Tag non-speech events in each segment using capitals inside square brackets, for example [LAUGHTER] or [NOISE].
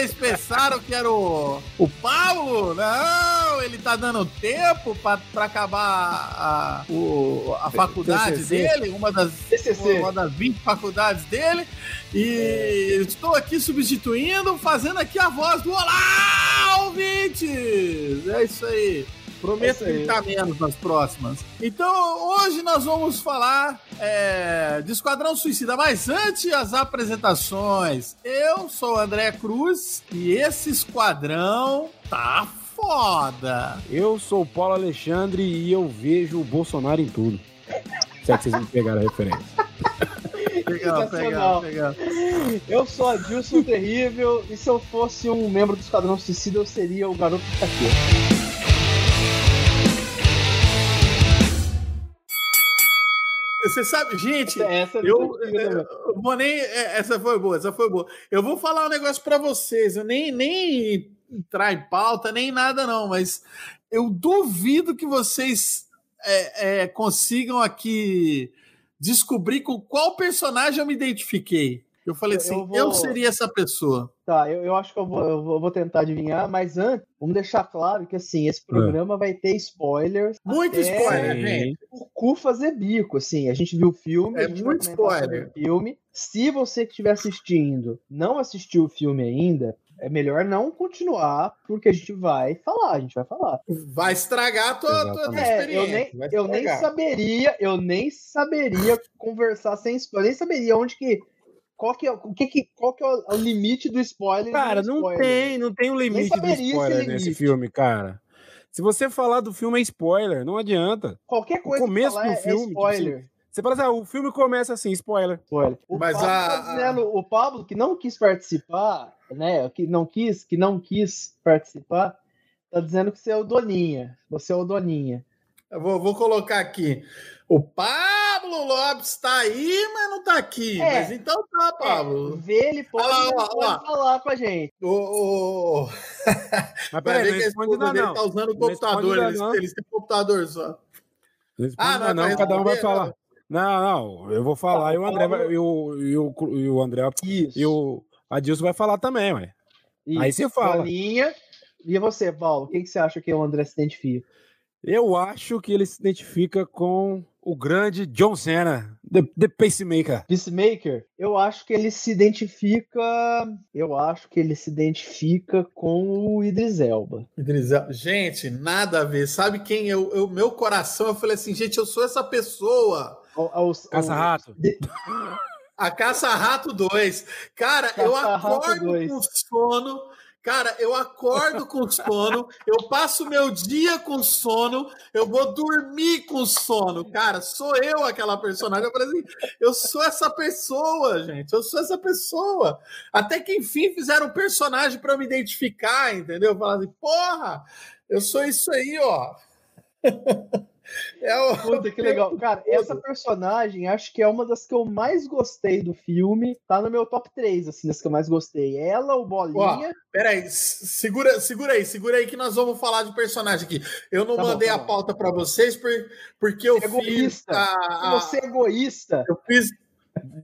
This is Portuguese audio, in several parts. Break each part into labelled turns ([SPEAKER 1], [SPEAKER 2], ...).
[SPEAKER 1] Vocês pensaram que era o, o Paulo? Não, ele tá dando tempo pra, pra acabar a, o, a faculdade
[SPEAKER 2] TCC.
[SPEAKER 1] dele, uma das,
[SPEAKER 3] TCC.
[SPEAKER 1] uma das 20 faculdades dele. E estou aqui substituindo, fazendo aqui a voz do Olá, ouvintes! É isso aí. Prometo
[SPEAKER 3] É isso aí.
[SPEAKER 1] gritar menos nas próximas. Então, hoje nós vamos falar é, de Esquadrão Suicida, mas antes as apresentações. Eu sou o André Cruz e esse esquadrão tá foda.
[SPEAKER 2] Eu sou o Paulo Alexandre e eu vejo o Bolsonaro em tudo. Se é que vocês me pegaram a referência.
[SPEAKER 1] Legal, legal, legal.
[SPEAKER 3] Eu sou a Dilson Terrível e se eu fosse um membro do Esquadrão Suicida, eu seria o garoto que tá aqui.
[SPEAKER 1] Você sabe, gente,
[SPEAKER 3] Essa é
[SPEAKER 1] Eu, eu vou nem. é, Essa foi boa, essa foi boa. Eu vou falar um negócio pra vocês. Eu nem, nem entrar em pauta, nem nada, não, mas eu duvido que vocês é, é, consigam aqui descobrir com qual personagem eu me identifiquei. Eu falei
[SPEAKER 3] Eu-
[SPEAKER 1] assim,
[SPEAKER 3] eu
[SPEAKER 1] eu,
[SPEAKER 3] vou-
[SPEAKER 1] seria essa pessoa.
[SPEAKER 3] Tá, eu, eu acho que eu vou, eu vou- eu tentar adivinhar, mas antes, vamos deixar claro que assim, esse programa vai ter spoilers.
[SPEAKER 1] Muito spoiler, gente.
[SPEAKER 3] O cu fazer bico, assim. A gente viu o filme,
[SPEAKER 1] É muito spoiler.
[SPEAKER 3] filme. Se você que estiver assistindo não assistiu o filme ainda, é melhor não continuar, porque a gente vai falar, a gente vai falar.
[SPEAKER 1] Vai estragar a tua, tua.
[SPEAKER 3] É, eu
[SPEAKER 1] experiência.
[SPEAKER 3] nem, eu nem saberia, eu nem saberia conversar sem spoiler, eu nem saberia onde que. Qual que é, o que que, qual que é o, o limite do spoiler?
[SPEAKER 2] Cara,
[SPEAKER 3] do
[SPEAKER 2] não
[SPEAKER 3] spoiler?
[SPEAKER 2] tem, não tem um limite do spoiler
[SPEAKER 3] limite.
[SPEAKER 2] nesse filme, cara. Se você falar do filme é spoiler, não adianta.
[SPEAKER 3] Qualquer coisa
[SPEAKER 2] começo
[SPEAKER 3] que falar
[SPEAKER 2] do
[SPEAKER 3] é-
[SPEAKER 2] filme,
[SPEAKER 3] é
[SPEAKER 2] tipo
[SPEAKER 3] spoiler.
[SPEAKER 2] Você fala assim, ah, o filme começa assim, spoiler.
[SPEAKER 3] Spoiler. O
[SPEAKER 1] Mas
[SPEAKER 3] Pablo
[SPEAKER 1] a-
[SPEAKER 3] tá dizendo, o Pablo que não quis participar, né? Que não quis, que não quis participar, tá dizendo que você é o Doninha. Você é o Doninha.
[SPEAKER 1] Eu vou, vou colocar aqui. O Pablo Lopes tá aí, mas não tá aqui.
[SPEAKER 3] É.
[SPEAKER 1] Mas então tá, Pablo.
[SPEAKER 3] É, vê ele pode,
[SPEAKER 1] Olha lá,
[SPEAKER 3] pode
[SPEAKER 1] lá.
[SPEAKER 3] falar com a gente.
[SPEAKER 1] O, o... [LAUGHS]
[SPEAKER 2] Mas peraí, não
[SPEAKER 1] que a
[SPEAKER 2] responde
[SPEAKER 1] dele
[SPEAKER 2] não.
[SPEAKER 1] tá usando o
[SPEAKER 2] Não
[SPEAKER 1] computador. Eles,
[SPEAKER 2] não.
[SPEAKER 1] eles têm computador só.
[SPEAKER 2] Não responde
[SPEAKER 1] Ah,
[SPEAKER 2] ainda
[SPEAKER 1] não,
[SPEAKER 2] não,
[SPEAKER 1] vai
[SPEAKER 2] cada um vai falar. Não, não, eu vou falar
[SPEAKER 3] Tá,
[SPEAKER 2] e o André vai, e o, e o, e o André
[SPEAKER 3] Isso.
[SPEAKER 2] e o Adilson vai falar também, ué.
[SPEAKER 3] Isso.
[SPEAKER 2] aí você fala.
[SPEAKER 3] E você, Paulo? O que, que você acha que o André se identifica?
[SPEAKER 2] Eu acho que ele se identifica com o grande John Cena, The, the Pacemaker.
[SPEAKER 3] Peacemaker? Eu acho que ele se identifica. Eu acho que ele se identifica com o Idris Elba.
[SPEAKER 1] Idris Elba. Gente, nada a ver. Sabe quem eu, eu. Meu coração, eu falei assim, gente, eu sou essa pessoa.
[SPEAKER 2] Caça-rato.
[SPEAKER 1] A Caça-Rato 2. Cara, eu
[SPEAKER 3] Caça-Rato
[SPEAKER 1] acordo
[SPEAKER 3] 2.
[SPEAKER 1] com sono. Cara, eu acordo com sono, eu passo meu dia com sono, eu vou dormir com sono. Cara, sou eu aquela personagem. Eu falei assim, eu sou essa pessoa, gente. Eu sou essa pessoa. Até que enfim fizeram um personagem para me identificar, entendeu? Falar assim, porra, eu sou isso aí, ó. [LAUGHS] É o...
[SPEAKER 3] Puta, que legal. Cara, essa personagem acho que é uma das que eu mais gostei do filme. Tá no meu top 3, assim, das que eu mais gostei. Ela, o Bolinha.
[SPEAKER 1] Peraí, s- segura, segura aí, segura aí que nós vamos falar de personagem aqui. Eu não
[SPEAKER 3] Tá bom,
[SPEAKER 1] mandei
[SPEAKER 3] tá
[SPEAKER 1] a
[SPEAKER 3] bom.
[SPEAKER 1] pauta para vocês por, porque eu
[SPEAKER 3] é
[SPEAKER 1] fiz
[SPEAKER 3] egoísta.
[SPEAKER 1] a,
[SPEAKER 3] Se
[SPEAKER 1] a-
[SPEAKER 3] você é egoísta,
[SPEAKER 1] eu fiz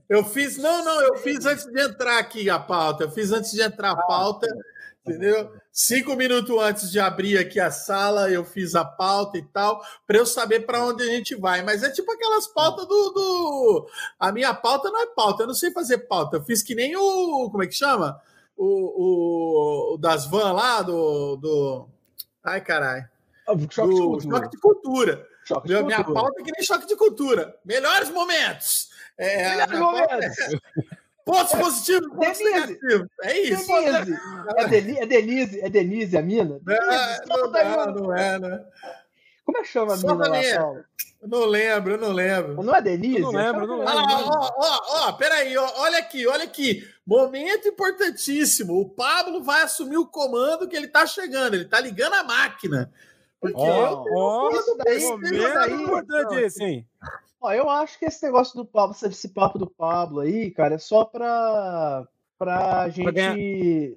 [SPEAKER 1] eu fiz não não eu fiz antes de entrar aqui a pauta eu fiz antes de entrar a pauta entendeu cinco minutos antes de abrir aqui a sala eu fiz a pauta e tal para eu saber para onde a gente vai mas é tipo aquelas pautas do, do a minha pauta não é pauta eu não sei fazer pauta eu fiz que nem o como é que chama o, o, o das van lá do, do ai caralho
[SPEAKER 3] choque de
[SPEAKER 1] do
[SPEAKER 3] cultura.
[SPEAKER 1] choque de cultura
[SPEAKER 3] Choque de
[SPEAKER 1] minha
[SPEAKER 3] cultura.
[SPEAKER 1] pauta é que nem choque de cultura. Melhores momentos. É,
[SPEAKER 3] Melhores
[SPEAKER 1] minha pauta
[SPEAKER 3] momentos.
[SPEAKER 1] É Pontos positivos, pontos
[SPEAKER 3] Denise.
[SPEAKER 1] negativos. É isso.
[SPEAKER 3] Denise. É, Deni- é Denise, é Denise a mina?
[SPEAKER 1] Não,
[SPEAKER 3] Denise,
[SPEAKER 1] não, não, não é, né?
[SPEAKER 3] Como é que chama a mina lá. Paulo?
[SPEAKER 1] Eu não lembro, eu não lembro.
[SPEAKER 3] Não é Denise?
[SPEAKER 2] Eu não lembro, eu não
[SPEAKER 1] Ah,
[SPEAKER 2] lembro.
[SPEAKER 1] ó, ó, ó, peraí, ó, olha aqui, olha aqui. Momento importantíssimo. O Pablo vai assumir o comando que ele tá chegando. Ele tá ligando a máquina. Porque
[SPEAKER 2] Ó,
[SPEAKER 1] eu
[SPEAKER 2] ó,
[SPEAKER 3] isso daí-
[SPEAKER 2] momento
[SPEAKER 3] isso daí-
[SPEAKER 2] importante hein?
[SPEAKER 3] Ó, eu acho que esse negócio do Pablo, esse papo do Pablo aí, cara, é só pra, pra gente,
[SPEAKER 2] ganhar-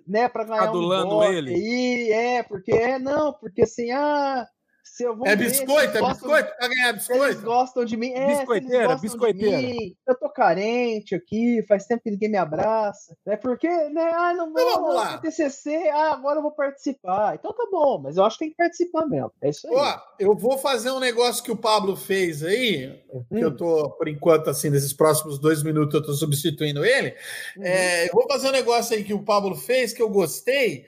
[SPEAKER 3] né, pra ganhar um
[SPEAKER 2] Adulando
[SPEAKER 3] ibope
[SPEAKER 2] ele.
[SPEAKER 3] aí, é, porque, é, não, porque assim, ah, Se eu vou
[SPEAKER 1] É
[SPEAKER 3] ver,
[SPEAKER 1] biscoito,
[SPEAKER 3] se
[SPEAKER 1] é
[SPEAKER 3] gostam-
[SPEAKER 1] biscoito? Vai ganhar
[SPEAKER 3] se eles
[SPEAKER 1] biscoito?
[SPEAKER 3] gostam de mim. É,
[SPEAKER 2] Biscoiteira, biscoiteira.
[SPEAKER 3] mim, eu tô carente aqui, faz tempo que ninguém me abraça. É porque, né? Ah, não vou,
[SPEAKER 1] Então vamos
[SPEAKER 3] não,
[SPEAKER 1] lá.
[SPEAKER 3] TCC, ah, agora eu vou participar. Então tá bom, mas eu acho que tem que participar mesmo. É isso aí.
[SPEAKER 1] Ó, eu vou fazer um negócio que o Pablo fez aí, que
[SPEAKER 3] Hum.
[SPEAKER 1] eu tô, por enquanto, assim, nesses próximos dois minutos, eu tô substituindo ele.
[SPEAKER 3] Uhum.
[SPEAKER 1] É, eu vou fazer um negócio aí que o Pablo fez, que eu gostei.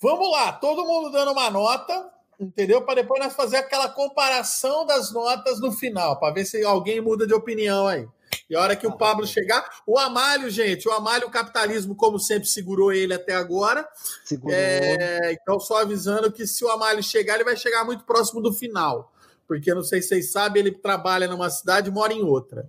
[SPEAKER 1] Vamos lá, todo mundo dando uma nota, entendeu? Para depois nós fazer aquela comparação das notas no final, para ver se alguém muda de opinião aí. E a hora que o Pablo chegar, o Amália, gente, o Amália, o capitalismo, como sempre, segurou ele até agora.
[SPEAKER 3] Segurou.
[SPEAKER 1] É, então, só avisando que se o Amália chegar, ele vai chegar muito próximo do final. Porque não sei se vocês sabem, ele trabalha numa cidade e mora em outra.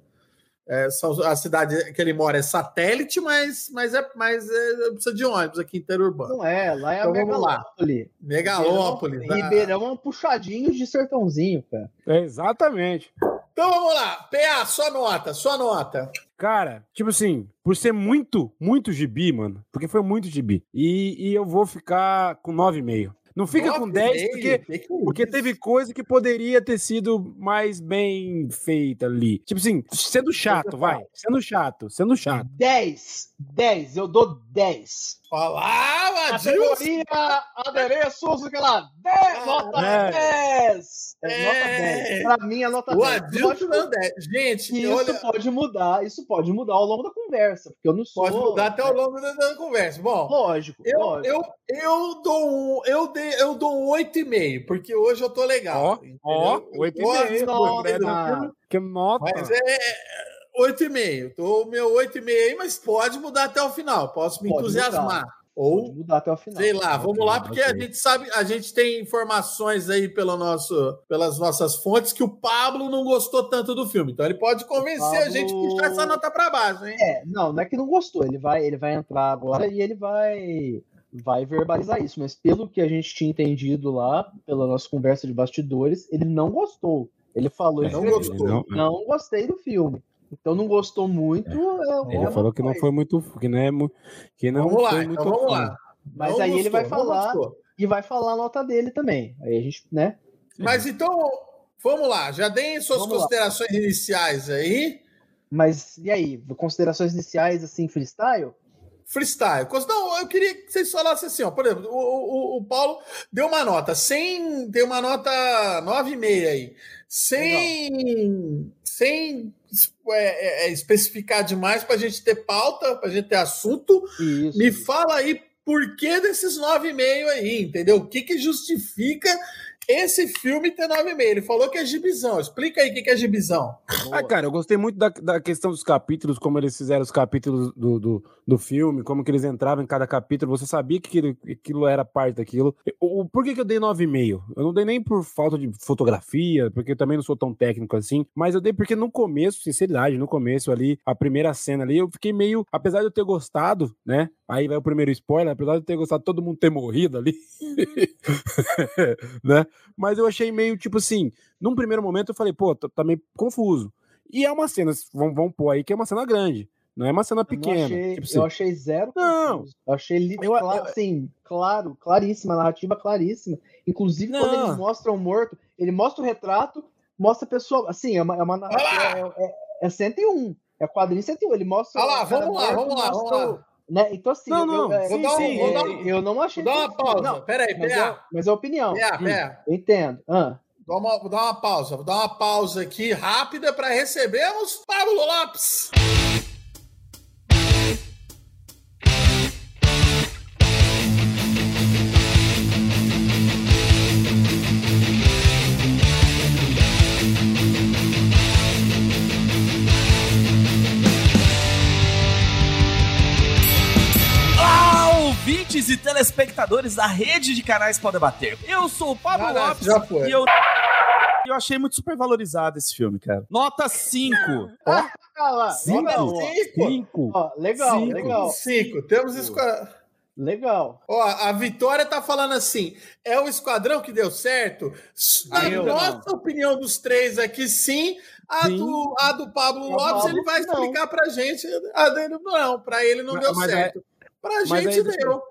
[SPEAKER 1] É, são- a cidade que ele mora é satélite, mas, mas, é, mas é, precisa de ônibus aqui interurbano.
[SPEAKER 3] Não é, lá é
[SPEAKER 1] Então
[SPEAKER 3] a. Megalópole.
[SPEAKER 1] Megalópolis.
[SPEAKER 3] Ribeirão,
[SPEAKER 1] ah.
[SPEAKER 3] Ribeirão é um puxadinho de sertãozinho, cara.
[SPEAKER 2] É, exatamente.
[SPEAKER 1] Então vamos lá. PA, sua nota, sua nota.
[SPEAKER 2] Cara, tipo assim, por ser muito, muito gibi, mano, porque foi muito gibi. E, e eu vou ficar com 9,5. Não fica com 10, porque,
[SPEAKER 1] Que que é
[SPEAKER 2] porque teve coisa que poderia ter sido mais bem feita ali. Tipo assim, sendo chato, vai. Sendo chato, sendo chato.
[SPEAKER 3] 10, 10, eu dou 10.
[SPEAKER 1] Olha lá, Adilson.
[SPEAKER 3] Categoria adereços, aquela 10, nota
[SPEAKER 2] É.
[SPEAKER 3] 10. É,
[SPEAKER 1] É.
[SPEAKER 3] nota 10. Pra mim é nota
[SPEAKER 1] O
[SPEAKER 3] 10.
[SPEAKER 1] Adilson
[SPEAKER 3] Pode
[SPEAKER 1] não deve. Gente,
[SPEAKER 3] Isso
[SPEAKER 1] olha,
[SPEAKER 3] pode mudar, isso pode mudar ao longo da conversa, porque eu não sou.
[SPEAKER 1] pode mudar até ao longo da, da conversa. Bom,
[SPEAKER 3] Lógico,
[SPEAKER 1] Eu,
[SPEAKER 3] lógico.
[SPEAKER 1] eu, eu dou um, eu dei, eu dou um 8,5, porque hoje eu tô legal.
[SPEAKER 2] Ó, ó,
[SPEAKER 1] entendeu?
[SPEAKER 2] 8,5,
[SPEAKER 1] Eu gosto
[SPEAKER 3] Nossa.
[SPEAKER 1] gostei do filme,
[SPEAKER 2] Que nota.
[SPEAKER 1] Mas é 8,5. Tô o meu 8,5 aí, mas pode mudar até o final. Posso me
[SPEAKER 3] Pode
[SPEAKER 1] entusiasmar.
[SPEAKER 3] Pode
[SPEAKER 1] Ou,
[SPEAKER 3] mudar até o final.
[SPEAKER 1] sei lá, vamos lá, porque a gente sabe, a gente tem informações aí pelo nosso, pelas nossas fontes que o Pablo não gostou tanto do filme. Então ele pode convencer a gente a
[SPEAKER 3] Pablo-
[SPEAKER 1] puxar essa nota para baixo, hein?
[SPEAKER 3] É, não, não é que não gostou. Ele vai, ele vai entrar agora e ele vai, vai verbalizar isso. Mas pelo que a gente tinha entendido lá, pela nossa conversa de bastidores, ele não gostou. Ele falou,
[SPEAKER 2] É,
[SPEAKER 3] ele
[SPEAKER 1] não gostou.
[SPEAKER 2] Não,
[SPEAKER 3] Não gostei do filme. Então não gostou muito. é- é
[SPEAKER 2] ele
[SPEAKER 3] uma
[SPEAKER 2] falou que não foi muito. Que não, é, que não
[SPEAKER 1] Vamos lá, então vamos lá.
[SPEAKER 3] Mas
[SPEAKER 1] Não
[SPEAKER 3] aí ele
[SPEAKER 1] gostou,
[SPEAKER 3] vai
[SPEAKER 1] não
[SPEAKER 3] falar e vai falar a nota dele também. Aí a gente, né?
[SPEAKER 1] Mas então, vamos lá, já deem suas
[SPEAKER 3] Vamos lá.
[SPEAKER 1] considerações iniciais aí.
[SPEAKER 3] Mas e aí, considerações iniciais assim, freestyle?
[SPEAKER 1] Freestyle. Não, eu queria que vocês falassem assim, ó. Por exemplo, o, o, o Paulo deu uma nota, sem. Deu uma nota 9,5 aí. Sem. Sem é, é, especificar demais para a gente ter pauta, para a gente ter assunto.
[SPEAKER 3] Isso.
[SPEAKER 1] Me fala aí por que desses 9,5 aí, entendeu? O que, que justifica esse filme ter 9,5? Ele falou que é gibizão. Explica aí o que, que é gibizão.
[SPEAKER 2] Ah, cara, eu gostei muito da, da questão dos capítulos, como eles fizeram os capítulos do, do, do filme, como que eles entravam em cada capítulo. Você sabia que aquilo, aquilo era parte daquilo. O, o- por que, que eu dei 9,5? Eu não dei nem por falta de fotografia, porque eu também não sou tão técnico assim, mas eu dei porque no começo, sinceridade, no começo ali, a primeira cena ali, eu fiquei meio. Apesar de eu ter gostado, né? Aí vai o primeiro spoiler, apesar de eu ter gostado, todo mundo ter morrido ali, [LAUGHS] né? Mas eu achei meio tipo assim, num primeiro momento eu falei, pô, tá, tá meio confuso. E é uma cena, vamos, vamos pôr aí, que é uma cena grande. Não é uma cena
[SPEAKER 3] Eu
[SPEAKER 2] pequena.
[SPEAKER 3] achei,
[SPEAKER 2] tipo assim,
[SPEAKER 3] eu achei zero.
[SPEAKER 2] Não.
[SPEAKER 3] confuso. Eu achei li-
[SPEAKER 2] Eu-
[SPEAKER 3] cla-
[SPEAKER 2] eu-
[SPEAKER 3] assim, claro, claríssima, narrativa claríssima. Inclusive, quando
[SPEAKER 2] Não.
[SPEAKER 3] eles mostram o morto, ele mostra o retrato, mostra a pessoa. Assim, é uma, é uma narrativa. É, é, é 101. É quadrinho 101. Ele mostra.
[SPEAKER 1] Olha lá, vamos lá,
[SPEAKER 3] morto,
[SPEAKER 1] vamos lá, vamos lá.
[SPEAKER 3] Né? Então, assim,
[SPEAKER 2] Não,
[SPEAKER 3] eu,
[SPEAKER 2] não,
[SPEAKER 3] eu, é,
[SPEAKER 1] um-
[SPEAKER 3] é,
[SPEAKER 1] vou dar
[SPEAKER 3] é, eu não achei.
[SPEAKER 1] Vou dar uma pausa.
[SPEAKER 3] Não,
[SPEAKER 1] Pera aí,
[SPEAKER 3] mas, é, mas é opinião.
[SPEAKER 1] PA, PA.
[SPEAKER 3] eu entendo. Ah,
[SPEAKER 1] Dá uma, vou dar uma pausa. Vou dar uma pausa aqui rápida para recebermos Pablo Lopes.
[SPEAKER 4] Ouvintes e telespectadores da rede de canais Pode Bater. Eu sou o Pablo
[SPEAKER 1] Não, não,
[SPEAKER 4] Lopes
[SPEAKER 1] já foi.
[SPEAKER 4] e eu... eu achei muito supervalorizado esse filme, cara. Nota 5.
[SPEAKER 3] ah lá,
[SPEAKER 2] Cinco?
[SPEAKER 3] legal, ó.
[SPEAKER 1] Cinco.
[SPEAKER 2] Cinco.
[SPEAKER 3] Ó, legal,
[SPEAKER 2] Cinco.
[SPEAKER 3] legal,
[SPEAKER 1] Cinco. Temos esquadrão.
[SPEAKER 3] legal.
[SPEAKER 1] Ó, a Vitória tá falando assim: é o esquadrão que deu certo? Na
[SPEAKER 3] Eu
[SPEAKER 1] nossa opinião dos três aqui, sim. A,
[SPEAKER 2] Sim.
[SPEAKER 1] Do, a do Pablo Lopes,
[SPEAKER 3] Pablo,
[SPEAKER 1] ele vai
[SPEAKER 3] não.
[SPEAKER 1] explicar pra gente. A dele não, pra ele não
[SPEAKER 2] Mas-
[SPEAKER 1] deu
[SPEAKER 2] mas
[SPEAKER 1] certo. Pra
[SPEAKER 2] mas
[SPEAKER 1] gente
[SPEAKER 2] aí deixa
[SPEAKER 1] deu.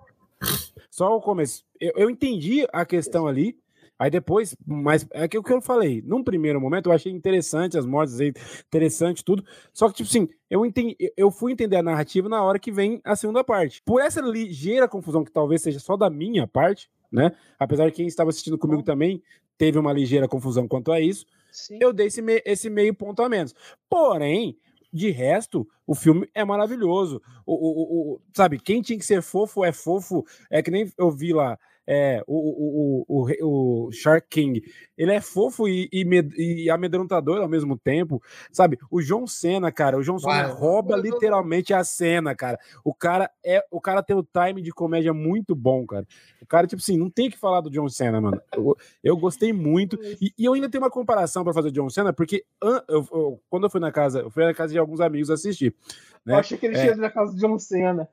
[SPEAKER 2] Só o começo. Eu, eu entendi a questão ali. Aí depois, mas é que o que eu falei, num primeiro momento eu achei interessante as mortes, interessante tudo. Só que, tipo assim, eu, entendi, eu fui entender a narrativa na hora que vem a segunda parte. Por essa ligeira confusão que talvez seja só da minha parte, né? Apesar de quem estava assistindo comigo também teve uma ligeira confusão quanto a isso, Sim. eu dei esse, me esse meio ponto a menos. Porém, de resto, o filme é maravilhoso. O, o, o, sabe, quem tinha que ser fofo é fofo. É que nem eu vi lá. É, o, o, o, o, Shark King, ele é fofo e, e, e, amedrontador ao mesmo tempo, sabe? O John Cena, cara, o John Cena rouba literalmente a cena, cara. O cara é, o cara tem o time de comédia muito bom, cara. O cara, tipo assim, não tem que falar do John Cena, mano. Eu, eu gostei muito e, e, eu ainda tenho uma comparação para fazer o John Cena, porque eu, eu, quando eu fui na casa, eu fui na casa de alguns amigos assistir. Né?
[SPEAKER 3] Eu achei que ele é, na casa de John Cena.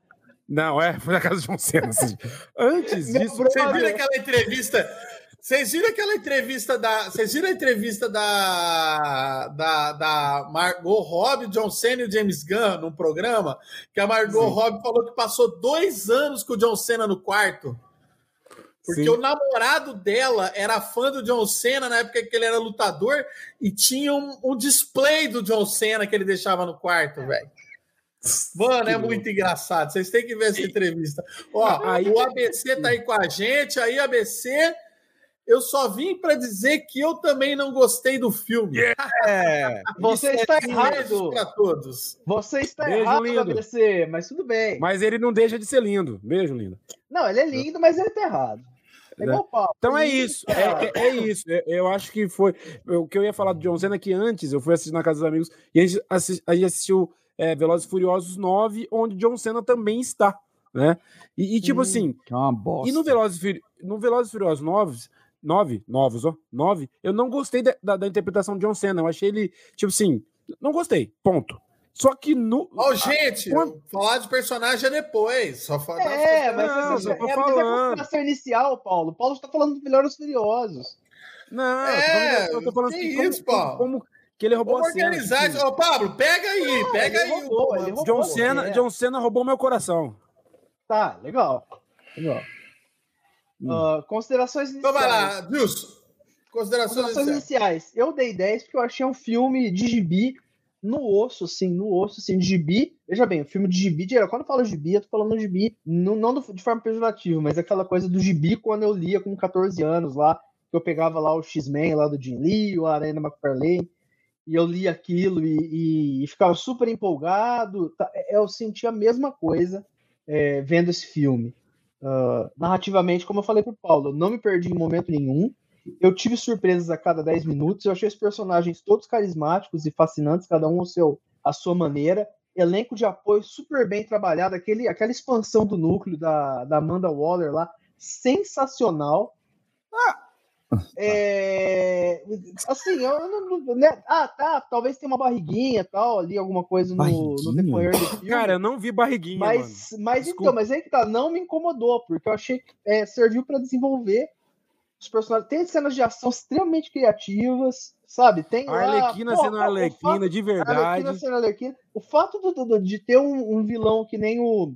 [SPEAKER 2] Não, é, foi na casa de John Cena. Assim. Antes disso.
[SPEAKER 1] Vocês viram aquela entrevista? Vocês viram aquela entrevista da. Vocês viram a entrevista da. Da, da Margot Robbie, John Cena e o James Gunn num programa? Que a Margot Sim. Robbie falou que passou dois anos com o John Cena no quarto. Porque Sim. o namorado dela era fã do John Cena na época que ele era lutador e tinha um, um display do John Cena que ele deixava no quarto, velho. Mano, é muito engraçado. Vocês têm que ver essa entrevista. Ó, aí o ABC tá aí com a gente. Aí, ABC, eu só vim para dizer que eu também não gostei do filme.
[SPEAKER 3] É. Você está é errado.
[SPEAKER 1] para todos.
[SPEAKER 3] Você está Beijo, errado, lindo. ABC, mas tudo bem.
[SPEAKER 2] Mas ele não deixa de ser lindo. Beijo, lindo.
[SPEAKER 3] Não, ele é lindo, mas ele tá errado.
[SPEAKER 2] É né? Então é isso, é, é, é isso. Eu acho que foi. O que eu ia falar do John Cena que antes eu fui assistir na casa dos amigos e a gente, a gente assistiu é, Velozes e Furiosos 9, onde John Cena também está, né? E, e tipo hum, assim...
[SPEAKER 3] Que é uma bosta.
[SPEAKER 2] E no Velozes, no Velozes e Furiosos 9, 9, novos, ó, 9, eu não gostei da, da, da, interpretação de John Cena, eu achei ele, tipo assim, não gostei, ponto. Só que no.
[SPEAKER 1] Ó, oh, gente, quando... falar de personagem é depois. Só falar.
[SPEAKER 3] É, mas, não, assim, só tô é, falando. Mas é inicial, Paulo. Paulo está falando dos melhores furiosos.
[SPEAKER 2] Não, é, eu tô falando, eu tô falando assim, isso, como, Paulo. Como, que ele roubou Vamos a cena.
[SPEAKER 1] Organizar. Tipo... Ô, Pablo, pega aí, pega aí. Roubou,
[SPEAKER 2] roubou, John, Cena, é. John Cena roubou meu coração.
[SPEAKER 3] Tá, legal. Legal. Hum. Uh, considerações iniciais.
[SPEAKER 1] Então vai lá, Wilson. Considerações,
[SPEAKER 3] considerações iniciais. Eu dei 10 porque eu achei um filme de gibi no osso, assim, no osso, assim, de gibi. Veja bem, o filme de gibi, quando eu falo gibi, eu tô falando de gibi, não, não de forma pejorativa, mas aquela coisa do gibi quando eu lia com 14 anos lá, que eu pegava lá o X-Men lá do Jim Lee, o Arena McFarlane, e eu li aquilo e, e ficava super empolgado. Tá, é, eu senti a mesma coisa é, vendo esse filme. Uh, narrativamente, como eu falei pro Paulo, eu não me perdi em momento nenhum. Eu tive surpresas a cada 10 minutos. Eu achei os personagens todos carismáticos e fascinantes, cada um ao seu, à sua maneira. Elenco de apoio super bem trabalhado. Aquele, aquela expansão do núcleo da, da Amanda Waller lá, sensacional. Ah, é, assim, eu não. Né? Ah, tá. Talvez tenha uma barriguinha tal, ali, alguma coisa no, no decorrer do filme.
[SPEAKER 2] Cara, eu não vi barriguinha.
[SPEAKER 3] Mas,
[SPEAKER 2] mano.
[SPEAKER 3] mas então, mas aí que tá, não me incomodou, porque eu achei que é, serviu para desenvolver os personagens. Tem cenas de ação extremamente criativas, sabe? Tem
[SPEAKER 2] a Arlequina sendo Arlequina, fato, de verdade. Arlequina sendo
[SPEAKER 3] Arlequina. O fato do, do, de ter um, um vilão que nem o,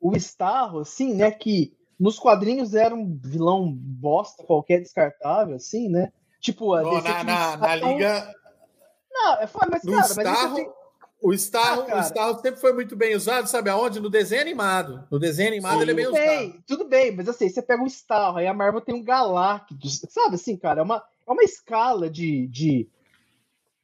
[SPEAKER 3] o Starro, assim, né? Que nos quadrinhos era um vilão bosta, qualquer descartável, assim, né? Tipo, a
[SPEAKER 1] oh, na, na, na, liga.
[SPEAKER 3] Não, é, mas, cara,
[SPEAKER 1] Starro, tem... o, Starro, ah, o Starro sempre foi muito bem usado, sabe aonde? No desenho animado. No desenho animado Sim, ele é bem
[SPEAKER 3] bem,
[SPEAKER 1] usado.
[SPEAKER 3] Tudo bem, mas assim, você pega um Starro, aí a Marvel tem um Galactus, sabe assim, cara? É uma, é uma escala de, de,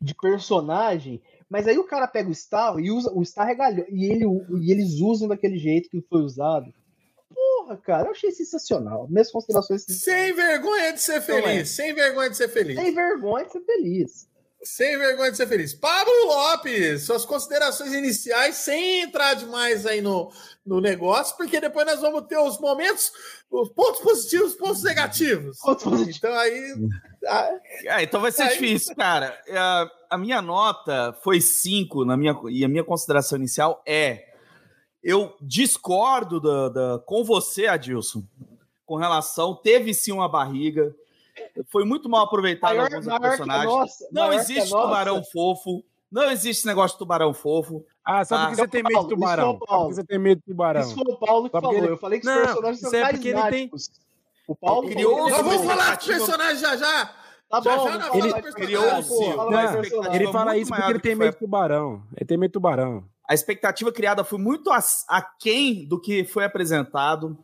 [SPEAKER 3] de personagem mas aí o cara pega o Starro e usa o Starro é e, ele, e eles usam daquele jeito que foi usado. Porra, cara, eu achei sensacional. Minhas considerações.
[SPEAKER 1] Sem vergonha de ser feliz. É. Sem vergonha de ser feliz.
[SPEAKER 3] Sem vergonha de ser feliz.
[SPEAKER 1] Sem vergonha de ser feliz. Pablo Lopes, suas considerações iniciais, sem entrar demais aí no, no negócio, porque depois nós vamos ter os momentos, os pontos positivos, pontos negativos. Pontos positivos. Então aí. [LAUGHS]
[SPEAKER 4] Ah, então vai ser aí... difícil, cara. A, a minha nota foi 5 na minha, e a minha consideração inicial é eu discordo da, da, com você, Adilson, com relação. Teve sim uma barriga. Foi muito mal aproveitado maior, alguns maior personagens. Nossa, não existe tubarão fofo. Não existe negócio de tubarão fofo.
[SPEAKER 2] Ah, só porque ah, você tem medo de tubarão. Só porque você tem medo de tubarão.
[SPEAKER 3] Isso foi o Paulo que falou. Ele... Eu falei que os não, personagens são é carismáticos.
[SPEAKER 2] Ele tem...
[SPEAKER 3] O Paulo
[SPEAKER 4] criou-
[SPEAKER 1] Nós vamos
[SPEAKER 4] Sim.
[SPEAKER 1] falar dos personagens já já.
[SPEAKER 3] Tá
[SPEAKER 1] Já,
[SPEAKER 3] bom,
[SPEAKER 1] já,
[SPEAKER 3] não
[SPEAKER 2] ele
[SPEAKER 4] criou o ele
[SPEAKER 2] fala isso porque ele tem
[SPEAKER 4] que
[SPEAKER 2] medo de tubarão. Ele tem medo de tubarão.
[SPEAKER 4] A expectativa criada foi muito aquém do que foi apresentado.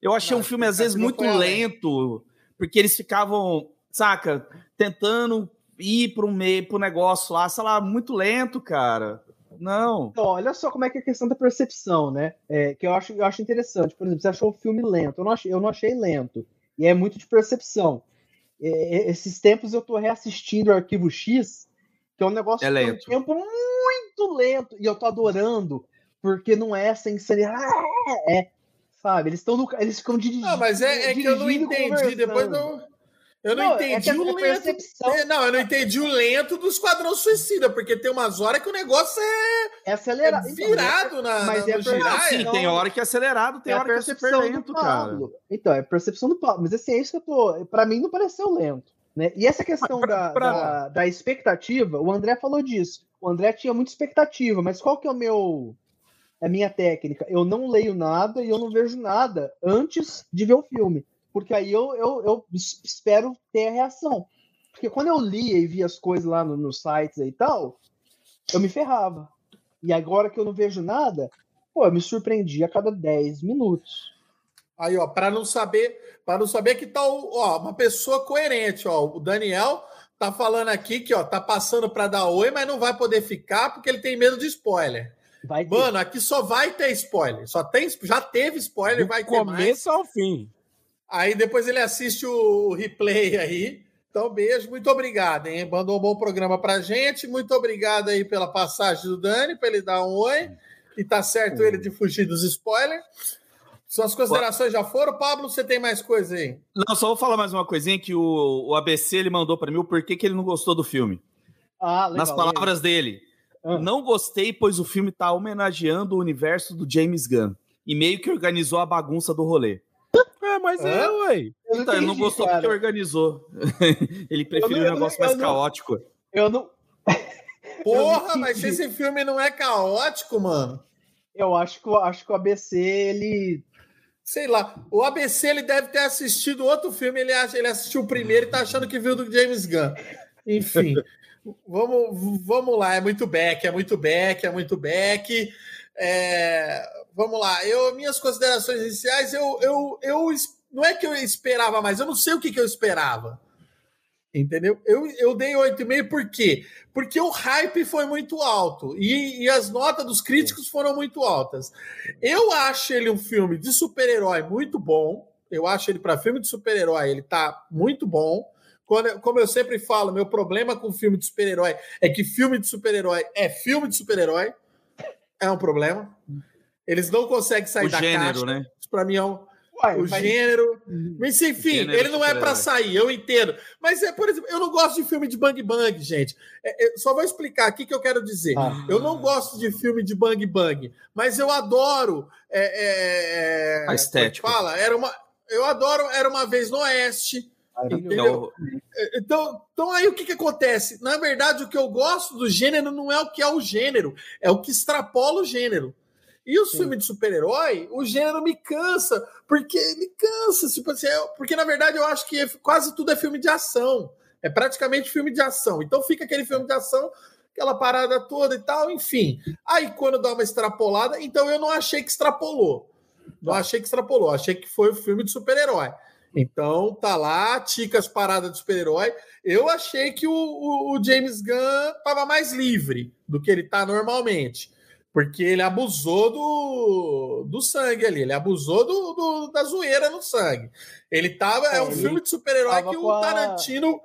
[SPEAKER 4] Eu achei
[SPEAKER 1] Não,
[SPEAKER 4] um filme, às vezes, muito
[SPEAKER 1] além.
[SPEAKER 4] lento, porque eles ficavam, saca, tentando ir para um meio, pro negócio lá, sei lá, muito lento, cara. Não.
[SPEAKER 3] Então, olha só como é que é a questão da percepção, né? É, que eu acho, eu acho interessante. Por exemplo, você achou o filme lento. Eu não achei, eu não achei lento. E é muito de percepção. É, esses tempos eu tô reassistindo o Arquivo X, que é um negócio
[SPEAKER 4] É
[SPEAKER 3] que tem um
[SPEAKER 4] lento.
[SPEAKER 3] tempo muito lento. E eu tô adorando, porque não é sem ser. Ah, é. Sabe? Eles estão no. Eles ficam dirigindo.
[SPEAKER 1] Não, mas é, é que eu não entendi. Depois
[SPEAKER 3] conversando.
[SPEAKER 1] eu, eu não,
[SPEAKER 3] Não, é
[SPEAKER 1] entendi
[SPEAKER 3] a-
[SPEAKER 1] o
[SPEAKER 3] a
[SPEAKER 1] lento.
[SPEAKER 3] percepção-
[SPEAKER 1] É, Não, eu não entendi o lento do Esquadrão Suicida, porque tem umas horas que o negócio é,
[SPEAKER 3] É
[SPEAKER 1] é
[SPEAKER 3] acelerado. Então,
[SPEAKER 1] virado na,
[SPEAKER 3] mas
[SPEAKER 1] na,
[SPEAKER 3] é
[SPEAKER 1] girar.
[SPEAKER 3] Ah,
[SPEAKER 4] Sim,
[SPEAKER 3] não.
[SPEAKER 4] tem hora que é acelerado, tem
[SPEAKER 3] é a
[SPEAKER 4] hora que é super
[SPEAKER 3] percepção
[SPEAKER 4] lento, cara.
[SPEAKER 3] Então, é a percepção do Pablo. Mas assim, é isso que eu tô. Pra mim não pareceu lento. Né? E essa questão
[SPEAKER 2] Pra-
[SPEAKER 3] da,
[SPEAKER 2] pra-
[SPEAKER 3] da, da expectativa, o André falou disso. O André tinha muita expectativa, mas qual que é o meu. A minha técnica? Eu não leio nada e eu não vejo nada antes de ver o filme. Porque aí eu, eu, eu es- espero ter a reação. Porque quando eu lia e via as coisas lá no- nos sites e tal, eu me ferrava. E agora que eu não vejo nada, pô, eu me surpreendi a cada 10 minutos.
[SPEAKER 1] Aí, ó, para não saber, para não saber que tá o- ó, uma pessoa coerente, ó, o Daniel tá falando aqui que, ó, tá passando para dar oi, mas não vai poder ficar porque ele tem medo de spoiler.
[SPEAKER 3] Vai ter.
[SPEAKER 1] Mano, aqui só vai ter spoiler. Só tem, já teve spoiler,
[SPEAKER 2] Do
[SPEAKER 1] vai ter mais.
[SPEAKER 2] começo ao fim.
[SPEAKER 1] Aí depois ele assiste o replay aí. Então, beijo, muito obrigado, hein? Mandou um bom programa pra gente. Muito obrigado aí pela passagem do Dani, para ele dar um oi. E tá certo ele de fugir dos spoilers. Suas considerações já foram? Pablo, você tem mais coisa aí?
[SPEAKER 4] Não, só vou falar mais uma coisinha que o, o ABC ele mandou para mim o porquê que ele não gostou do filme.
[SPEAKER 3] Ah, legal,
[SPEAKER 4] Nas palavras dele.
[SPEAKER 3] Ah.
[SPEAKER 4] Não gostei, pois o filme tá homenageando o universo do James Gunn. E meio que organizou a bagunça do rolê.
[SPEAKER 2] É, mas
[SPEAKER 1] Hã?
[SPEAKER 2] é, ué.
[SPEAKER 3] Eu
[SPEAKER 4] Então, ele não gostou
[SPEAKER 3] cara.
[SPEAKER 4] porque organizou. [LAUGHS] ele preferiu
[SPEAKER 3] não-
[SPEAKER 4] um negócio
[SPEAKER 3] eu
[SPEAKER 4] mais
[SPEAKER 3] não-
[SPEAKER 4] caótico.
[SPEAKER 3] Eu não. [LAUGHS]
[SPEAKER 1] Porra,
[SPEAKER 3] Eu
[SPEAKER 1] mas esse filme não é caótico, mano.
[SPEAKER 3] Eu acho que, eu acho que o ABC, ele.
[SPEAKER 1] Sei lá, o ABC ele deve ter assistido outro filme, ele, acha, ele assistiu o primeiro e tá achando que viu do James Gunn. Enfim, [LAUGHS] vamos, vamos lá, é muito back, é muito back, é muito back. É, vamos lá, eu, minhas considerações iniciais, eu, eu, eu não é que eu esperava mais, eu não sei o que, que eu esperava. Entendeu? Eu, eu dei 8,5 por quê? Porque o hype foi muito alto e, e as notas dos críticos foram muito altas. Eu acho ele um filme de super-herói muito bom. Eu acho ele para filme de super-herói, ele tá muito bom. Quando- como eu sempre falo, meu problema com filme de super-herói é que filme de super-herói é filme de super-herói. É um problema. Eles não conseguem sair
[SPEAKER 4] O
[SPEAKER 1] da
[SPEAKER 4] gênero,
[SPEAKER 1] caixa.
[SPEAKER 4] né?
[SPEAKER 1] Isso para mim é um,
[SPEAKER 3] Uai,
[SPEAKER 1] o
[SPEAKER 3] mas-
[SPEAKER 1] gênero. Mas enfim,
[SPEAKER 4] Gênero
[SPEAKER 1] ele não é para sair, eu entendo. Mas é, por exemplo, eu não gosto de filme de bang bang, gente. É, é, só vou explicar aqui o que eu quero dizer.
[SPEAKER 3] Ah.
[SPEAKER 1] Eu não gosto de filme de bang bang, mas eu adoro. é, é, é,
[SPEAKER 4] A estética.
[SPEAKER 1] Fala, era uma. Eu adoro Era uma vez no Oeste. Entendeu? Então, então aí o que, que acontece? Na verdade, o que eu gosto do gênero não é o que é o gênero, é o que extrapola o gênero. E os
[SPEAKER 3] Sim.
[SPEAKER 1] filmes de super-herói, o gênero me cansa, porque me cansa, tipo assim, porque na verdade eu acho que quase tudo é filme de ação. É praticamente filme de ação. Então fica aquele filme de ação, aquela parada toda e tal, enfim. Aí quando dá uma extrapolada, então eu não achei que extrapolou. Não achei que extrapolou, achei que foi o filme de super-herói. Então tá lá, tica as paradas de super-herói. Eu achei que o, o- o James Gunn tava mais livre do que ele tá normalmente. Porque ele abusou do, do sangue ali, ele abusou do, do- da zoeira no sangue. Ele tava. É,
[SPEAKER 3] É,
[SPEAKER 1] um
[SPEAKER 3] ele
[SPEAKER 1] filme de super-herói que o
[SPEAKER 3] a-
[SPEAKER 1] Tarantino.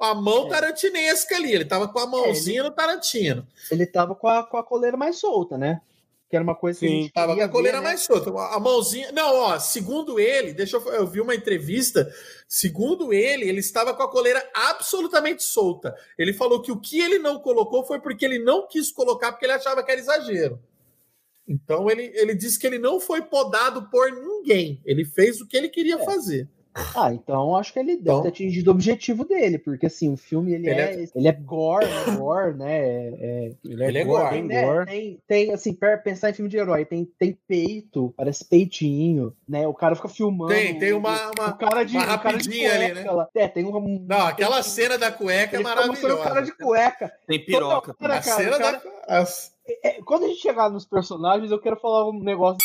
[SPEAKER 1] A mão
[SPEAKER 3] É.
[SPEAKER 1] tarantinesca ali, ele tava com a mãozinha no Tarantino.
[SPEAKER 3] Ele tava com a, com a coleira mais solta, né? Que era uma coisa que a
[SPEAKER 2] Sim,
[SPEAKER 3] gente
[SPEAKER 1] Tava com a coleira
[SPEAKER 3] ver, né?
[SPEAKER 1] mais solta. A mãozinha. Não, ó, segundo ele, deixa eu. Eu vi uma entrevista. Segundo ele, ele estava com a coleira absolutamente solta. Ele falou que o que ele não colocou foi porque ele não quis colocar, porque ele achava que era exagero. Então ele, ele disse que ele não foi podado por ninguém. Ele fez o que ele queria
[SPEAKER 3] É.
[SPEAKER 1] fazer.
[SPEAKER 3] Ah, então acho que ele deve
[SPEAKER 1] Então-
[SPEAKER 3] ter atingido o objetivo dele, porque assim, o filme ele,
[SPEAKER 1] Ele
[SPEAKER 3] é, ele é gore, né? Gore, né? É, é-
[SPEAKER 2] Ele é,
[SPEAKER 1] Ele é
[SPEAKER 2] gore,
[SPEAKER 3] né,
[SPEAKER 2] gore.
[SPEAKER 3] Tem, tem, assim, pensar em filme de herói, tem, tem peito, parece peitinho, né? O cara fica filmando.
[SPEAKER 1] Tem, tem uma- uma-
[SPEAKER 3] o cara de,
[SPEAKER 1] uma
[SPEAKER 3] o cara de
[SPEAKER 1] rapidinha ali,
[SPEAKER 3] cueca
[SPEAKER 1] né?
[SPEAKER 3] É, tem um.
[SPEAKER 1] Não, aquela cena da cueca é
[SPEAKER 3] mostrando o cara de
[SPEAKER 1] maravilhosa.
[SPEAKER 3] cueca.
[SPEAKER 4] Tem piroca.
[SPEAKER 3] Hora,
[SPEAKER 1] A
[SPEAKER 3] cara,
[SPEAKER 1] cena
[SPEAKER 3] cara-
[SPEAKER 1] da. as-
[SPEAKER 3] é, quando a gente chegar nos personagens, eu quero falar um negócio.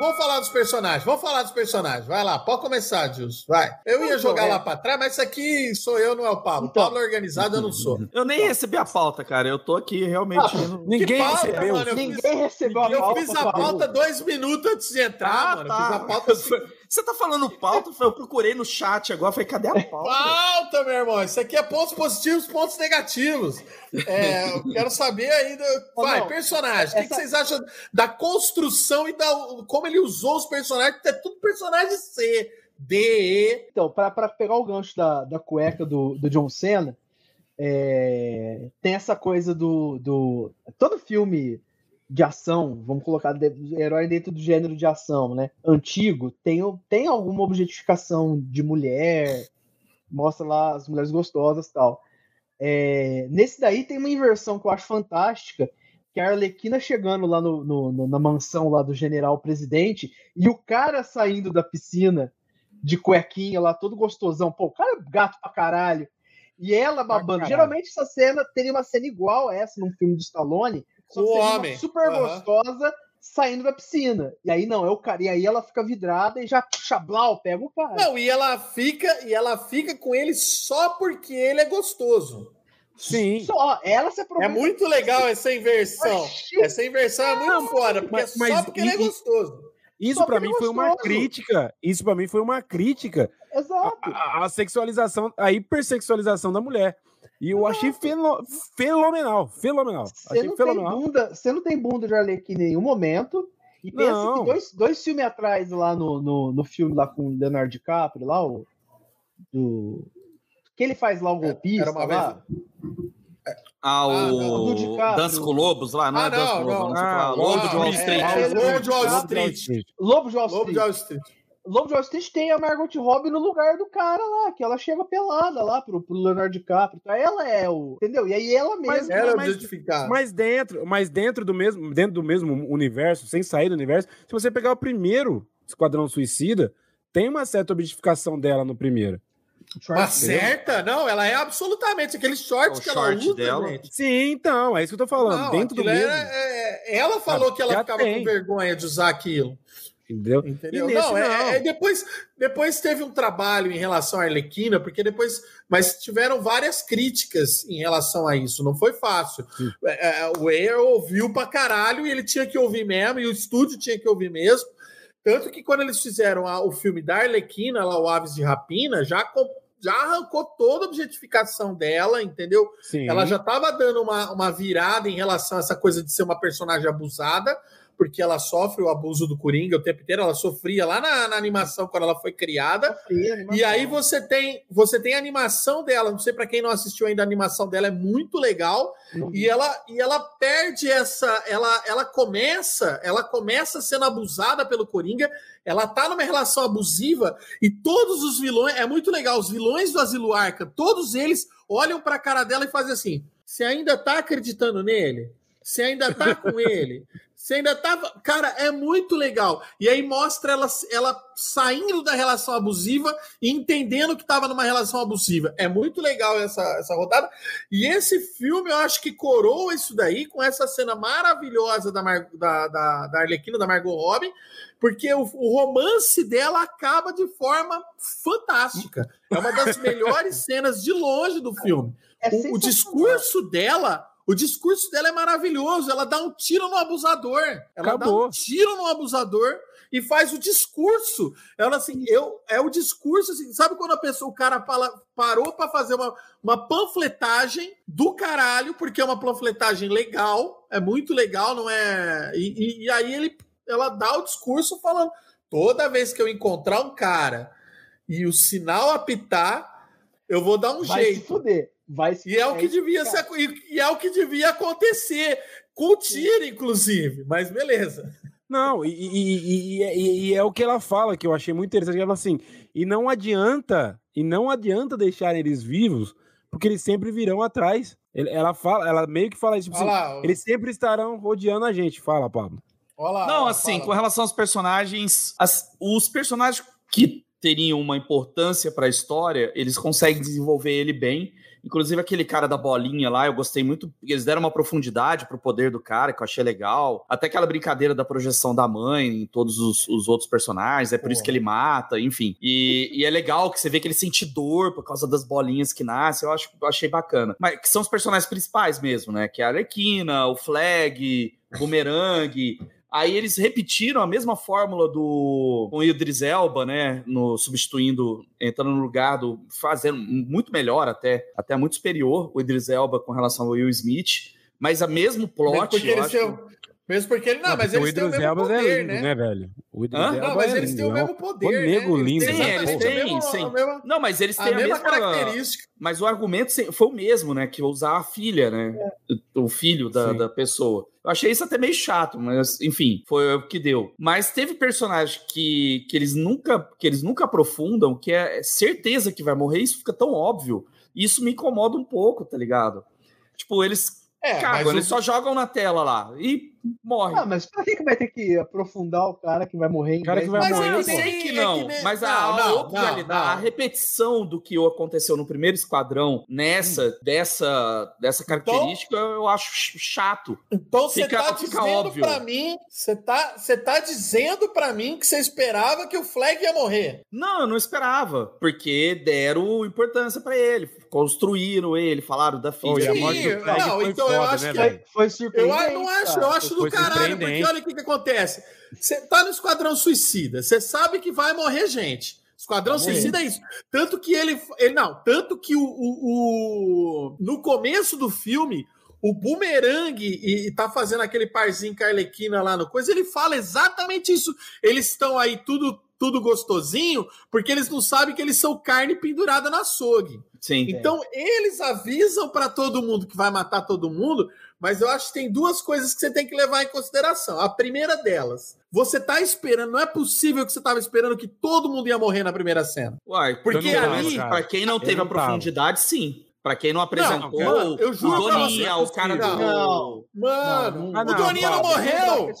[SPEAKER 1] Vamos falar dos personagens, vamos falar dos personagens. Vai lá, pode começar, Gilson. Vai. Eu ia
[SPEAKER 3] Então,
[SPEAKER 1] jogar
[SPEAKER 3] é.
[SPEAKER 1] lá pra trás, mas isso aqui sou eu, não é o Pablo.
[SPEAKER 3] Então.
[SPEAKER 1] Pablo é organizado, eu não sou.
[SPEAKER 4] Eu nem recebi a pauta, cara. Eu tô aqui realmente. indo-
[SPEAKER 2] Ninguém
[SPEAKER 1] Que pauta,
[SPEAKER 2] recebeu.
[SPEAKER 1] mano, eu
[SPEAKER 3] Ninguém
[SPEAKER 1] fiz-
[SPEAKER 3] recebeu a
[SPEAKER 1] Eu
[SPEAKER 3] pauta.
[SPEAKER 1] fiz a pauta dois minutos antes de entrar,
[SPEAKER 4] Ah,
[SPEAKER 1] mano. Eu
[SPEAKER 4] tá.
[SPEAKER 1] Fiz a pauta assim. [LAUGHS]
[SPEAKER 4] Você tá falando pauta? Eu procurei no chat agora. Falei, cadê a pauta?
[SPEAKER 1] Pauta, meu irmão. Isso aqui é pontos positivos, pontos negativos. É, eu quero saber ainda. Vai,
[SPEAKER 3] não,
[SPEAKER 1] personagem. O que,
[SPEAKER 3] essa-
[SPEAKER 1] que vocês acham da construção e da como ele usou os personagens? É tudo personagem C, D, E.
[SPEAKER 3] Então, para pegar o gancho da, da cueca do, do John Cena, é, tem essa coisa do, do. Todo filme de ação, vamos colocar de- herói dentro do gênero de ação, né? Antigo, tem, tem alguma objetificação de mulher, mostra lá as mulheres gostosas tal. É, nesse daí tem uma inversão que eu acho fantástica, que é a Arlequina chegando lá no, no- no- na mansão lá do general presidente e o cara saindo da piscina de cuequinha lá, todo gostosão. Pô, o cara é gato pra caralho. E ela babando.
[SPEAKER 2] caralho.
[SPEAKER 3] Geralmente essa cena teria uma cena igual a essa num filme do Stallone, só
[SPEAKER 1] O homem.
[SPEAKER 3] super
[SPEAKER 1] Aham.
[SPEAKER 3] gostosa saindo da piscina. E aí não, é o cara. E aí ela fica vidrada e já chablau, pega o cara.
[SPEAKER 1] Não, e ela fica e ela fica com ele só porque ele é gostoso.
[SPEAKER 2] Sim.
[SPEAKER 3] Só, ela se
[SPEAKER 1] É
[SPEAKER 3] aproveita.
[SPEAKER 1] muito legal essa inversão.
[SPEAKER 3] Oxi.
[SPEAKER 1] Essa inversão é muito foda, porque
[SPEAKER 2] mas-
[SPEAKER 1] é só porque ele é gostoso.
[SPEAKER 2] Isso
[SPEAKER 3] porque
[SPEAKER 2] mim
[SPEAKER 3] é
[SPEAKER 2] foi uma crítica. Isso pra mim foi uma crítica
[SPEAKER 3] Exato.
[SPEAKER 2] à, à sexualização, à hipersexualização da mulher. E eu achei feno- fenomenal, fenomenal.
[SPEAKER 3] Você
[SPEAKER 2] Achei
[SPEAKER 3] não, tem
[SPEAKER 2] fenomenal.
[SPEAKER 3] bunda, você não tem bunda de Arlequina em nenhum momento. E pensa
[SPEAKER 2] Não.
[SPEAKER 3] que dois, dois filmes atrás, lá no, no, no filme lá com o Leonardo DiCaprio, lá, o. Do, que ele faz lá o golpista
[SPEAKER 1] Era uma
[SPEAKER 3] lá.
[SPEAKER 4] Ah,
[SPEAKER 1] Ah, não,
[SPEAKER 4] o. Dança com Lobos lá, não
[SPEAKER 1] Ah,
[SPEAKER 4] é Dança com Lobos,
[SPEAKER 2] Ah.
[SPEAKER 4] Lobo de Wall
[SPEAKER 1] é,
[SPEAKER 4] Street.
[SPEAKER 1] é, Lobo de Wall
[SPEAKER 3] Lobo
[SPEAKER 1] Street.
[SPEAKER 3] Lobo de Wall
[SPEAKER 1] Lobo
[SPEAKER 3] Street.
[SPEAKER 1] de Wall Street.
[SPEAKER 3] Lobo de Wall Street tem a Margot Robbie no lugar do cara lá, que ela chega pelada lá pro, pro Leonardo DiCaprio. Então ela é o. Entendeu? E aí ela
[SPEAKER 2] Mas
[SPEAKER 3] mesma.
[SPEAKER 2] Mas-
[SPEAKER 1] objetificado.
[SPEAKER 2] Mas dentro, mas dentro do mesmo, dentro do mesmo universo, sem sair do universo, se você pegar o primeiro Esquadrão Suicida, tem uma certa objetificação dela no primeiro.
[SPEAKER 1] Mas certa? Não, ela é absolutamente aquele short
[SPEAKER 4] O
[SPEAKER 1] que ela
[SPEAKER 4] short
[SPEAKER 1] usa,
[SPEAKER 4] dela.
[SPEAKER 1] gente.
[SPEAKER 2] Sim, então, é isso que eu tô falando.
[SPEAKER 1] Não,
[SPEAKER 2] dentro do mesmo.
[SPEAKER 1] era- é- ela falou que ela ficava
[SPEAKER 2] tem.
[SPEAKER 1] com vergonha de usar aquilo.
[SPEAKER 2] Entendeu?
[SPEAKER 1] Entendeu?
[SPEAKER 2] E nesse
[SPEAKER 1] não, é,
[SPEAKER 2] não.
[SPEAKER 1] é- depois, depois teve um trabalho em relação à Arlequina, porque depois. Mas tiveram várias críticas em relação a isso. Não foi fácil. É, é, o Ayer ouviu pra caralho e ele tinha que ouvir mesmo, e o estúdio tinha que ouvir mesmo. Tanto que quando eles fizeram a- o filme da Arlequina, lá, o Aves de Rapina, já, co- já arrancou toda a objetificação dela, entendeu?
[SPEAKER 2] Sim.
[SPEAKER 1] Ela já estava dando uma, uma virada em relação a essa coisa de ser uma personagem abusada, porque ela sofre o abuso do Coringa o tempo inteiro, ela sofria lá na, na animação quando ela foi criada. E aí você tem, você tem a animação dela, não sei para quem não assistiu ainda a animação dela é muito legal, e ela e ela perde essa, ela ela começa, ela começa sendo abusada pelo Coringa, ela tá numa relação abusiva e todos os vilões, é muito legal, os vilões do Asilo Arca, todos eles olham para a cara dela e fazem assim: "Você ainda tá acreditando nele? Você ainda tá com [LAUGHS] ele?" Você ainda tava. Cara, é muito legal. E aí mostra ela, ela saindo da relação abusiva e entendendo que estava numa relação abusiva. É muito legal essa, essa rodada. E esse filme, eu acho que coroa isso daí com essa cena maravilhosa da, Mar, da, da, da Arlequina, da Margot Robbie, porque o, o romance dela acaba de forma fantástica. É uma das [LAUGHS] melhores cenas de longe do filme.
[SPEAKER 3] É
[SPEAKER 1] O, o discurso dela, o discurso dela é maravilhoso. Ela dá um tiro no abusador. Ela
[SPEAKER 2] Acabou.
[SPEAKER 1] dá um tiro no abusador e faz o discurso. Ela assim, eu é o discurso assim, sabe quando a pessoa, o cara fala, parou para fazer uma, uma panfletagem do caralho, porque é uma panfletagem legal, é muito legal, não é? E, e- e aí ele, ela dá o discurso falando, toda vez que eu encontrar um cara e o sinal apitar, eu vou dar um
[SPEAKER 3] Vai se
[SPEAKER 1] jeito.
[SPEAKER 3] fuder. Vai se
[SPEAKER 1] E é o que
[SPEAKER 3] isso,
[SPEAKER 1] devia ser, e- e é o que devia acontecer com o tiro, inclusive. Mas beleza.
[SPEAKER 2] Não, e, e, e, e, é o que ela fala, que eu achei muito interessante. Ela fala assim, e não adianta, e não adianta deixar eles vivos, porque eles sempre virão atrás. Ela fala, ela meio que fala isso, tipo assim, eles sempre estarão rodeando a gente. Fala, Pablo.
[SPEAKER 4] Olá, não, assim, fala. com relação aos personagens, as, os personagens que teriam uma importância para a história, eles conseguem desenvolver ele bem. Inclusive aquele cara da bolinha lá, eu gostei muito, eles deram uma profundidade pro poder do cara, que eu achei legal. Até aquela brincadeira da projeção da mãe em todos os, os outros personagens, é por isso que ele mata, enfim. E, [LAUGHS] e, é legal que você vê que ele sente dor por causa das bolinhas que nascem, eu, acho, eu achei bacana. Mas que são os personagens principais mesmo, né? Que é a Arlequina, o Flag, o Boomerang. Aí eles repetiram a mesma fórmula do com o Idris Elba, né, no substituindo, entrando no lugar do fazendo muito melhor até, até muito superior o Idris Elba com relação ao Will Smith, mas a mesmo plot,
[SPEAKER 1] porque eu acho... Mesmo porque ele. Não, não mas eles têm o mesmo poder, é lindo, né?
[SPEAKER 2] né? velho?
[SPEAKER 1] O Idris Elba não, mas é eles têm o mesmo poder. O
[SPEAKER 2] nego né? lindo.
[SPEAKER 4] Sim, eles têm, sim. Mesma, não, mas eles têm a, a mesma, mesma, característica. Mas o argumento foi o mesmo, né? Que usar a filha, né? É. O filho da, da pessoa. Eu achei isso até meio chato, mas enfim, foi o que deu. Mas teve personagens que, que eles nunca que eles nunca aprofundam, que é certeza que vai morrer, isso fica tão óbvio. Isso me incomoda um pouco, tá ligado? Tipo, eles é, Cagam, eles o... só jogam na tela lá e morre.
[SPEAKER 3] Ah, mas pra que vai ter que aprofundar o cara que vai morrer em
[SPEAKER 4] O cara que vai mas morrer. Eu sei que não, é que mas a, não, não, não, a repetição do que aconteceu no primeiro esquadrão nessa, hum. dessa, dessa então característica, então, eu acho chato.
[SPEAKER 1] Então você tá dizendo para mim, você tá, você tá dizendo para mim que você esperava que o Flag ia morrer.
[SPEAKER 4] Não, eu não esperava, porque deram importância para ele, construíram ele, falaram da filha.
[SPEAKER 1] Sim, a morte do Flag não, então foda, eu acho né, que foi, foi surpreendente. Eu não acho, eu acho do caralho, porque olha o que, que acontece. Você tá no Esquadrão Suicida, você sabe que vai morrer gente. Esquadrão. Suicida é isso. Tanto que ele, ele não, tanto que o, o, o, no começo do filme o Boomerang e, e tá fazendo aquele parzinho com a Arlequina lá no coisa, ele fala exatamente isso. Eles estão aí tudo tudo gostosinho, porque eles não sabem que eles são carne pendurada na açougue. Sim. Então, é. eles avisam para todo mundo que vai matar todo mundo, mas eu acho que tem duas coisas que você tem que levar em consideração. A primeira delas, você tá esperando, não é possível que você tava esperando que todo mundo ia morrer na primeira cena.
[SPEAKER 4] Uai, porque ali, para quem não teve não a profundidade, sim. Pra quem não apresentou, não,
[SPEAKER 1] eu juro
[SPEAKER 4] o Doninha, o cara do.
[SPEAKER 1] Não, mano, não, não, o Doninha não, morreu!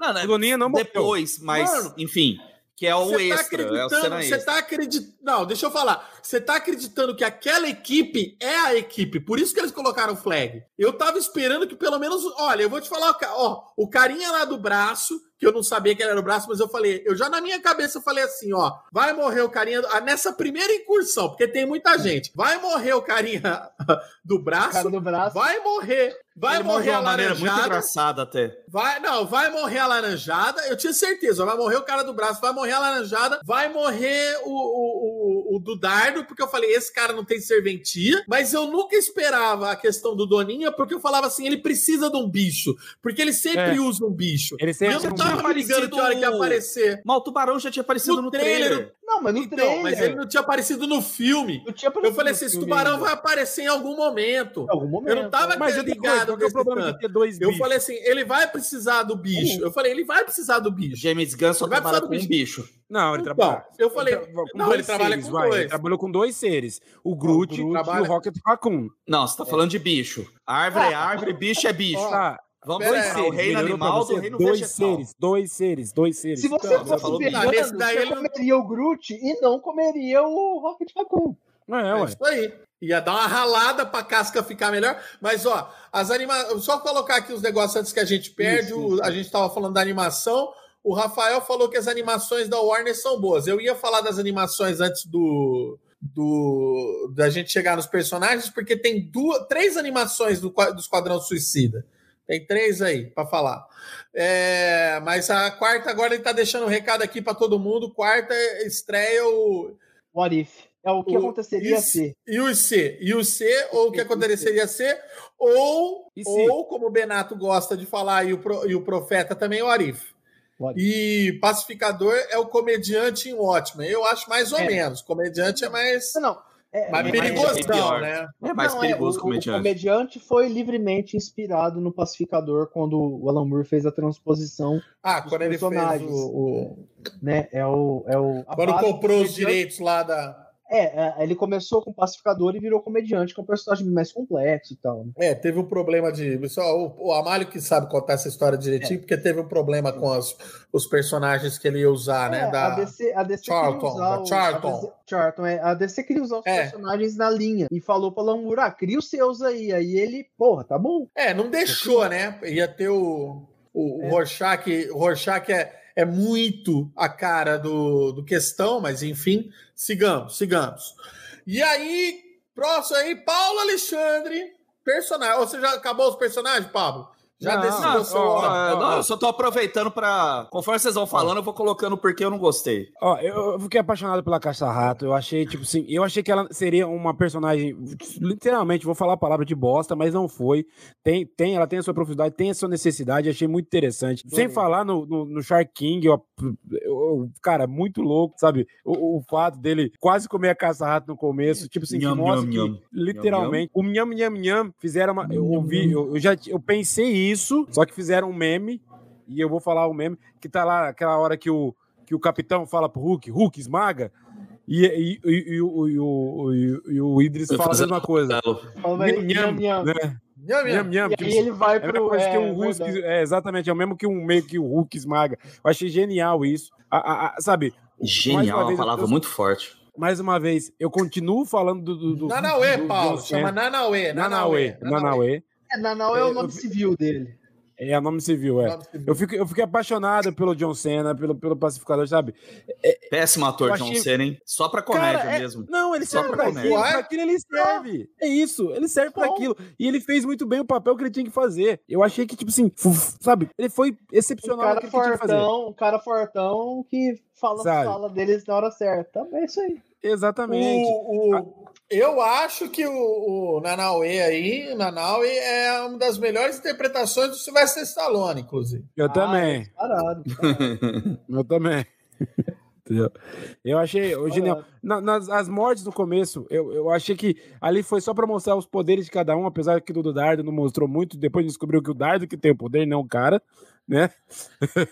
[SPEAKER 4] Não, não, o Doninha não morreu. Depois, mas, mano, enfim que é o
[SPEAKER 1] tá
[SPEAKER 4] extra, tá é o cena
[SPEAKER 1] Você tá acreditando. Não, deixa eu falar. Você tá acreditando que aquela equipe é a equipe, por isso que eles colocaram o flag. Eu tava esperando que pelo menos. Olha, eu vou te falar, ó, o carinha lá do braço, que eu não sabia que era o braço, mas eu falei, eu já na minha cabeça eu falei assim, ó, vai morrer o carinha do, ah, nessa primeira incursão, porque tem muita gente. Vai morrer o carinha [LAUGHS] do braço,
[SPEAKER 3] do braço.
[SPEAKER 1] vai morrer Vai Ele morrer a maneira
[SPEAKER 4] muito engraçada até.
[SPEAKER 1] Vai, não, vai morrer a laranjada. Eu tinha certeza. Vai morrer o cara do braço, vai morrer a laranjada, vai morrer o, o, o, o do dardo, porque eu falei, esse cara não tem serventia. Mas eu nunca esperava a questão do Doninha, porque eu falava assim, ele precisa de um bicho. Porque ele sempre é. usa um bicho.
[SPEAKER 2] Ele sempre
[SPEAKER 1] eu não tava ligando que hora que ia aparecer.
[SPEAKER 4] Mas o tubarão já tinha aparecido no, no trailer. trailer.
[SPEAKER 1] Não, mas no então, trailer. Mas ele não tinha aparecido no filme. eu falei assim, esse tubarão ainda. vai aparecer em algum momento. Em
[SPEAKER 3] algum momento.
[SPEAKER 1] Eu não tava
[SPEAKER 2] mas ligado. É o problema de ter dois
[SPEAKER 1] bichos? Eu falei assim, ele vai precisar do bicho. Eu falei, ele vai precisar do bicho.
[SPEAKER 4] James Gunn só vai trabalha com um bicho.
[SPEAKER 2] Não, ele então, trabalha.
[SPEAKER 1] Eu falei, ele
[SPEAKER 2] tra não, ele trabalha seres, com vai, dois. Ele trabalhou com dois seres: o Groot, o Groot e o Rocket Raccoon.
[SPEAKER 4] Não, você tá falando de bicho. Árvore é árvore, bicho é bicho. Tá. Vamos dois seres, o reino animal do reino
[SPEAKER 2] dois vegetal. seres, dois seres, dois seres.
[SPEAKER 3] Se você então, fosse vegano, você daí comeria o Groot e não comeria o Rocket Raccoon.
[SPEAKER 1] É, é, isso aí. Ia dar uma ralada pra casca ficar melhor. Mas, ó, as animações. Só colocar aqui os negócios antes que a gente perde. Isso, isso. A gente tava falando da animação. O Rafael falou que as animações da Warner são boas. Eu ia falar das animações antes do. do da gente chegar nos personagens, porque tem duas, três animações do, do Esquadrão Suicida. Tem três aí para falar. É, mas a quarta agora ele está deixando um recado aqui para todo mundo. Quarta estreia o.
[SPEAKER 3] What if? É o que o, aconteceria ser.
[SPEAKER 1] E o C. E o C, ou o que aconteceria ser, ou, ou como o Benato gosta de falar, e o, e o Profeta também, o Arif. E Pacificador é o comediante em Watchmen. Eu acho mais ou é. menos. Comediante é mais.
[SPEAKER 3] Não, É,
[SPEAKER 1] Mas
[SPEAKER 3] é-
[SPEAKER 1] perigosão, né?
[SPEAKER 4] É mais
[SPEAKER 3] Não,
[SPEAKER 4] perigoso
[SPEAKER 3] o,
[SPEAKER 4] que o comediante.
[SPEAKER 3] O comediante foi livremente inspirado no Pacificador quando o Alan Moore fez a transposição,
[SPEAKER 1] Ah,
[SPEAKER 3] Os
[SPEAKER 1] quando ele fez
[SPEAKER 3] personagens.
[SPEAKER 1] o. o-
[SPEAKER 3] né? É o. É o
[SPEAKER 1] Quando comprou os direitos lá da.
[SPEAKER 3] É, é, ele começou com Pacificador e virou comediante, que é um personagem mais complexo e tal. né?
[SPEAKER 1] É, teve um problema de. Só, o, o que sabe contar essa história direitinho, porque teve um problema com as- os personagens que ele ia usar, né?
[SPEAKER 3] É,
[SPEAKER 1] Da...
[SPEAKER 3] a DC, a DC
[SPEAKER 1] Charlton,
[SPEAKER 3] queria usar o-
[SPEAKER 1] Charlton.
[SPEAKER 3] A DC, Charlton, é, a DC queria usar os
[SPEAKER 1] É.
[SPEAKER 3] personagens na linha e falou pra Moore, ah, cria os seus aí. Aí ele, porra, tá bom.
[SPEAKER 1] É, não deixou, né? Ia ter o. O,
[SPEAKER 3] É.
[SPEAKER 1] o Rorschach, o Rorschach é, é muito a cara do, do questão, mas enfim, sigamos, sigamos. E aí, próximo aí, Paulo Alexandre, personagem. Você já acabou os personagens, Pablo? Já
[SPEAKER 2] Não,
[SPEAKER 1] decidiu
[SPEAKER 4] Não,
[SPEAKER 2] ó, ó,
[SPEAKER 4] não,
[SPEAKER 2] ó.
[SPEAKER 4] eu só tô aproveitando pra. Conforme vocês vão falando, eu vou colocando porque eu não gostei.
[SPEAKER 2] Ó, eu, eu fiquei apaixonado pela Caixa Rato. Eu achei, tipo assim, eu achei que ela seria uma personagem, literalmente, vou falar a palavra de bosta, mas não foi. Tem, tem, ela tem a sua profundidade, tem a sua necessidade, achei muito interessante. Sem falar no, no, no Shark King, eu, eu- eu- cara, muito louco, sabe? O, o fato dele quase comer a Caça Rato no começo, tipo assim, que
[SPEAKER 4] Nham,
[SPEAKER 2] mostra
[SPEAKER 4] nham,
[SPEAKER 2] que,
[SPEAKER 4] nham.
[SPEAKER 2] literalmente, o Nham Nham Nham fizeram uma. Eu ouvi, eu, eu já eu pensei isso, só que fizeram um meme, e eu vou falar o meme, que tá lá aquela hora que o, que o capitão fala pro Hulk, Hulk esmaga, e, e, e, e, o- e, o, e, o- e o Idris fala a mesma coisa. Nham, nham, né?
[SPEAKER 1] Nham,
[SPEAKER 3] E
[SPEAKER 2] tipo
[SPEAKER 3] aí ele vai
[SPEAKER 2] é
[SPEAKER 3] pro.
[SPEAKER 2] coisa que
[SPEAKER 3] é,
[SPEAKER 2] um Hulk, é, exatamente, é o mesmo que um meio que o Hulk esmaga. Eu achei genial isso. A- a- a- sabe,
[SPEAKER 4] Genial,
[SPEAKER 2] uma
[SPEAKER 4] uma
[SPEAKER 2] vez,
[SPEAKER 4] palavra
[SPEAKER 2] eu-
[SPEAKER 4] muito forte.
[SPEAKER 2] mais uma vez, eu continuo falando do. do, do
[SPEAKER 1] Nanauê,
[SPEAKER 2] do
[SPEAKER 1] Paulo.
[SPEAKER 2] John
[SPEAKER 1] Chama
[SPEAKER 2] Cena.
[SPEAKER 1] Nanauê.
[SPEAKER 2] Nanauê. Nanauê.
[SPEAKER 3] É, Nanau é
[SPEAKER 2] É,
[SPEAKER 3] o
[SPEAKER 2] eu
[SPEAKER 3] nome
[SPEAKER 2] vi-
[SPEAKER 3] civil dele.
[SPEAKER 2] É, o nome civil, é.
[SPEAKER 1] Nome civil.
[SPEAKER 2] Eu fiquei, eu fiquei apaixonado pelo John Cena, pelo, pelo pacificador, sabe?
[SPEAKER 4] Péssimo ator,
[SPEAKER 2] Eu
[SPEAKER 4] John
[SPEAKER 2] achei-
[SPEAKER 4] Cena, hein? Só pra comédia
[SPEAKER 2] Cara, é-
[SPEAKER 4] mesmo.
[SPEAKER 2] Não, ele
[SPEAKER 4] Só
[SPEAKER 2] serve
[SPEAKER 4] pra
[SPEAKER 2] pra
[SPEAKER 4] comédia.
[SPEAKER 2] aquilo, pra aquilo ele serve. É isso, ele serve pra
[SPEAKER 3] Bom.
[SPEAKER 2] aquilo. E ele fez muito bem o papel que ele tinha que fazer. Eu achei que, tipo assim, sabe? Ele foi
[SPEAKER 3] Um
[SPEAKER 2] excepcional
[SPEAKER 3] cara
[SPEAKER 2] que fazer.
[SPEAKER 3] fortão, um cara fortão que fala,
[SPEAKER 2] Sabe?
[SPEAKER 3] fala deles na hora certa. É isso aí.
[SPEAKER 2] Exatamente.
[SPEAKER 1] O, o- eu acho que o, o Nanauê aí, o Nanauê é uma das melhores interpretações do Sylvester Stallone, inclusive.
[SPEAKER 2] Eu também.
[SPEAKER 3] Ah, Parado. parado. [LAUGHS]
[SPEAKER 2] Eu também. Eu achei o genial. Na- nas as mortes no começo, eu, eu achei que ali foi só pra mostrar os poderes de cada um, apesar que do do Dardo não mostrou muito. Depois descobriu que o Dardo que tem o poder, não o cara, né?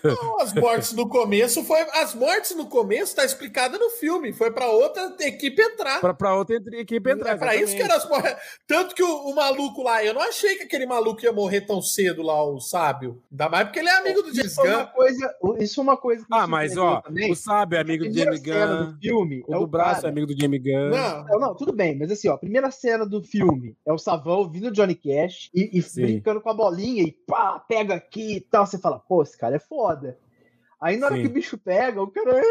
[SPEAKER 1] Não, as mortes no começo foi. As mortes no começo tá explicada no filme. Foi pra outra equipe entrar.
[SPEAKER 2] Pra, pra outra equipe entrar.
[SPEAKER 1] É pra isso que eram as mortes. Tanto que o, o maluco lá, eu não achei que aquele maluco ia morrer tão cedo lá, o sábio. Ainda mais porque ele é amigo do James
[SPEAKER 3] Isso é uma
[SPEAKER 1] Gunn.
[SPEAKER 3] coisa, isso é uma coisa que
[SPEAKER 2] Ah, mas ó,
[SPEAKER 3] também.
[SPEAKER 2] o sábio é amigo do
[SPEAKER 3] cena
[SPEAKER 2] Gunn.
[SPEAKER 3] do filme
[SPEAKER 2] O
[SPEAKER 3] é
[SPEAKER 2] do braço
[SPEAKER 3] cara-
[SPEAKER 2] é amigo do Jamie Gunn.
[SPEAKER 1] Não,
[SPEAKER 3] Não, não, tudo bem, mas assim, ó, a primeira cena do filme é o Savão ouvindo o Johnny Cash e, e brincando com a bolinha e pá, pega aqui e tal. Você fala, pô, esse cara é foda. Aí na hora
[SPEAKER 2] Sim.
[SPEAKER 3] que o bicho pega, o cara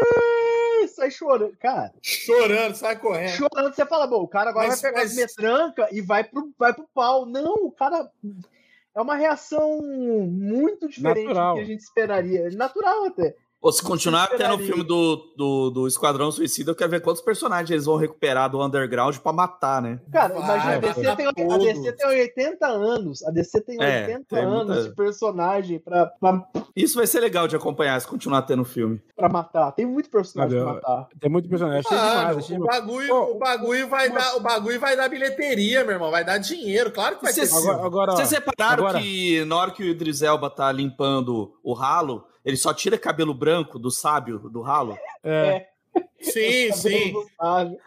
[SPEAKER 3] sai chorando. Cara,
[SPEAKER 1] chorando, sai correndo.
[SPEAKER 3] chorando, você fala, bom, o cara agora
[SPEAKER 1] Mas-
[SPEAKER 3] vai pegar
[SPEAKER 1] mas-
[SPEAKER 3] as metranca e vai pro, vai pro pau. Não, o cara. É uma reação muito diferente
[SPEAKER 2] Natural.
[SPEAKER 3] do que a gente esperaria. Natural até.
[SPEAKER 4] Ou se continuar até no filme do, do, do Esquadrão Suicida, eu quero ver quantos personagens eles vão recuperar do underground pra matar, né?
[SPEAKER 3] Cara,
[SPEAKER 1] Vai,
[SPEAKER 3] imagina, a DC, tem, a. DC tem 80 anos. A DC tem
[SPEAKER 4] É,
[SPEAKER 3] 80
[SPEAKER 4] tem
[SPEAKER 3] anos
[SPEAKER 4] muita-
[SPEAKER 3] de personagem pra, pra,
[SPEAKER 4] Isso vai ser legal de acompanhar se continuar tendo filme.
[SPEAKER 3] pra matar. Tem muito personagem
[SPEAKER 2] Sabe,
[SPEAKER 3] pra matar.
[SPEAKER 2] Tem muito personagem. Achei demais.
[SPEAKER 1] Mano,
[SPEAKER 2] Achei...
[SPEAKER 1] o bagulho,
[SPEAKER 2] Ô,
[SPEAKER 1] o bagulho vai
[SPEAKER 2] uma-
[SPEAKER 1] dar, o bagulho vai dar bilheteria, meu irmão, vai dar dinheiro, claro que vai ter.
[SPEAKER 4] Vocês-
[SPEAKER 1] filme.
[SPEAKER 2] Agora, agora, ó,
[SPEAKER 4] Vocês repararam
[SPEAKER 2] agora-
[SPEAKER 4] que na hora que o Idris Elba tá limpando o ralo, ele só tira cabelo branco do sábio do ralo?
[SPEAKER 2] é,
[SPEAKER 1] Sim, [LAUGHS] sim.
[SPEAKER 3] Sabe?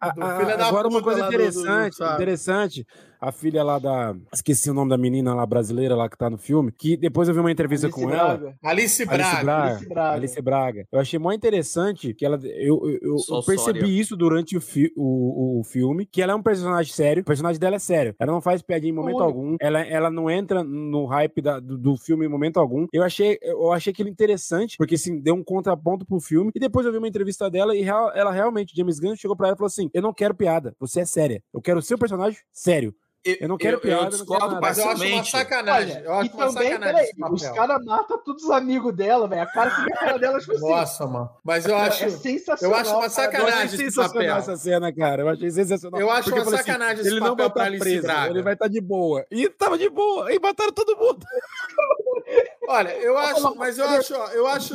[SPEAKER 2] A-
[SPEAKER 1] Do
[SPEAKER 2] a-
[SPEAKER 1] filho da
[SPEAKER 2] agora uma coisa
[SPEAKER 1] do- do-
[SPEAKER 2] interessante,
[SPEAKER 1] sabe?
[SPEAKER 2] interessante, a filha lá da, esqueci o nome da menina lá brasileira lá que tá no filme, que depois eu vi uma entrevista
[SPEAKER 3] Alice
[SPEAKER 2] com ela,
[SPEAKER 3] Braga.
[SPEAKER 1] Alice
[SPEAKER 2] Alice
[SPEAKER 1] Braga.
[SPEAKER 2] Braga,
[SPEAKER 3] Alice Braga.
[SPEAKER 2] Alice Braga. Eu achei muito interessante que ela, eu, eu, eu- percebi
[SPEAKER 4] Sória.
[SPEAKER 2] isso durante o, fi- o, o filme, que ela é um personagem sério, o personagem dela é sério, ela não faz piadinha em momento
[SPEAKER 3] Olha.
[SPEAKER 2] algum, ela, ela não entra no hype da- do, do filme em momento algum. Eu achei, eu achei aquilo interessante, porque assim, deu um contraponto pro filme, e depois eu vi uma entrevista dela e real- ela realmente, James Gunn chegou pra ela e falou assim, eu não quero piada, você é séria, eu quero o seu personagem sério. Eu não quero piada, eu
[SPEAKER 4] Eu
[SPEAKER 2] não
[SPEAKER 4] discordo.
[SPEAKER 1] Mas eu acho uma sacanagem. eu
[SPEAKER 3] Olha,
[SPEAKER 1] acho
[SPEAKER 3] e
[SPEAKER 1] uma
[SPEAKER 3] também,
[SPEAKER 1] sacanagem
[SPEAKER 3] peraí, os caras matam todos os amigos dela, velho. A cara que vem a cara dela, tipo assim,
[SPEAKER 1] Nossa, mano. Mas eu acho.
[SPEAKER 3] é sensacional.
[SPEAKER 1] eu acho uma
[SPEAKER 3] cara.
[SPEAKER 2] Eu
[SPEAKER 1] sacanagem.
[SPEAKER 2] achei
[SPEAKER 1] esse
[SPEAKER 2] sensacional
[SPEAKER 1] papel.
[SPEAKER 2] essa cena, cara. Eu achei sensacional.
[SPEAKER 1] Eu acho uma
[SPEAKER 2] falei assim,
[SPEAKER 1] sacanagem esse
[SPEAKER 2] ele não vai
[SPEAKER 1] pra
[SPEAKER 2] estar
[SPEAKER 1] Alice
[SPEAKER 2] preso,
[SPEAKER 1] Braga.
[SPEAKER 2] ele vai estar de boa. E tava de boa, e mataram todo mundo. [LAUGHS]
[SPEAKER 1] Olha, eu acho, mas eu acho, ó, eu acho,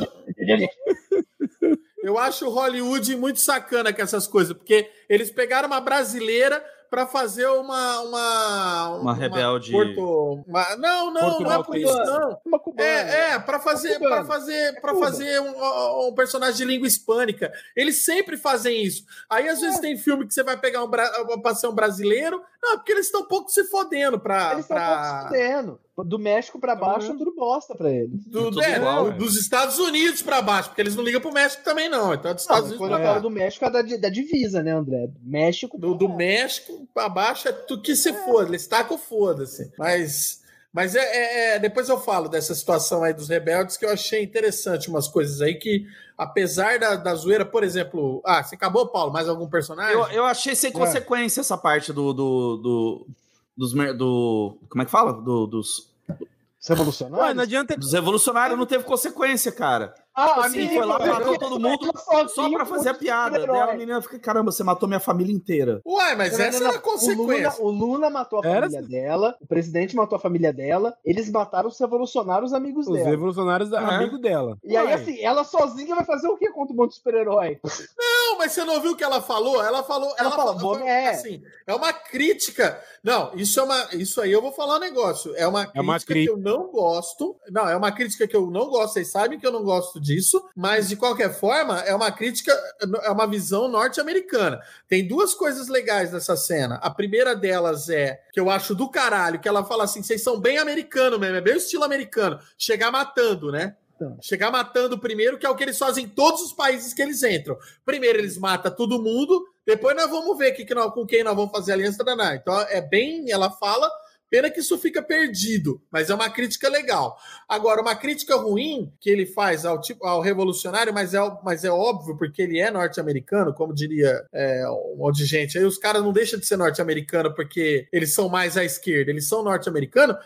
[SPEAKER 1] Eu acho Hollywood muito sacana com essas coisas, porque eles pegaram uma brasileira para fazer uma uma,
[SPEAKER 4] uma rebelde.
[SPEAKER 1] Porto, uma, não, não,
[SPEAKER 2] Porto
[SPEAKER 1] não é por isso não.
[SPEAKER 3] Uma cubana.
[SPEAKER 1] É, é para fazer para fazer para
[SPEAKER 3] Cuba.
[SPEAKER 1] fazer um, um personagem de língua hispânica. Eles sempre fazem isso. Aí às vezes tem filme que você vai pegar um ser um brasileiro, não, porque eles estão um pouco se fodendo para
[SPEAKER 3] Eles estão
[SPEAKER 1] pra...
[SPEAKER 3] fudendo. Do México pra baixo é tudo bosta pra eles.
[SPEAKER 1] do,
[SPEAKER 4] Tudo
[SPEAKER 1] é,
[SPEAKER 4] igual,
[SPEAKER 1] do-
[SPEAKER 4] é.
[SPEAKER 1] dos Estados Unidos para baixo, porque eles não ligam pro México também não. Então é dos
[SPEAKER 3] Não,
[SPEAKER 1] Estados
[SPEAKER 3] mas
[SPEAKER 1] Unidos
[SPEAKER 3] quando eu falo do México é da, da divisa, né, André? México.
[SPEAKER 1] Do, do México para baixo é tudo que se foda, eles tacam foda-se. Mas, mas é, é- é- depois eu falo dessa situação aí dos rebeldes que eu achei interessante umas coisas aí que, apesar da, da zoeira, por exemplo. Ah, você acabou, Paulo? Mais algum personagem?
[SPEAKER 4] Eu, eu achei sem consequência essa parte do. do, do dos, do. Como é que fala? Do- dos,
[SPEAKER 3] Os revolucionários?
[SPEAKER 2] Ué, não adianta.
[SPEAKER 4] dos revolucionários não teve consequência, cara.
[SPEAKER 3] Ah,
[SPEAKER 4] Assim,
[SPEAKER 3] amigo,
[SPEAKER 4] foi lá, matou todo mundo Só pra fazer a piada. Daí a menina fica, caramba, você matou minha família inteira.
[SPEAKER 1] Uai, mas essa era a
[SPEAKER 3] não. O Lula,
[SPEAKER 1] consequência.
[SPEAKER 3] o Lula matou a
[SPEAKER 2] Era
[SPEAKER 3] família dela, o presidente matou a família dela, eles mataram os revolucionários amigos
[SPEAKER 2] Os
[SPEAKER 3] dela.
[SPEAKER 2] revolucionários
[SPEAKER 4] É.
[SPEAKER 2] amigo dela.
[SPEAKER 3] E aí,
[SPEAKER 2] Uai.
[SPEAKER 3] assim, ela sozinha vai fazer o que contra um monte de super-herói?
[SPEAKER 1] Não, mas você não ouviu o que ela falou? Ela falou.
[SPEAKER 3] Ela falou,
[SPEAKER 1] falou-
[SPEAKER 3] bom, é.
[SPEAKER 1] assim, é uma crítica. Não, isso é uma. Isso aí eu vou falar um negócio. É uma crítica,
[SPEAKER 2] É uma
[SPEAKER 1] que eu não gosto. Não, é uma crítica que eu não gosto. Vocês sabem que eu não gosto disso, mas de qualquer forma, é uma crítica, é uma visão norte-americana. Tem duas coisas legais nessa cena. A primeira delas é que eu acho do caralho, que ela fala assim: vocês são bem americano mesmo, é bem o estilo americano. Chegar matando, né? Chegar matando primeiro, que é o que eles fazem em todos os países que eles entram. Primeiro eles matam todo mundo, depois nós vamos ver que que nós- com quem nós vamos fazer aliança da Então é bem, ela fala, pena que isso fica perdido, mas é uma crítica legal. Agora, uma crítica ruim que ele faz ao, tipo, ao revolucionário, mas é, mas é óbvio, porque ele é norte-americano, como diria é, um monte de gente. Aí os caras não deixam de ser norte-americano porque eles são mais à esquerda, eles são norte-americanos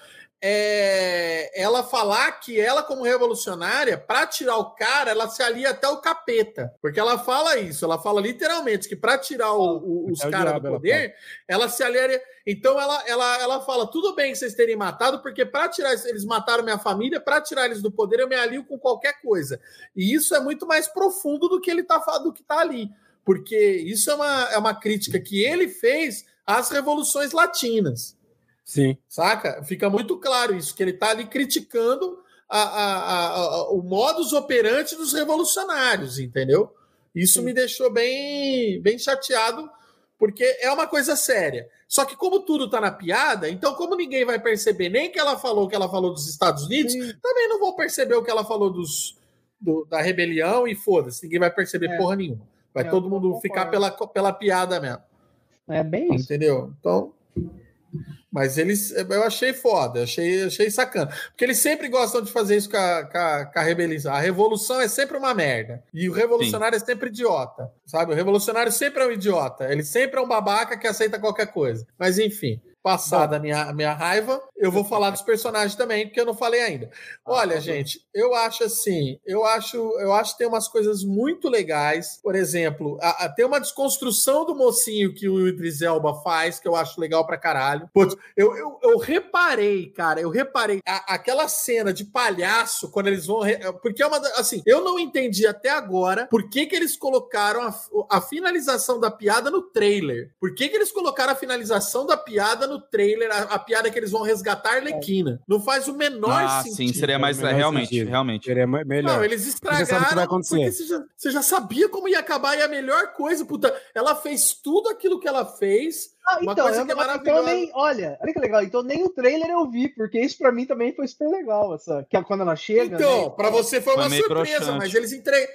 [SPEAKER 1] é, ela falar que ela, como revolucionária, para tirar o cara, ela se alia até o capeta. Porque ela fala isso, ela fala literalmente que para tirar o- o- os
[SPEAKER 2] É
[SPEAKER 1] caras do
[SPEAKER 2] diabo, ela
[SPEAKER 1] poder, ela se aliaria. Então ela, ela, ela fala: tudo bem vocês terem matado, porque para tirar eles mataram minha família, para tirar eles do poder, eu me alio com qualquer coisa. E isso é muito mais profundo do que ele tá do que tá ali. Porque isso é uma, é uma crítica que ele fez às revoluções latinas.
[SPEAKER 2] Sim.
[SPEAKER 1] Saca? Fica muito claro isso, que ele está ali criticando a- a- a- o modus operandi dos revolucionários, entendeu? Isso me deixou bem, bem chateado, porque é uma coisa séria. Só que como tudo tá na piada, então como ninguém vai perceber nem que ela falou que ela falou dos Estados Unidos, também não vou perceber o que ela falou dos, do- da rebelião e foda-se, ninguém vai perceber
[SPEAKER 3] É.
[SPEAKER 1] porra nenhuma. Vai
[SPEAKER 3] É,
[SPEAKER 1] todo mundo ficar pela, pela piada mesmo.
[SPEAKER 3] É bem isso.
[SPEAKER 1] Entendeu? Então. Mas eles. Eu achei foda, achei, achei sacana. Porque eles sempre gostam de fazer isso com a, com a, com a rebelião. A revolução é sempre uma merda. E o revolucionário é sempre idiota. Sabe? O revolucionário sempre é um idiota. Ele sempre é um babaca que aceita qualquer coisa. Mas enfim. Passada a minha, a minha raiva, eu vou falar dos personagens também, porque eu não falei ainda. Olha, gente, eu acho assim, eu acho, eu acho que tem umas coisas muito legais. Por exemplo, a- a- tem uma desconstrução do mocinho que o Idris Elba faz, que eu acho legal pra caralho. Putz, eu, eu, eu reparei, cara, eu reparei a- aquela cena de palhaço quando eles vão. re- Porque é uma. Assim, eu não entendi até agora por que, que eles colocaram a, a finalização da piada no trailer. Por que, que eles colocaram a finalização da piada no trailer, a, a piada que eles vão resgatar a Arlequina? Não faz o menor
[SPEAKER 4] Ah,
[SPEAKER 1] sentido.
[SPEAKER 4] sim, seria mais.
[SPEAKER 2] Menor
[SPEAKER 4] realmente,
[SPEAKER 2] sentido.
[SPEAKER 4] realmente.
[SPEAKER 2] Seria me- melhor.
[SPEAKER 1] Não, eles
[SPEAKER 2] já sabe o que
[SPEAKER 1] estragaram
[SPEAKER 2] vai acontecer.
[SPEAKER 1] porque você já, você já sabia como ia acabar e a melhor coisa, puta, ela fez tudo aquilo que ela fez.
[SPEAKER 3] Ah,
[SPEAKER 1] Uma
[SPEAKER 3] então,
[SPEAKER 1] coisa
[SPEAKER 3] eu,
[SPEAKER 1] que é
[SPEAKER 3] então
[SPEAKER 1] maravilhosa.
[SPEAKER 3] nem, olha, olha que legal. Então nem o trailer eu vi, porque isso pra mim também foi super legal, essa, que é quando ela chega.
[SPEAKER 1] Então,
[SPEAKER 3] né,
[SPEAKER 1] pra você foi
[SPEAKER 4] Foi
[SPEAKER 1] uma surpresa,
[SPEAKER 4] broxante.
[SPEAKER 1] mas eles, entre...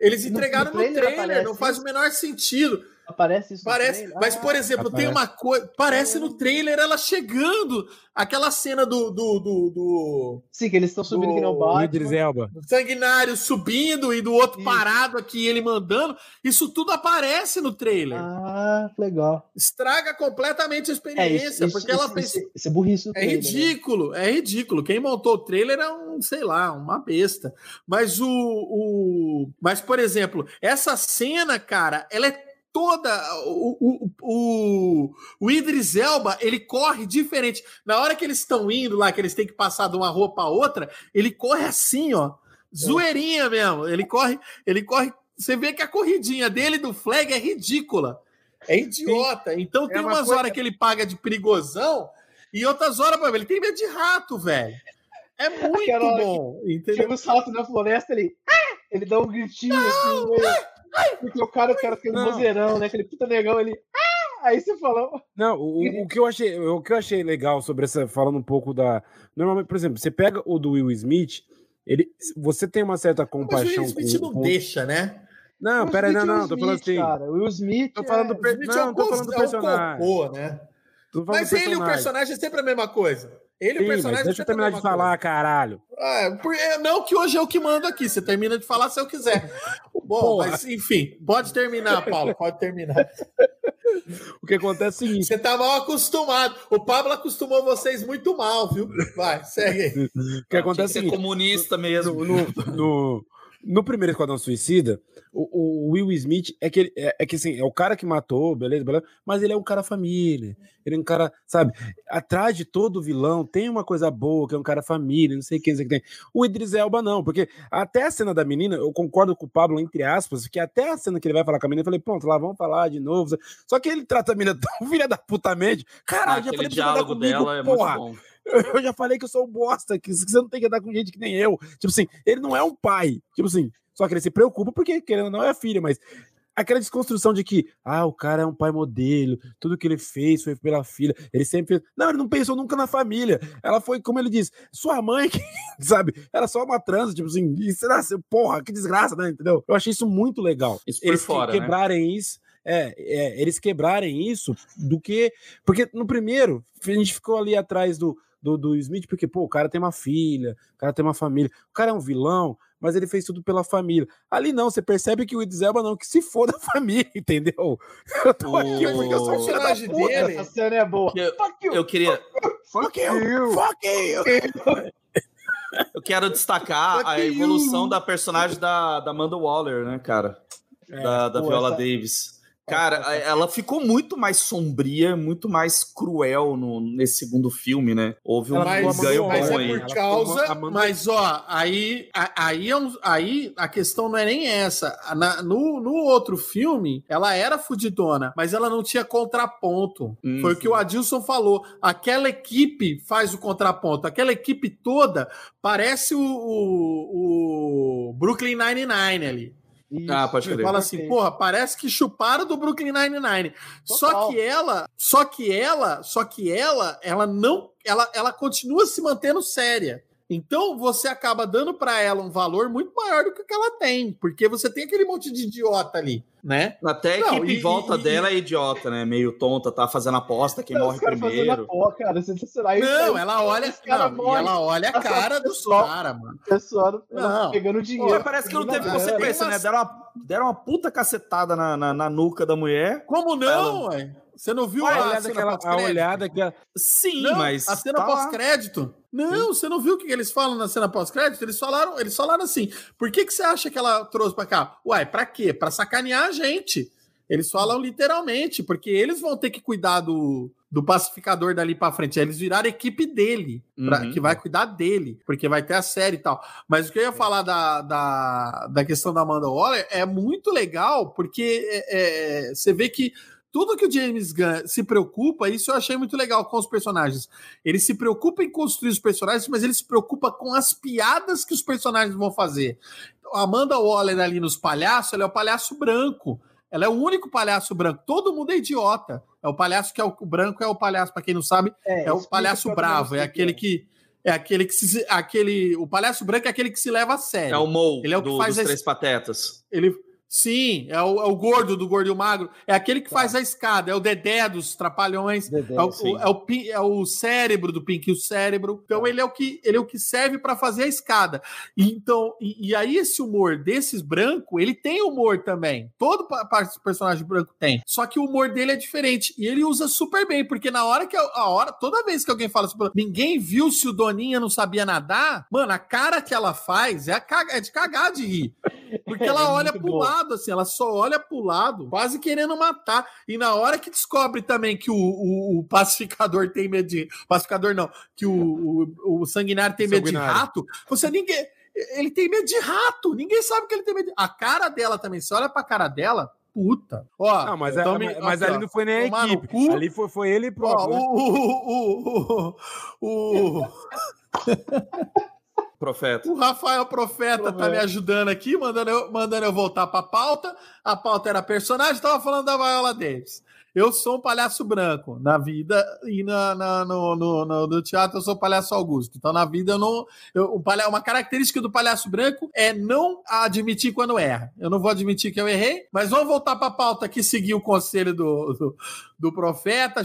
[SPEAKER 1] eles
[SPEAKER 3] No-
[SPEAKER 1] entregaram
[SPEAKER 3] no
[SPEAKER 1] no
[SPEAKER 3] trailer
[SPEAKER 1] trailer,
[SPEAKER 3] aparece
[SPEAKER 1] não faz o menor sentido.
[SPEAKER 3] Aparece isso. no
[SPEAKER 1] Parece,
[SPEAKER 3] trailer?
[SPEAKER 1] mas
[SPEAKER 3] Ah,
[SPEAKER 1] por exemplo, tem uma coisa, parece no trailer ela chegando, aquela cena do do, do, do,
[SPEAKER 3] Sim, que eles estão subindo
[SPEAKER 1] do-
[SPEAKER 3] que nem o
[SPEAKER 2] O
[SPEAKER 3] Batman.
[SPEAKER 2] Idris Elba.
[SPEAKER 1] do sanguinário subindo e do outro
[SPEAKER 3] Isso.
[SPEAKER 1] parado aqui ele mandando, isso tudo aparece no trailer.
[SPEAKER 3] Ah, legal.
[SPEAKER 1] Estraga completamente a
[SPEAKER 3] É,
[SPEAKER 1] experiência,
[SPEAKER 3] isso, isso,
[SPEAKER 1] porque ela
[SPEAKER 3] isso,
[SPEAKER 1] fez
[SPEAKER 3] isso, isso é burrice
[SPEAKER 1] É
[SPEAKER 3] né?
[SPEAKER 1] ridículo, é ridículo. Quem montou o trailer é um, sei lá, uma besta. Mas o, o. Mas, por exemplo, essa cena, cara, ela é toda. O, o, o, o Idris Elba, ele corre diferente. Na hora que eles estão indo lá, que eles têm que passar de uma roupa a outra, ele corre assim, ó. Zoeirinha mesmo. Ele corre, ele corre você vê que a corridinha dele do flag é ridícula. É idiota. Sim. Então tem é umas coisa... horas que ele paga de perigosão e outras horas, mano, ele tem medo de rato, velho. É muito bom.
[SPEAKER 3] Entendeu? Chega os ratos na floresta, ele. Ele dá um gritinho não, assim, meio... porque o cara, o cara aquele vozeirão, né? Aquele puta negão, ele. Ah! Aí você falou.
[SPEAKER 2] Não, o, o, que eu achei, o que eu achei legal sobre essa, falando um pouco da. Normalmente, por exemplo, você pega o do Will Smith, ele, você tem uma certa compaixão. Mas
[SPEAKER 1] o Will Smith
[SPEAKER 2] com,
[SPEAKER 1] não com... deixa, né?
[SPEAKER 2] Não, pera aí, não, não, tô falando assim.
[SPEAKER 3] Cara, o Will Smith.
[SPEAKER 2] Tô falando do, per... não, é tô falando do personagem. É cocô, né?
[SPEAKER 1] Mas ele e o personagem é sempre a mesma coisa. Ele Sim, o personagem.
[SPEAKER 2] Deixa eu terminar de falar, coisa. caralho.
[SPEAKER 1] Ah, não que hoje é o que mando aqui. Você termina de falar se eu quiser. Bom, Porra. mas enfim, pode terminar, Paulo. Pode terminar. [LAUGHS]
[SPEAKER 2] o que acontece é o seguinte:
[SPEAKER 1] você tá mal acostumado. O Pablo acostumou vocês muito mal, viu? Vai, segue aí.
[SPEAKER 2] O que acontece é
[SPEAKER 4] comunista mesmo.
[SPEAKER 2] No, no, no, primeiro Esquadrão Suicida, o, o, Will Smith é que, é, é, que assim, é o cara que matou, beleza, beleza, mas ele é um cara família. Ele é um cara, sabe, atrás de todo vilão tem uma coisa boa, que é um cara família, não sei quem, não sei quem tem. O Idris Elba não, porque até a cena da menina, eu concordo com o Pablo, entre aspas, que até a cena que ele vai falar com a menina, eu falei, pronto, lá vamos falar de novo. Só que ele trata a menina tão [LAUGHS] filha da puta mente. Caralho, ah, já falei
[SPEAKER 4] diálogo comigo, dela é porra. muito bom. [LAUGHS]
[SPEAKER 2] Eu já falei que eu sou um bosta, que você não tem que andar com gente que nem eu. Tipo assim, ele não é um pai. Tipo assim, só que ele se preocupa porque, querendo ou não, é a filha, mas aquela desconstrução de que, ah, o cara é um pai modelo, tudo que ele fez foi pela filha, ele sempre fez... Não, ele não pensou nunca na família. Ela foi, como ele diz, sua mãe, que, [LAUGHS] sabe? Era só uma trans, tipo assim, e será, porra, que desgraça, né? Entendeu? Eu achei isso muito legal.
[SPEAKER 4] Isso eles fora,
[SPEAKER 2] né? quebrarem isso. É, é, eles quebrarem isso do que. Porque no primeiro, a gente ficou ali atrás do, do, do Smith, porque, pô, o cara tem uma filha, o cara tem uma família, o cara é um vilão, mas ele fez tudo pela família. Ali não, você percebe que o Idris Elba não, que se for da [LAUGHS] família, entendeu?
[SPEAKER 1] Eu tô aqui porque eu sou o personagem dele.
[SPEAKER 3] Essa cena é boa.
[SPEAKER 4] Eu, fuck you, eu queria.
[SPEAKER 2] Fuck you! Fuck you!
[SPEAKER 4] Eu quero destacar fuck a evolução you. da personagem da, da Amanda Waller, né, cara? É, da, da pô, Viola essa... Davis. Cara, ela ficou muito mais sombria, muito mais cruel no, nesse segundo filme, né? Houve um
[SPEAKER 1] mas, ganho mas bom é aí. Por causa, mas ó, aí, aí, é aí a questão não é nem essa. Na, no, no outro filme, ela era fudidona, mas ela não tinha contraponto. Hum, Foi sim. o que o Adilson falou. Aquela equipe faz o contraponto. Aquela equipe toda parece o, o, o Brooklyn Nine-Nine ali.
[SPEAKER 4] Isso. Ah, pode crer.
[SPEAKER 1] Fala assim, porra, parece que chuparam do Brooklyn Nine-Nine. Só que ela, só que ela, só que ela, ela não, ela, ela continua se mantendo séria. Então você acaba dando para ela um valor muito maior do que, que ela tem, porque você tem aquele monte de idiota ali, né?
[SPEAKER 4] Até a equipe e, volta e, dela é idiota, né? Meio tonta, tá fazendo aposta, quem não, morre primeiro.
[SPEAKER 1] Porra, cara, não, ela olha, não, ela olha a cara dos caras, mano.
[SPEAKER 3] Pessoal, não. pegando dinheiro. Pô,
[SPEAKER 4] parece que não teve consequência, né? Deram uma, deram uma puta cacetada na, na, na nuca da mulher.
[SPEAKER 1] Como não, ué? Você não viu
[SPEAKER 2] a, a olhada que ela, a olhada que ela...
[SPEAKER 1] Sim, não, mas a cena tá pós-crédito. Não, Sim. você não viu o que eles falam na cena pós-crédito? Eles falaram, eles falaram assim: "Por que que você acha que ela trouxe para cá?" Uai, para quê? Para sacanear a gente. Eles falam literalmente, porque eles vão ter que cuidar do, do pacificador dali para frente. Eles viraram equipe dele, pra, uhum. que vai cuidar dele, porque vai ter a série e tal. Mas o que eu ia falar da, da, da questão da Amanda Waller é muito legal, porque é, é, você vê que tudo que o James Gunn se preocupa, isso eu achei muito legal com os personagens. Ele se preocupa em construir os personagens, mas ele se preocupa com as piadas que os personagens vão fazer. A Amanda Waller ali nos palhaços, ela é o palhaço branco. Ela é o único palhaço branco. Todo mundo é idiota. É o palhaço que é o, o branco, é o palhaço, para quem não sabe, é, é o palhaço bravo, é aquele é. que é aquele que se, aquele o palhaço branco é aquele que se leva a sério.
[SPEAKER 4] É o Mo, ele é o que do, faz dos três patetas.
[SPEAKER 1] Ele Sim, é o, é o, gordo do gordo e o magro. É aquele que tá. faz a escada, é o Dedé dos Trapalhões, Dedé, é, o, é, o, é, o, cérebro do Pink o cérebro. Então tá. ele é o que ele é o que serve para fazer a escada. E, então, e, e, aí esse humor desses branco, ele tem humor também. Todo personagem branco tem. Só que o humor dele é diferente e ele usa super bem, porque na hora que a hora, toda vez que alguém fala assim, ninguém viu se o Doninha não sabia nadar, mano, a cara que ela faz é, a, é de cagar de rir. [LAUGHS] Porque ela é olha pro bom. lado, assim, ela só olha pro lado, quase querendo matar. E na hora que descobre também que o, o, o pacificador tem medo de. Pacificador não, que o, o, o sanguinário tem medo sanguinário. de rato, você ninguém. ele tem medo de rato. Ninguém sabe que ele tem medo. De... A cara dela também. Se olha pra cara dela, puta. Ó,
[SPEAKER 2] não, mas, então, é, mas, ali não foi nem a equipe. Cu, ali foi, foi ele próprio. Ó, né?
[SPEAKER 1] o, o, o, o...
[SPEAKER 4] Profeta.
[SPEAKER 1] O Rafael Profeta Profeta tá me ajudando aqui, mandando eu, mandando eu voltar pra pauta. A pauta era personagem, tava falando da Viola Davis. Eu sou um palhaço branco na vida e na, na no, no, no, no, teatro eu sou palhaço Augusto. Então, na vida, eu não. Eu, um palha, uma característica do palhaço branco é não admitir quando erra. Eu não vou admitir que eu errei, mas vamos voltar para a pauta aqui, seguir o conselho do, do, do profeta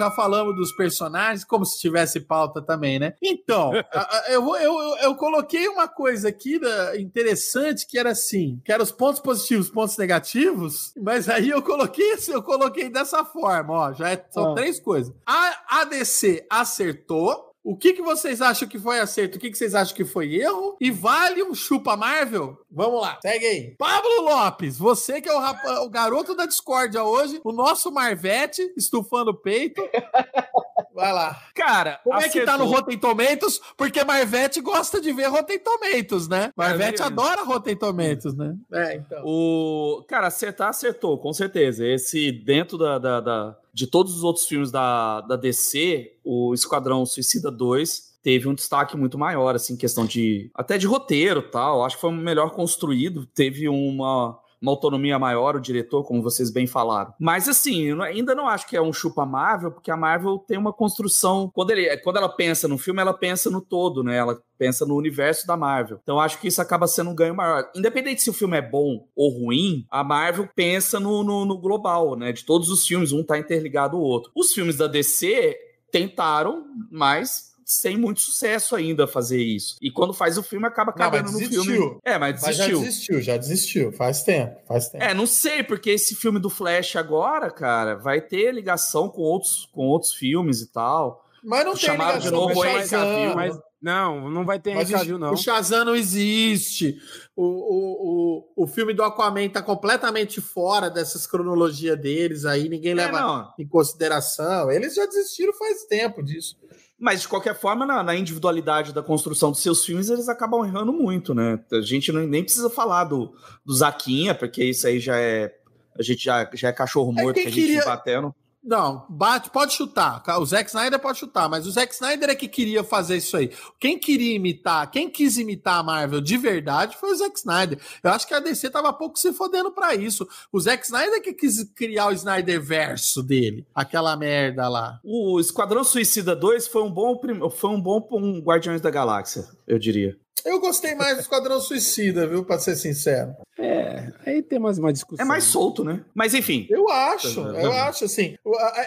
[SPEAKER 1] já falamos dos personagens, como se tivesse pauta também, né? Então, [LAUGHS] eu, eu, eu, coloquei uma coisa aqui interessante que era assim, que eram os pontos positivos, pontos negativos, mas aí eu coloquei assim, eu coloquei dessa forma, ó, já é, são ah. três coisas. A ADC acertou, o que, que vocês acham que foi acerto? O que, que vocês acham que foi erro? E vale um chupa Marvel? Vamos lá, segue aí. Pablo Lopes, você que é o, o garoto da discórdia hoje, o nosso Marvete, estufando o peito. [LAUGHS] Vai lá.
[SPEAKER 4] Cara,
[SPEAKER 1] como acertou. é que tá no Rotten Tomatoes? Porque Marvete gosta de ver Rotten Tomatoes, né? Marvete é adora Rotten Tomatoes, né?
[SPEAKER 4] É, então. O... Cara, acertar, acertou, com certeza. Esse dentro da, da, da de todos os outros filmes da, da DC, o Esquadrão Suicida 2 teve um destaque muito maior, assim, questão de. até de roteiro tal. Acho que foi melhor construído, teve uma uma autonomia maior, o diretor, como vocês bem falaram. Mas assim, ainda não acho que é um chupa Marvel, porque a Marvel tem uma construção. Quando, ele, quando ela pensa no filme, ela pensa no todo, né? Ela pensa no universo da Marvel. Então acho que isso acaba sendo um ganho maior. Independente se o filme é bom ou ruim, a Marvel pensa no, no, no global, né? De todos os filmes, um tá interligado ao outro. Os filmes da DC tentaram, mas sem muito sucesso ainda fazer isso. E quando faz o filme, acaba cagando no filme.
[SPEAKER 1] É, mas desistiu. Mas já desistiu, já desistiu. Faz tempo, faz tempo.
[SPEAKER 4] É, não sei, porque esse filme do Flash agora, cara, vai ter ligação com outros, com outros filmes e tal.
[SPEAKER 1] Mas não tem ligação de novo
[SPEAKER 2] Henry Cavill, mas não, não vai ter Henry Cavill, não.
[SPEAKER 1] O Shazam não existe. O, o, o, o filme do Aquaman tá completamente fora dessas cronologias deles aí, ninguém é, leva não. em consideração. Eles já desistiram faz tempo disso.
[SPEAKER 4] Mas, de qualquer forma, na, na, individualidade da construção dos seus filmes, eles acabam errando muito, né? A gente não, nem precisa falar do, do Zaquinha, porque isso aí já é. A gente já, já é cachorro morto é que a gente queria... batendo.
[SPEAKER 1] Não, bate, pode chutar. O Zack Snyder pode chutar, mas o Zack Snyder é que queria fazer isso aí. Quem queria imitar, quem quis imitar a Marvel de verdade foi o Zack Snyder. Eu acho que a DC tava pouco se fodendo para isso. O Zack Snyder é que quis criar o Snyder verso dele, aquela merda lá.
[SPEAKER 4] O Esquadrão Suicida 2 foi um bom foi um bom um Guardiões da Galáxia, eu diria.
[SPEAKER 1] Eu gostei mais do Esquadrão Suicida, viu, pra ser sincero.
[SPEAKER 2] É, aí tem mais uma discussão.
[SPEAKER 4] É mais solto, né? Mas enfim.
[SPEAKER 1] Eu acho, eu acho, assim.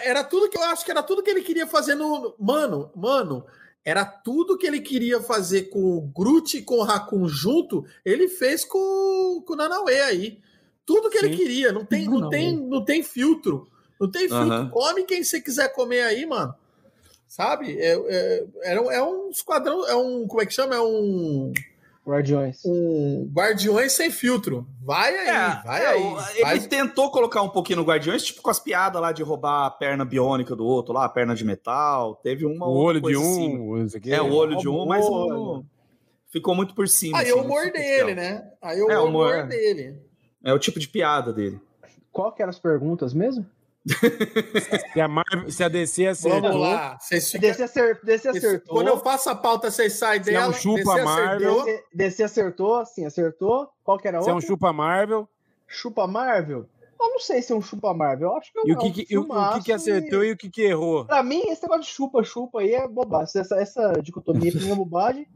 [SPEAKER 1] Era tudo que eu acho que era tudo que ele queria fazer no. Mano, mano. Era tudo que ele queria fazer com o Groot e com o Raccoon junto, ele fez com, com o Nanauê aí. Tudo que Sim. ele queria, não tem, [LAUGHS] não, tem, não tem filtro. Não tem filtro. Uhum. Come quem você quiser comer aí, mano sabe? É, é, é, é, um esquadrão, é um, como é que chama? É um...
[SPEAKER 3] Guardiões.
[SPEAKER 1] Um Guardiões sem filtro. Vai aí, é, vai é, aí.
[SPEAKER 4] Ele vai... tentou colocar um pouquinho no Guardiões, tipo com as piadas lá de roubar a perna biônica do outro lá, a perna de metal. Teve uma
[SPEAKER 2] o olho de um. Assim.
[SPEAKER 4] É, o olho de um, mas um, ficou muito por cima.
[SPEAKER 1] Aí assim, o humor dele, né? Aí o é, humor, humor dele.
[SPEAKER 4] É o tipo de piada dele.
[SPEAKER 3] Qual que eram as perguntas mesmo?
[SPEAKER 2] Se, a Marvel, se a DC acertou.
[SPEAKER 1] Vamos lá.
[SPEAKER 3] Fica... DC, acertou, DC acertou.
[SPEAKER 1] Quando eu faço a pauta, vocês saem dela. Se
[SPEAKER 2] é um chupa DC Marvel.
[SPEAKER 3] Acertou. DC acertou, sim, acertou. Qual que era
[SPEAKER 2] Se é um chupa Marvel.
[SPEAKER 3] Chupa Marvel? Eu não sei se é um chupa Marvel. Eu acho que não.
[SPEAKER 2] E o que, que, o, o que, que acertou e... e... o que, que errou?
[SPEAKER 3] Pra mim, esse negócio de chupa-chupa aí é bobagem. Essa, essa dicotomia é bobagem.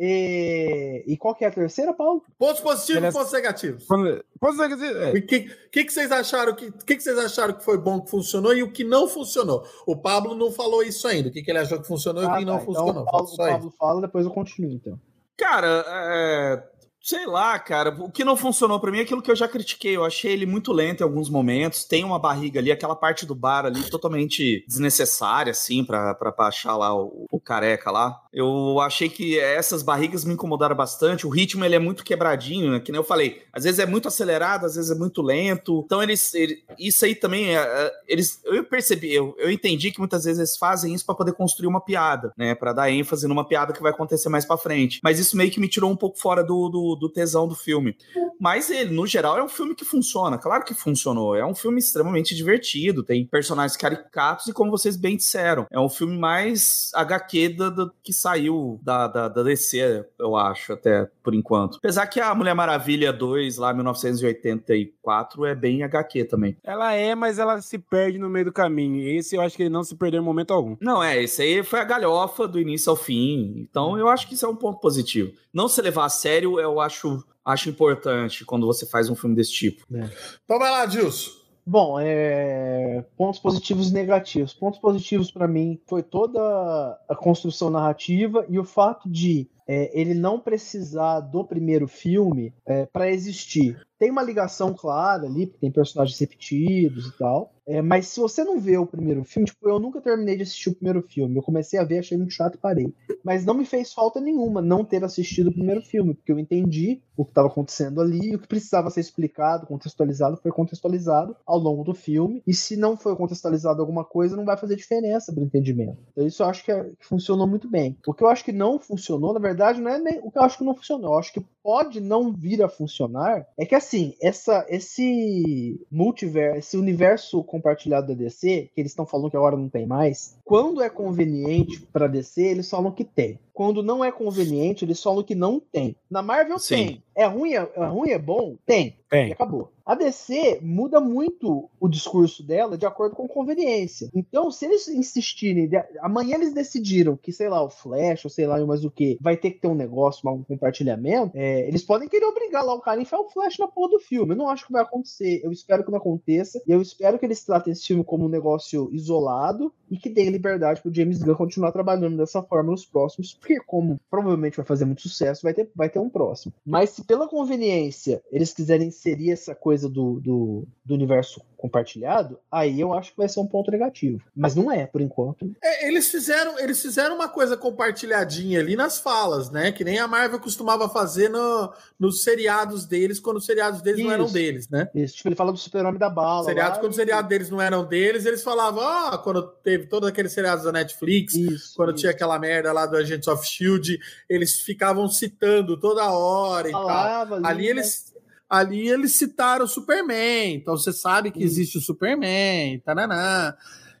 [SPEAKER 3] E, e qual que é a terceira, Paulo?
[SPEAKER 1] Pontos positivos e pontos negativos.
[SPEAKER 2] Pontos negativos.
[SPEAKER 1] É. O que, que, que, vocês acharam que, que, que vocês acharam que foi bom que funcionou e o que não funcionou? O Pablo não falou isso ainda. O que, que ele achou que funcionou ah, e o que tá, não então funcionou.
[SPEAKER 3] O Pablo, o Pablo fala, depois eu continuo, então.
[SPEAKER 4] Cara, é, Sei lá, cara. O que não funcionou para mim é aquilo que eu já critiquei. Eu achei ele muito lento em alguns momentos. Tem uma barriga ali, aquela parte do bar ali totalmente desnecessária, assim, pra, pra achar lá o, o careca lá. Eu achei que essas barrigas me incomodaram bastante. O ritmo ele é muito quebradinho, né? Que nem eu falei. Às vezes é muito acelerado, às vezes é muito lento. Então eles, ele, isso aí também é, é, eles, eu percebi, eu, eu entendi que muitas vezes eles fazem isso para poder construir uma piada, né? Para dar ênfase numa piada que vai acontecer mais para frente. Mas isso meio que me tirou um pouco fora do, do, do tesão do filme. Mas ele, no geral, é um filme que funciona. Claro que funcionou. É um filme extremamente divertido. Tem personagens caricatos e, como vocês bem disseram, é um filme mais HQ da, da que saiu da, da, da, DC, eu acho, até por enquanto. Apesar que a Mulher Maravilha 2, lá 1984, é bem HQ também.
[SPEAKER 2] Ela é, mas ela se perde no meio do caminho. Esse eu acho que ele não se perdeu em momento algum.
[SPEAKER 4] Não, é, esse aí foi a galhofa do início ao fim. Então eu acho que isso é um ponto positivo. Não se levar a sério, eu acho, acho importante quando você faz um filme desse tipo.
[SPEAKER 1] É. Então vai lá, Dilson.
[SPEAKER 3] Bom, é... pontos positivos e negativos. Pontos positivos para mim foi toda a construção narrativa e o fato de é, ele não precisar do primeiro filme é, para existir. Tem uma ligação clara ali, porque tem personagens repetidos e tal. É, mas se você não vê o primeiro filme, tipo, eu nunca terminei de assistir o primeiro filme. Eu comecei a ver, achei muito chato e parei. Mas não me fez falta nenhuma não ter assistido o primeiro filme, porque eu entendi o que estava acontecendo ali, o que precisava ser explicado, contextualizado, foi contextualizado ao longo do filme. E se não foi contextualizado alguma coisa, não vai fazer diferença para o entendimento. Então isso eu acho que, é, que funcionou muito bem. O que eu acho que não funcionou, na verdade, não é nem o que eu acho que não funcionou. Eu acho que pode não vir a funcionar. É que assim, essa, esse multiverso, esse universo compartilhado da DC, que eles estão falando que agora não tem mais, quando é conveniente para DC, eles falam que tem. Quando não é conveniente, eles falam que não tem. Na Marvel Sim. tem. É ruim, é, é ruim, é bom? Tem. Tem. E acabou. A DC muda muito o discurso dela de acordo com conveniência. Então, se eles insistirem, amanhã eles decidiram que, sei lá, o Flash, ou sei lá, mais o que, vai ter que ter um negócio, um compartilhamento, é, eles podem querer obrigar lá o cara a enfiar o Flash na porra do filme. Eu não acho que vai acontecer. Eu espero que não aconteça. E eu espero que eles tratem esse filme como um negócio isolado e que deem liberdade pro James Gunn continuar trabalhando dessa forma nos próximos, porque como provavelmente vai fazer muito sucesso, vai ter, vai ter um próximo. Mas se pela conveniência eles quiserem inserir essa coisa do, do, do, universo compartilhado, aí eu acho que vai ser um ponto negativo. Mas não é, por enquanto.
[SPEAKER 1] É, eles fizeram eles fizeram uma coisa compartilhadinha ali nas falas, né? Que nem a Marvel costumava fazer no, nos seriados deles, quando os seriados deles Isso. não eram deles, né?
[SPEAKER 3] Isso, tipo, ele fala do Super-Homem da Bala.
[SPEAKER 1] Seriados, quando os seriados deles não eram deles, eles falavam, ah, quando teve todos aqueles seriados da Netflix, isso, quando isso. tinha aquela merda lá do Agents of Shield, eles ficavam citando toda hora e Falava, tal. Ali, ali eles ali eles citaram o Superman, então você sabe que existe o Superman, tananá.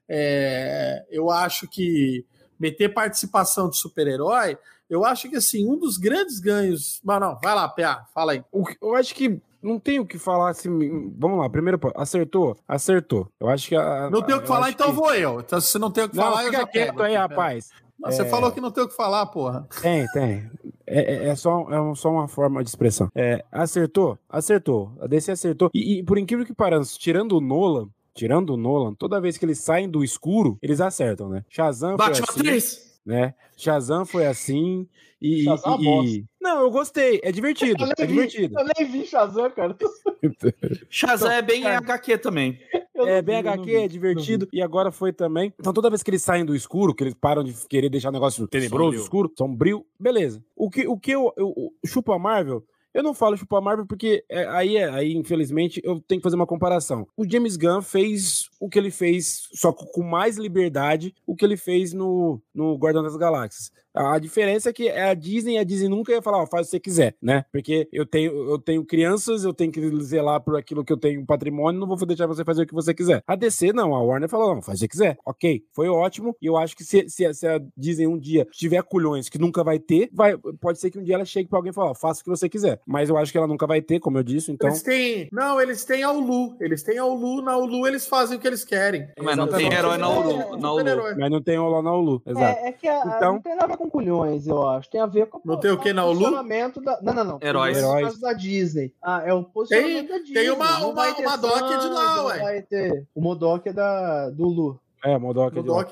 [SPEAKER 1] É, eu acho que meter participação de super-herói, eu acho que assim, um dos grandes ganhos. Mas não, vai lá, PA, fala aí.
[SPEAKER 2] Eu acho que não tem o que falar assim. Vamos lá, primeiro, acertou? Acertou. Eu acho que. A,
[SPEAKER 1] não tem o que falar, então que... vou eu. Então, se não tem o que não, falar, eu já
[SPEAKER 2] quieto aí, rapaz.
[SPEAKER 1] Não, você é... falou que não tem o que falar, porra.
[SPEAKER 2] Tem, tem. É, é, é, só, é só uma forma de expressão. É, acertou? Acertou. A DC acertou. E, e por incrível que pareça, tirando o Nolan, tirando o Nolan, toda vez que eles saem do escuro, eles acertam, né? Shazam
[SPEAKER 1] Batman foi assim, 3!
[SPEAKER 2] Né? Shazam foi assim. E, Shazam e, e... Não, eu gostei. É divertido. é vi, divertido.
[SPEAKER 3] Eu nem vi Shazam, cara. [LAUGHS]
[SPEAKER 4] Shazam é bem cara, HQ também.
[SPEAKER 2] É bem HQ, é divertido. E agora foi também. Então, toda vez que eles saem do escuro, que eles param de querer deixar o negócio tenebroso, sombrio. escuro, sombrio, beleza. O que, o que eu, eu, eu chupo a Marvel eu não falo chupa a Marvel porque é, aí, é, aí, infelizmente, eu tenho que fazer uma comparação. O James Gunn fez o que ele fez, só com mais liberdade, o que ele fez no, no Guardião das Galáxias. A diferença é que é a Disney, a Disney nunca ia falar, ó, faz o que você quiser, né? Porque eu tenho, eu tenho crianças, eu tenho que zelar por aquilo que eu tenho patrimônio, não vou deixar você fazer o que você quiser. A DC, não, a Warner falou, não, faz o que você quiser. Ok, foi ótimo, e eu acho que se, se, se a Disney um dia tiver culhões que nunca vai ter, vai, pode ser que um dia ela chegue pra alguém e fale, ó, faça o que você quiser. Mas eu acho que ela nunca vai ter, como eu disse, então...
[SPEAKER 1] Eles têm, não, eles têm a Ulu, eles têm a Ulu, na Ulu eles fazem o que eles querem.
[SPEAKER 4] Mas não tem herói na Ulu. Na Ulu.
[SPEAKER 2] Mas não tem lá na Ulu, exato.
[SPEAKER 3] É, é que a, então... não tem nada com culhões, eu acho. Tem a ver com,
[SPEAKER 1] não tem o que na Ulu?
[SPEAKER 3] posicionamento da. Não, não, não.
[SPEAKER 4] Heróis.
[SPEAKER 3] Heróis da Disney. Ah, é o posicionamento
[SPEAKER 1] tem,
[SPEAKER 3] da Disney.
[SPEAKER 1] Tem uma, uma, uma doc de lá, ué.
[SPEAKER 3] Vai ter. O Modok é da, do Lu.
[SPEAKER 2] É, o Modok
[SPEAKER 1] é de lá.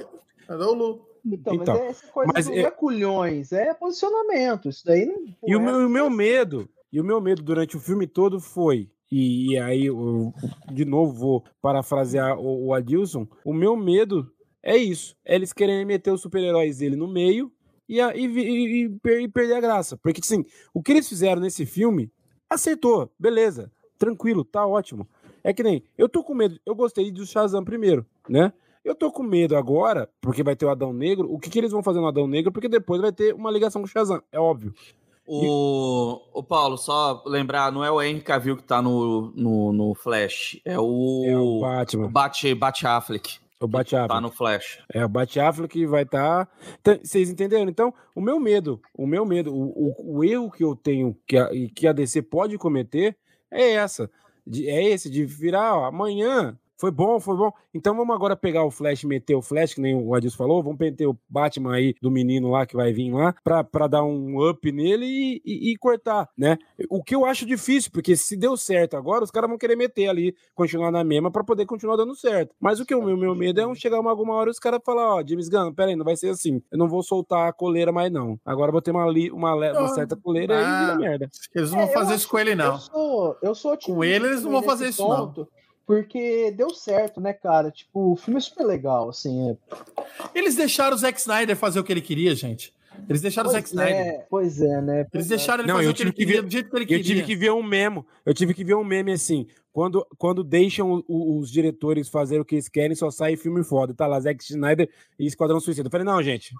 [SPEAKER 1] É da Lu.
[SPEAKER 3] Então, então, mas é essa coisa mas não é... é culhões, é posicionamento. Isso daí não.
[SPEAKER 2] E o meu, o meu medo, E o meu medo durante o filme todo foi. E, e aí, eu, de novo, vou parafrasear o, o Adilson. O meu medo é isso. É eles querem meter os super-heróis dele no meio e, e, e, e, perder a graça. Porque, assim, o que eles fizeram nesse filme, acertou, beleza, tranquilo, tá ótimo. É que nem, eu tô com medo, eu gostei do Shazam primeiro, né? Eu tô com medo agora, porque vai ter o Adão Negro. O que, que eles vão fazer no Adão Negro? Porque depois vai ter uma ligação com o Shazam, é óbvio.
[SPEAKER 4] O, o Paulo, só lembrar, não é o Henry Cavill que tá no, no, no Flash, é o,
[SPEAKER 2] é o Batman. O
[SPEAKER 4] Bat, Bat Affleck.
[SPEAKER 2] O Bat Affleck.
[SPEAKER 4] Tá no Flash.
[SPEAKER 2] É, o Bat Affleck vai estar. Tá... Então, vocês entenderam? Então, o meu medo, o meu medo, o, o, o erro que eu tenho que a, que a DC pode cometer é essa. De, é esse, de virar ó, amanhã foi bom, foi bom. Então vamos agora pegar o Flash e meter o Flash, que nem o Adilson falou. Vamos meter o Batman aí do menino lá que vai vir lá pra, pra dar um up nele e, e, e cortar, né? O que eu acho difícil, porque se deu certo agora, os caras vão querer meter ali, continuar na mesma pra poder continuar dando certo. Mas o que o meu, meu medo é um chegar uma, alguma hora e os caras falar, ó, James Gunn, peraí, não vai ser assim. Eu não vou soltar a coleira mais não. Agora vou ter uma, li, uma, uma certa coleira ah, e vira merda.
[SPEAKER 1] Eles não vão é, fazer isso com ele, não. Eu
[SPEAKER 3] sou, eu sou
[SPEAKER 1] Com ele eles não vão fazer isso, ponto. não.
[SPEAKER 3] Porque deu certo, né, cara? Tipo, o filme é super legal, assim. É...
[SPEAKER 1] Eles deixaram o Zack Snyder fazer o que ele queria, gente. Eles deixaram
[SPEAKER 3] pois
[SPEAKER 1] o Zack Snyder.
[SPEAKER 3] É, pois é, né? Pois
[SPEAKER 1] Eles deixaram ele Não, fazer
[SPEAKER 2] eu tive que ver, do jeito que ele eu queria. Eu tive que ver um memo. Eu tive que ver um meme assim. Quando, quando deixam os, os diretores fazer o que eles querem, só sai filme foda. Tá lá, Zack Snyder e Esquadrão Suicida. Eu falei, não, gente.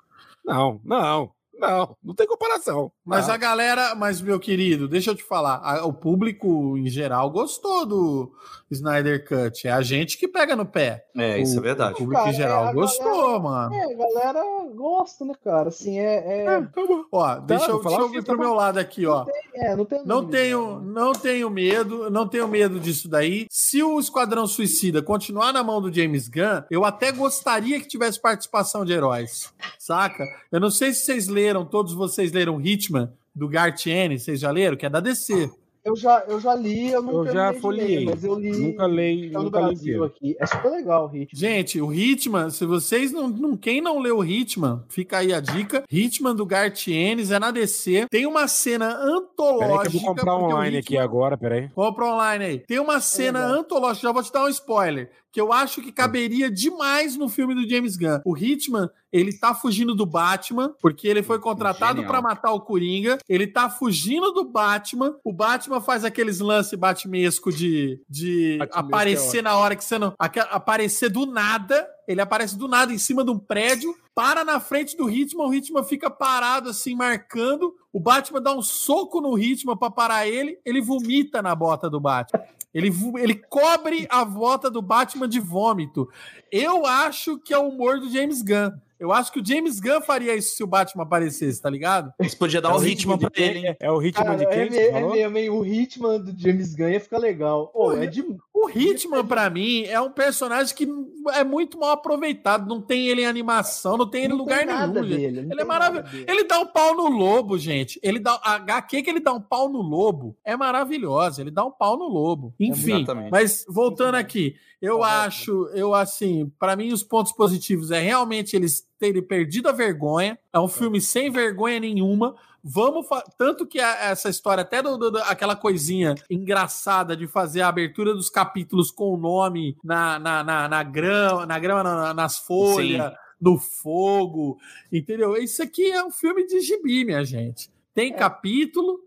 [SPEAKER 2] Não, não. Não, não tem comparação.
[SPEAKER 1] Mas não. a galera, mas meu querido, deixa eu te falar, a, o público em geral gostou do Snyder Cut. É a gente que pega no pé.
[SPEAKER 4] É, isso é verdade.
[SPEAKER 1] O público
[SPEAKER 4] cara,
[SPEAKER 1] em geral
[SPEAKER 3] é,
[SPEAKER 1] gostou,
[SPEAKER 3] galera,
[SPEAKER 1] mano.
[SPEAKER 3] É, a galera gosta, né, cara? Assim, é. é... é
[SPEAKER 1] tá ó, tá, deixa eu, deixa eu vir pro meu lado aqui, ó. Não, tem,
[SPEAKER 3] é, não, tem
[SPEAKER 1] não tenho, não tenho medo, não tenho medo disso daí. Se o Esquadrão Suicida continuar na mão do James Gunn, eu até gostaria que tivesse participação de heróis, saca? Eu não sei se vocês leram, todos vocês leram Hitman do Gartiene, vocês já leram? Que é da DC.
[SPEAKER 3] Eu já, eu já li, eu não
[SPEAKER 2] Eu já folhei, mas eu li. Nunca leio, tá nunca
[SPEAKER 3] li aqui. É super legal o Hitman.
[SPEAKER 1] Gente, o Hitman, se vocês não, não. Quem não leu o Hitman, fica aí a dica. Hitman do Gartienes é na DC. Tem uma cena antológica. Peraí que
[SPEAKER 2] eu vou comprar online Hitman... aqui agora, peraí.
[SPEAKER 1] Compra online aí. Tem uma cena é antológica, já vou te dar um spoiler que eu acho que caberia demais no filme do James Gunn. O Hitman, ele tá fugindo do Batman, porque ele foi contratado para matar o Coringa. Ele tá fugindo do Batman. O Batman faz aqueles lance batmesco de, de é aparecer é na hora que você não. Aparecer do nada. Ele aparece do nada em cima de um prédio, para na frente do Hitman, o Hitman fica parado assim, marcando. O Batman dá um soco no Hitman para parar ele, ele vomita na bota do Batman. Ele, ele cobre a volta do Batman de vômito. Eu acho que é o humor do James Gunn. Eu acho que o James Gunn faria isso se o Batman aparecesse, tá ligado?
[SPEAKER 4] Você podia dar é um ritmo pra ele.
[SPEAKER 2] É, é o ritmo Cara, de quem?
[SPEAKER 3] É, é mesmo, hein? O ritmo do James Gunn ia ficar legal.
[SPEAKER 1] Pô, é de... O Hitman, pra mim, é um personagem que é muito mal aproveitado. Não tem ele em animação, não tem ele em lugar nenhum. Dele, ele é maravilhoso. Ele dá um pau no lobo, gente. Ele dá. A HQ que ele dá um pau no lobo é maravilhosa. Ele dá um pau no lobo. Enfim, Exatamente. mas voltando aqui, eu acho, eu assim, para mim, os pontos positivos é realmente eles terem perdido a vergonha. É um filme sem vergonha nenhuma. Vamos tanto que a, essa história até do, do, aquela coisinha engraçada de fazer a abertura dos capítulos com o nome na, na, na, na grama, na grama, na, nas folhas, Sim. no fogo, entendeu? Isso aqui é um filme de gibi, minha gente. Tem é. capítulo,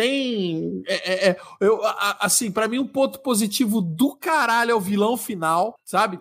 [SPEAKER 1] tem. É, é, é eu, assim, para mim, um ponto positivo do caralho é o vilão final, sabe?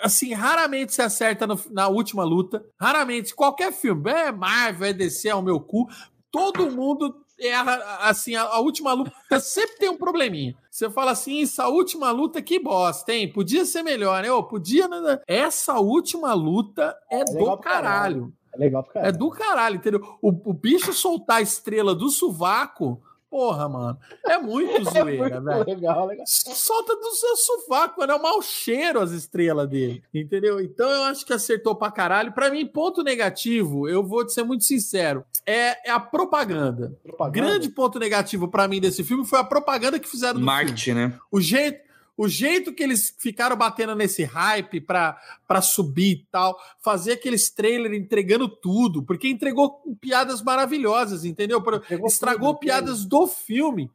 [SPEAKER 1] assim, raramente se acerta no, na última luta. Raramente, qualquer filme, é Marvel, é DC, é o meu cu. Todo mundo erra, assim, a, a, última luta sempre tem um probleminha. Você fala assim, essa última luta que bosta, hein? Podia ser melhor, né? Ô, podia. Né? Essa última luta é, é do caralho. caralho.
[SPEAKER 3] É legal pra
[SPEAKER 1] caralho. É do caralho, entendeu? O, o bicho soltar a estrela do sovaco Porra, mano. É muito [LAUGHS] é zoeira, velho. Legal, legal. Solta do seu sovaco, mano. É um mau cheiro as estrelas dele. Entendeu? Então eu acho que acertou pra caralho. Pra mim, ponto negativo, eu vou te ser muito sincero, é, é a propaganda. propaganda. Grande ponto negativo para mim desse filme foi a propaganda que fizeram do
[SPEAKER 4] Marketing,
[SPEAKER 1] filme.
[SPEAKER 4] né?
[SPEAKER 1] O jeito o jeito que eles ficaram batendo nesse hype para subir e tal, fazer aqueles trailers entregando tudo, porque entregou piadas maravilhosas, entendeu? Entregou Estragou tudo, piadas do filme.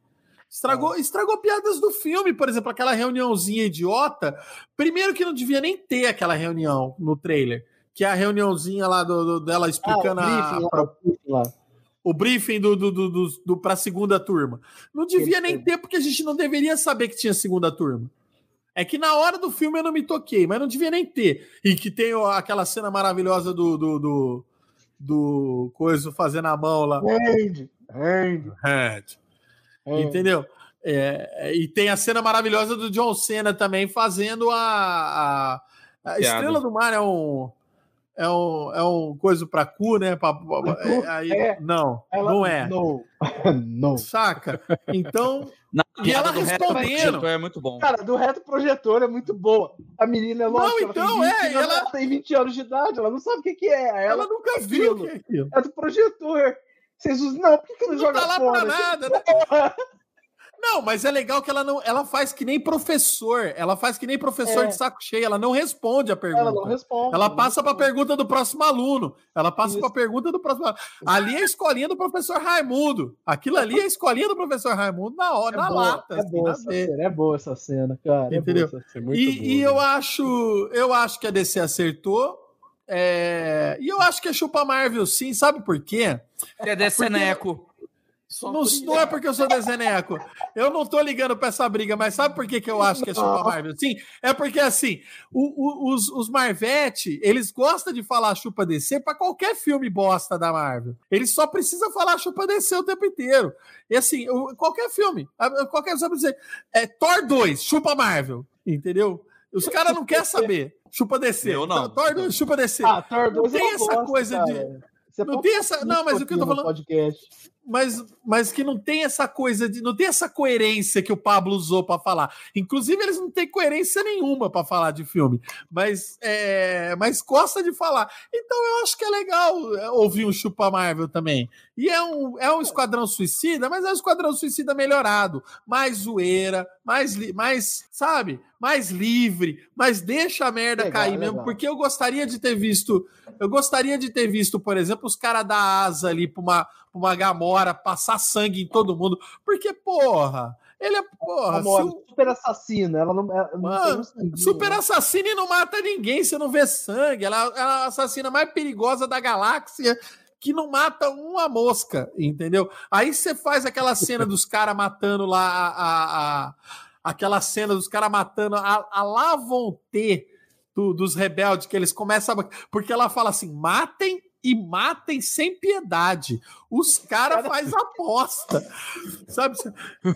[SPEAKER 1] Estragou, é. estragou piadas do filme, por exemplo, aquela reuniãozinha idiota. Primeiro que não devia nem ter aquela reunião no trailer, que é a reuniãozinha lá do, do dela explicando ah, o briefing, a, lá, o briefing do, do, do, do, do para a segunda turma. Não devia nem ter, porque a gente não deveria saber que tinha segunda turma. É que na hora do filme eu não me toquei, mas não devia nem ter. E que tem aquela cena maravilhosa do, do, do, do coisa fazendo a mão lá. Hand, hand. hand. Entendeu? É, e tem a cena maravilhosa do John Cena também fazendo a, a, a Estrela do Mar é um é um, é um coisa para cu, né? Pra, pra, é, aí, é. Não, ela, não é. Não. [LAUGHS] não. Saca? Então. [LAUGHS] Na, e ela respondendo.
[SPEAKER 3] É muito bom. Cara, do reto projetor é muito boa. A menina é lógico.
[SPEAKER 1] Não, então ela 20, é. Ela...
[SPEAKER 3] ela tem 20 anos de idade, ela não sabe o que, que é. Ela,
[SPEAKER 1] ela nunca viu o que é aquilo.
[SPEAKER 3] É do projetor. Vocês usam. Não, por que, que não, não joga tá lá fora? Pra nada, né? [LAUGHS]
[SPEAKER 1] Não, mas é legal que ela não, ela faz que nem professor, ela faz que nem professor é. de saco cheio, ela não responde a pergunta. Ela não responde. Ela passa para a pergunta do próximo aluno. Ela passa para a pergunta do próximo aluno. Ali é a escolinha do professor Raimundo. Aquilo ali é a escolinha do professor Raimundo na hora, é na boa, lata.
[SPEAKER 3] É, assim, boa essa cena, é boa essa cena, cara. É
[SPEAKER 1] Entendeu? É boa, e, boa, e eu acho, eu acho que a DC acertou. É... E eu acho que é chupa Marvel, sim. Sabe por quê?
[SPEAKER 4] É DC Neco.
[SPEAKER 1] Não, não, é porque eu sou deseneco. Eu não tô ligando para essa briga, mas sabe por que, que eu acho que é chupa Marvel? Sim, é porque assim, o, o, os, os Marvete, eles gostam de falar chupa DC para qualquer filme bosta da Marvel. Eles só precisam falar chupa DC o tempo inteiro. E assim, qualquer filme, qualquer só dizer, é Thor 2, chupa Marvel, entendeu? Os caras não querem saber. Chupa DC.
[SPEAKER 4] Eu não.
[SPEAKER 1] Thor 2, chupa DC.
[SPEAKER 3] Ah, Thor 2
[SPEAKER 1] não tem essa gosto, coisa cara. de. Você não tem essa. Não, mas o que eu tô falando. Podcast mas, mas que não tem essa coisa de. não tem essa coerência que o Pablo usou para falar. Inclusive, eles não têm coerência nenhuma para falar de filme, mas, é, mas gosta de falar. Então eu acho que é legal é, ouvir um Chupa Marvel também. E é um, é um Esquadrão Suicida, mas é um Esquadrão Suicida melhorado, mais zoeira, mais, mais sabe? Mais livre, mas deixa a merda legal, cair legal. mesmo, porque eu gostaria de ter visto, eu gostaria de ter visto, por exemplo, os caras da asa ali para uma uma Gamora, passar sangue em todo mundo. Porque, porra, ele é, porra.
[SPEAKER 3] o... Super assassina, ela não. Ela
[SPEAKER 1] Mano, não super assassina e não mata ninguém, você não vê sangue. Ela, ela é a assassina mais perigosa da galáxia que não mata uma mosca, entendeu? Aí você faz aquela cena dos caras matando lá a, a, a, aquela cena dos caras matando a, a Lavonte do, dos rebeldes, que eles começam a, porque ela fala assim: matem e matem sem piedade. Os caras faz [LAUGHS] aposta. Sabe?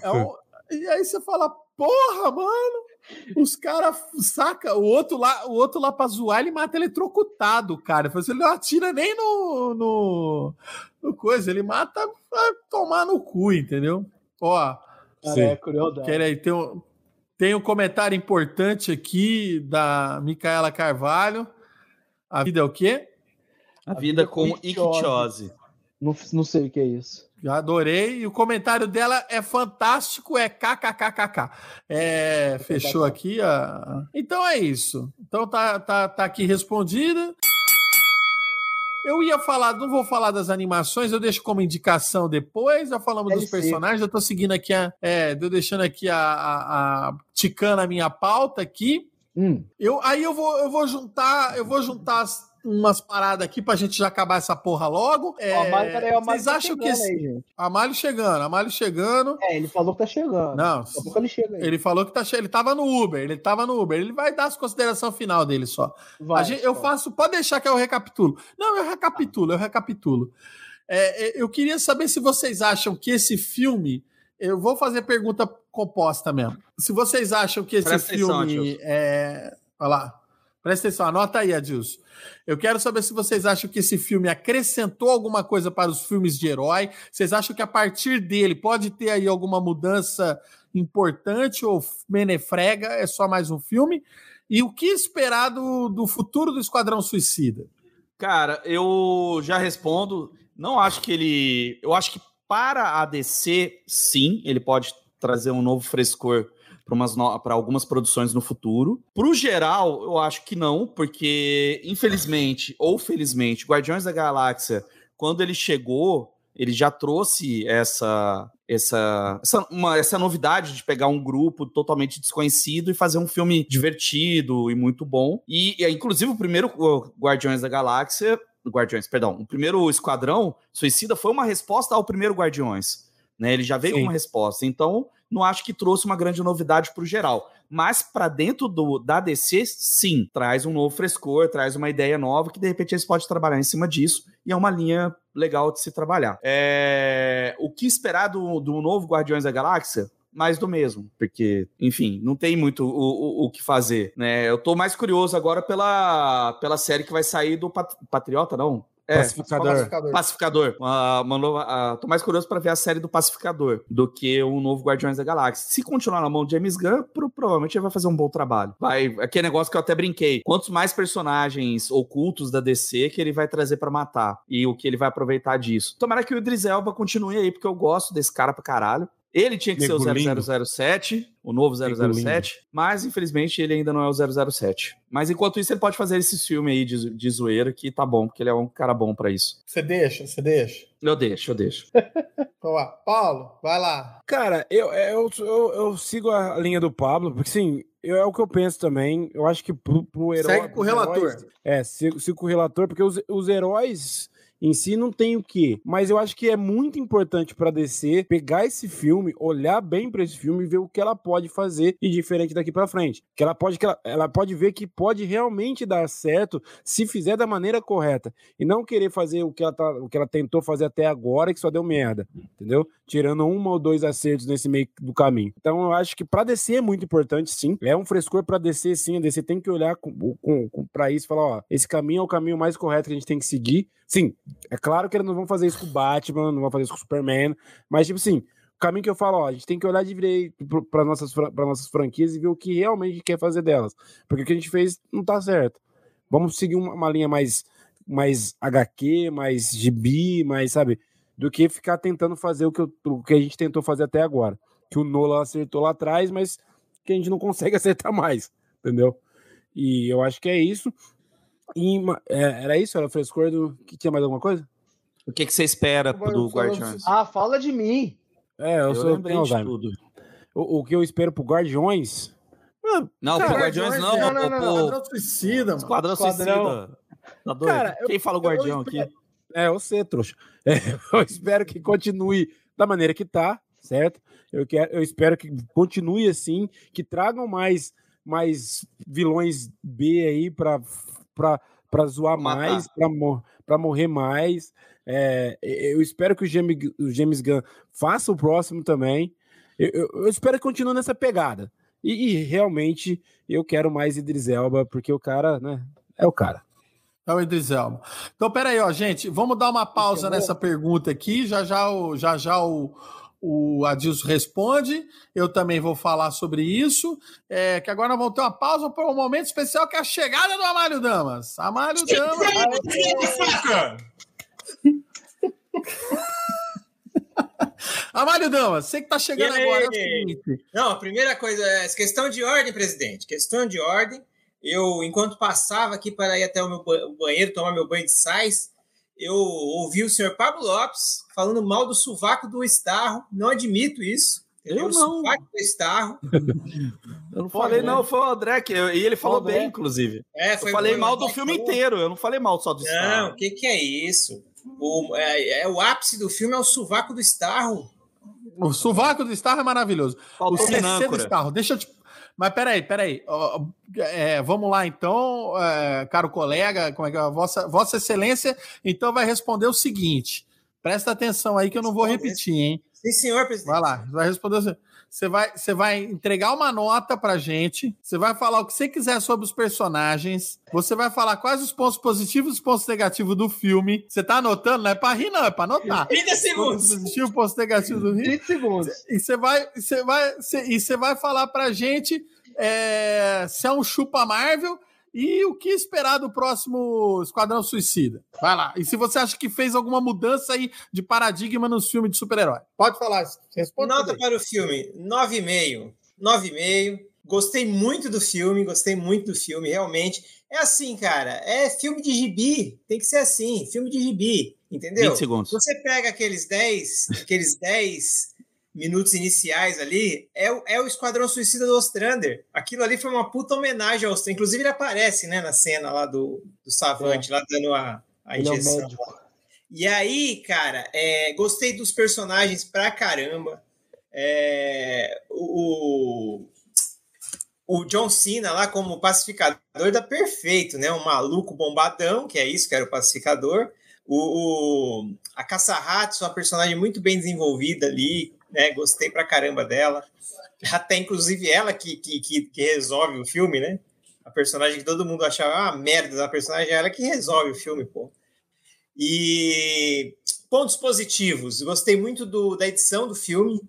[SPEAKER 1] É um... E aí você fala, porra, mano. Os caras saca o outro lá, o outro lá pra zoar, ele mata eletrocutado, cara. Ele não atira nem no, no, no coisa, ele mata pra tomar no cu, entendeu? Ó,
[SPEAKER 3] Cara, é curiosidade.
[SPEAKER 1] aí, tem um, tem um comentário importante aqui da Micaela Carvalho. A vida é o quê?
[SPEAKER 4] A, vida, vida com ictiose.
[SPEAKER 3] Não, não sei o que é isso.
[SPEAKER 1] Já adorei. E o comentário dela é fantástico, é kkkk. É, fechou aqui. A... Então é isso. Então tá, tá, tá aqui respondida. Eu ia falar, não vou falar das animações, eu deixo como indicação depois. Já falamos dos personagens, eu tô seguindo aqui a. É, tô deixando aqui a, a, a ticando a minha pauta aqui. Hum. Eu, aí eu vou, eu vou juntar, eu vou juntar as umas paradas aqui pra gente já acabar essa porra logo. É, ó, Mário, peraí, vocês tá acham que aí, Amalho chegando, Amalho chegando.
[SPEAKER 3] É, ele falou que tá chegando.
[SPEAKER 1] Não, ele chega aí. Ele falou que tá chegando, ele tava no Uber, ele tava no Uber. Ele vai dar as considerações final dele só. Vai, gente, eu faço, pode deixar que eu recapitulo. Não, eu recapitulo, eu recapitulo. É, é, eu queria saber se vocês acham que esse filme eu vou fazer pergunta composta mesmo. Se vocês acham que esse Presta filme atenção, é. Olha lá. Presta atenção, anota aí, Adilson. Eu quero saber se vocês acham que esse filme acrescentou alguma coisa para os filmes de herói. Vocês acham que a partir dele pode ter aí alguma mudança importante ou menefrega? É só mais um filme? E o que esperar do, do futuro do Esquadrão Suicida?
[SPEAKER 4] Cara, eu já respondo. Não acho que ele. Eu acho que para a DC, sim, ele pode trazer um novo frescor para algumas produções no futuro. Pro geral, eu acho que não, porque infelizmente ou felizmente, Guardiões da Galáxia, quando ele chegou, ele já trouxe essa essa essa, uma, essa novidade de pegar um grupo totalmente desconhecido e fazer um filme divertido e muito bom. E, e inclusive o primeiro Guardiões da Galáxia, Guardiões, perdão, o primeiro Esquadrão Suicida foi uma resposta ao primeiro Guardiões. Né? Ele já veio Sim. com uma resposta. Então, não acho que trouxe uma grande novidade para o geral. Mas para dentro do, da DC, sim, traz um novo frescor, traz uma ideia nova que de repente eles podem trabalhar em cima disso e é uma linha legal de se trabalhar. É... O que esperar do, do novo Guardiões da Galáxia? mais do mesmo, porque, enfim, não tem muito o, o, o, que fazer, né? Eu tô mais curioso agora pela, pela série que vai sair do Pat Patriota, não?
[SPEAKER 2] É, Pacificador.
[SPEAKER 4] Pacificador. Pacificador. Uh, uma nova, uh, tô mais curioso para ver a série do Pacificador do que o novo Guardiões da Galáxia. Se continuar na mão de James Gunn, pro, provavelmente ele vai fazer um bom trabalho. Vai, aquele negócio que eu até brinquei. Quantos mais personagens ocultos da DC que ele vai trazer para matar e o que ele vai aproveitar disso. Tomara que o Idris Elba continue aí, porque eu gosto desse cara pra caralho. Ele tinha que ser o lindo. 0007, o novo 007, mas infelizmente ele ainda não é o 007. Mas enquanto isso, ele pode fazer esse filme aí de, de zoeira que tá bom, porque ele é um cara bom para isso.
[SPEAKER 1] Você deixa, você deixa.
[SPEAKER 4] Eu deixo, eu deixo. [LAUGHS]
[SPEAKER 1] Então, Paulo, vai lá.
[SPEAKER 2] Cara, eu, eu, eu, eu, sigo a linha do Pablo, porque sim, eu, é o que eu penso também. Eu acho que pro, pro herói.
[SPEAKER 1] Segue com o relator. Heróis,
[SPEAKER 2] é, sigo, sigo com o relator, porque os, os heróis em si não tem o que. Mas eu acho que é muito importante para DC pegar esse filme, olhar bem para esse filme e ver o que ela pode fazer e diferente daqui para frente. Que ela pode que ela, ela pode ver que pode realmente dar certo se fizer da maneira correta e não querer fazer o que ela tá, o que ela tentou fazer até agora que só deu merda, entendeu? Tirando uma ou dois acertos nesse meio do caminho. Então eu acho que para DC é muito importante, sim. É um frescor para DC, sim. A DC tem que olhar com, com, com para isso e falar, ó, esse caminho é o caminho mais correto que a gente tem que seguir. Sim, é claro que eles não vão fazer isso com o Batman, não vão fazer isso com o Superman, mas, tipo assim, o caminho que eu falo, ó, a gente tem que olhar de direito para nossas, pra nossas franquias e ver o que realmente quer fazer delas. Porque o que a gente fez não tá certo. Vamos seguir uma, uma linha mais, mais HQ, mais gibi, mais, sabe? Do que ficar tentando fazer o que, eu, o que a gente tentou fazer até agora. Que o Nolan acertou lá atrás, mas que a gente não consegue [LAUGHS] acertar mais, entendeu? E eu acho que é isso. E, é, era isso? Era o frescor do. Que tinha mais alguma coisa?
[SPEAKER 4] O que, que você espera do Guardiões?
[SPEAKER 3] Ah, fala de mim.
[SPEAKER 2] É, eu, eu sou lembrei de tudo. O, o, que eu espero pro Guardiões.
[SPEAKER 4] Não, cara, pro Guardiões não,
[SPEAKER 1] não, não, não, não, Esquadrão Suicida, mano.
[SPEAKER 4] Esquadrão Suicida. Tá doido? Cara, Quem eu, fala o Guardião aqui?
[SPEAKER 2] É, você, trouxa. [LAUGHS] É, eu espero que continue da maneira que tá, certo? Eu, quero, eu espero que continue assim, que tragam mais, mais vilões B aí para para zoar Matar. mais, para morrer mais. É, eu espero que o James, o James Gunn faça o próximo também. Eu, eu, eu espero que continue nessa pegada. E, e, realmente eu quero mais Idris Elba, porque o cara, né, é o cara.
[SPEAKER 1] É o Idris Elba. Então, peraí, ó, gente, vamos dar uma pausa nessa pergunta aqui. Já já o, já, já o, o Adilson responde, eu também vou falar sobre isso. É, que agora nós vamos ter uma pausa para um momento especial que é a chegada do Amário Damas. Amário Damas. [LAUGHS] Amário Damas, você que está chegando agora. É
[SPEAKER 5] Não, a primeira coisa é questão de ordem, presidente. Questão de ordem. Eu, enquanto passava aqui para ir até o meu banheiro tomar meu banho de sais, eu ouvi o senhor Pablo Lopes falando mal do sovaco do Estarro. Não admito isso.
[SPEAKER 4] Eu não. Sovaco
[SPEAKER 5] do Estarro. [LAUGHS]
[SPEAKER 4] eu não falei, não, foi o André, que eu, e ele falou bem, inclusive. É, foi eu falei mal do filme falou. inteiro, eu não falei mal só do Estarro.
[SPEAKER 5] Não, o que, que é isso? O, é, é, o ápice do filme é o sovaco do Estarro.
[SPEAKER 1] O sovaco do Estarro é maravilhoso. Faltou o CC do Estarro, deixa eu te mas peraí, peraí. É, vamos lá, então, é, caro colega, como é que é? Vossa, Vossa Excelência, então vai responder o seguinte. Presta atenção aí que eu não vou repetir, hein?
[SPEAKER 5] Sim, senhor, presidente.
[SPEAKER 1] Vai lá, vai responder assim. Você vai, você vai entregar uma nota pra gente. Você vai falar o que você quiser sobre os personagens. Você vai falar quais os pontos positivos e os pontos negativos do filme. Você tá anotando? Não é pra rir, não, é pra anotar.
[SPEAKER 5] 30 segundos.
[SPEAKER 1] Pontos positivos, pontos negativos do filme.
[SPEAKER 3] 30 segundos.
[SPEAKER 1] E você vai, você vai, você, e você vai falar pra gente é, se é um chupa Marvel e o que esperar do próximo Esquadrão Suicida. Vai lá. E se você acha que fez alguma mudança aí de paradigma nos filmes de super-herói. Pode falar.
[SPEAKER 5] Responde Nota para o filme, 9,5. 9,5. Gostei muito do filme, gostei muito do filme, realmente. É assim, cara, é filme de gibi, tem que ser assim, filme de gibi, entendeu?
[SPEAKER 4] 20 segundos.
[SPEAKER 5] Você pega aqueles 10, aqueles 10 minutos iniciais ali, é, o- é o Esquadrão Suicida do Ostrander. Aquilo ali foi uma puta homenagem ao Ostrander. Inclusive, ele aparece, né, na cena lá do, do Savante, lá dando a, a
[SPEAKER 3] é
[SPEAKER 5] injeção.
[SPEAKER 3] médico.
[SPEAKER 5] E aí, cara, é, gostei dos personagens pra caramba. É, o, o John Cena lá como pacificador tá perfeito, né? Um maluco bombadão, que é isso, que era o pacificador. O, o- a Caça-Ratos, uma personagem muito bem desenvolvida ali, né? Gostei pra caramba dela. Até, inclusive, ela que, que, que, que resolve o filme, né? A personagem que todo mundo achava uma merda da personagem, é ela que resolve o filme, pô. E pontos positivos. Gostei muito do, da edição do filme,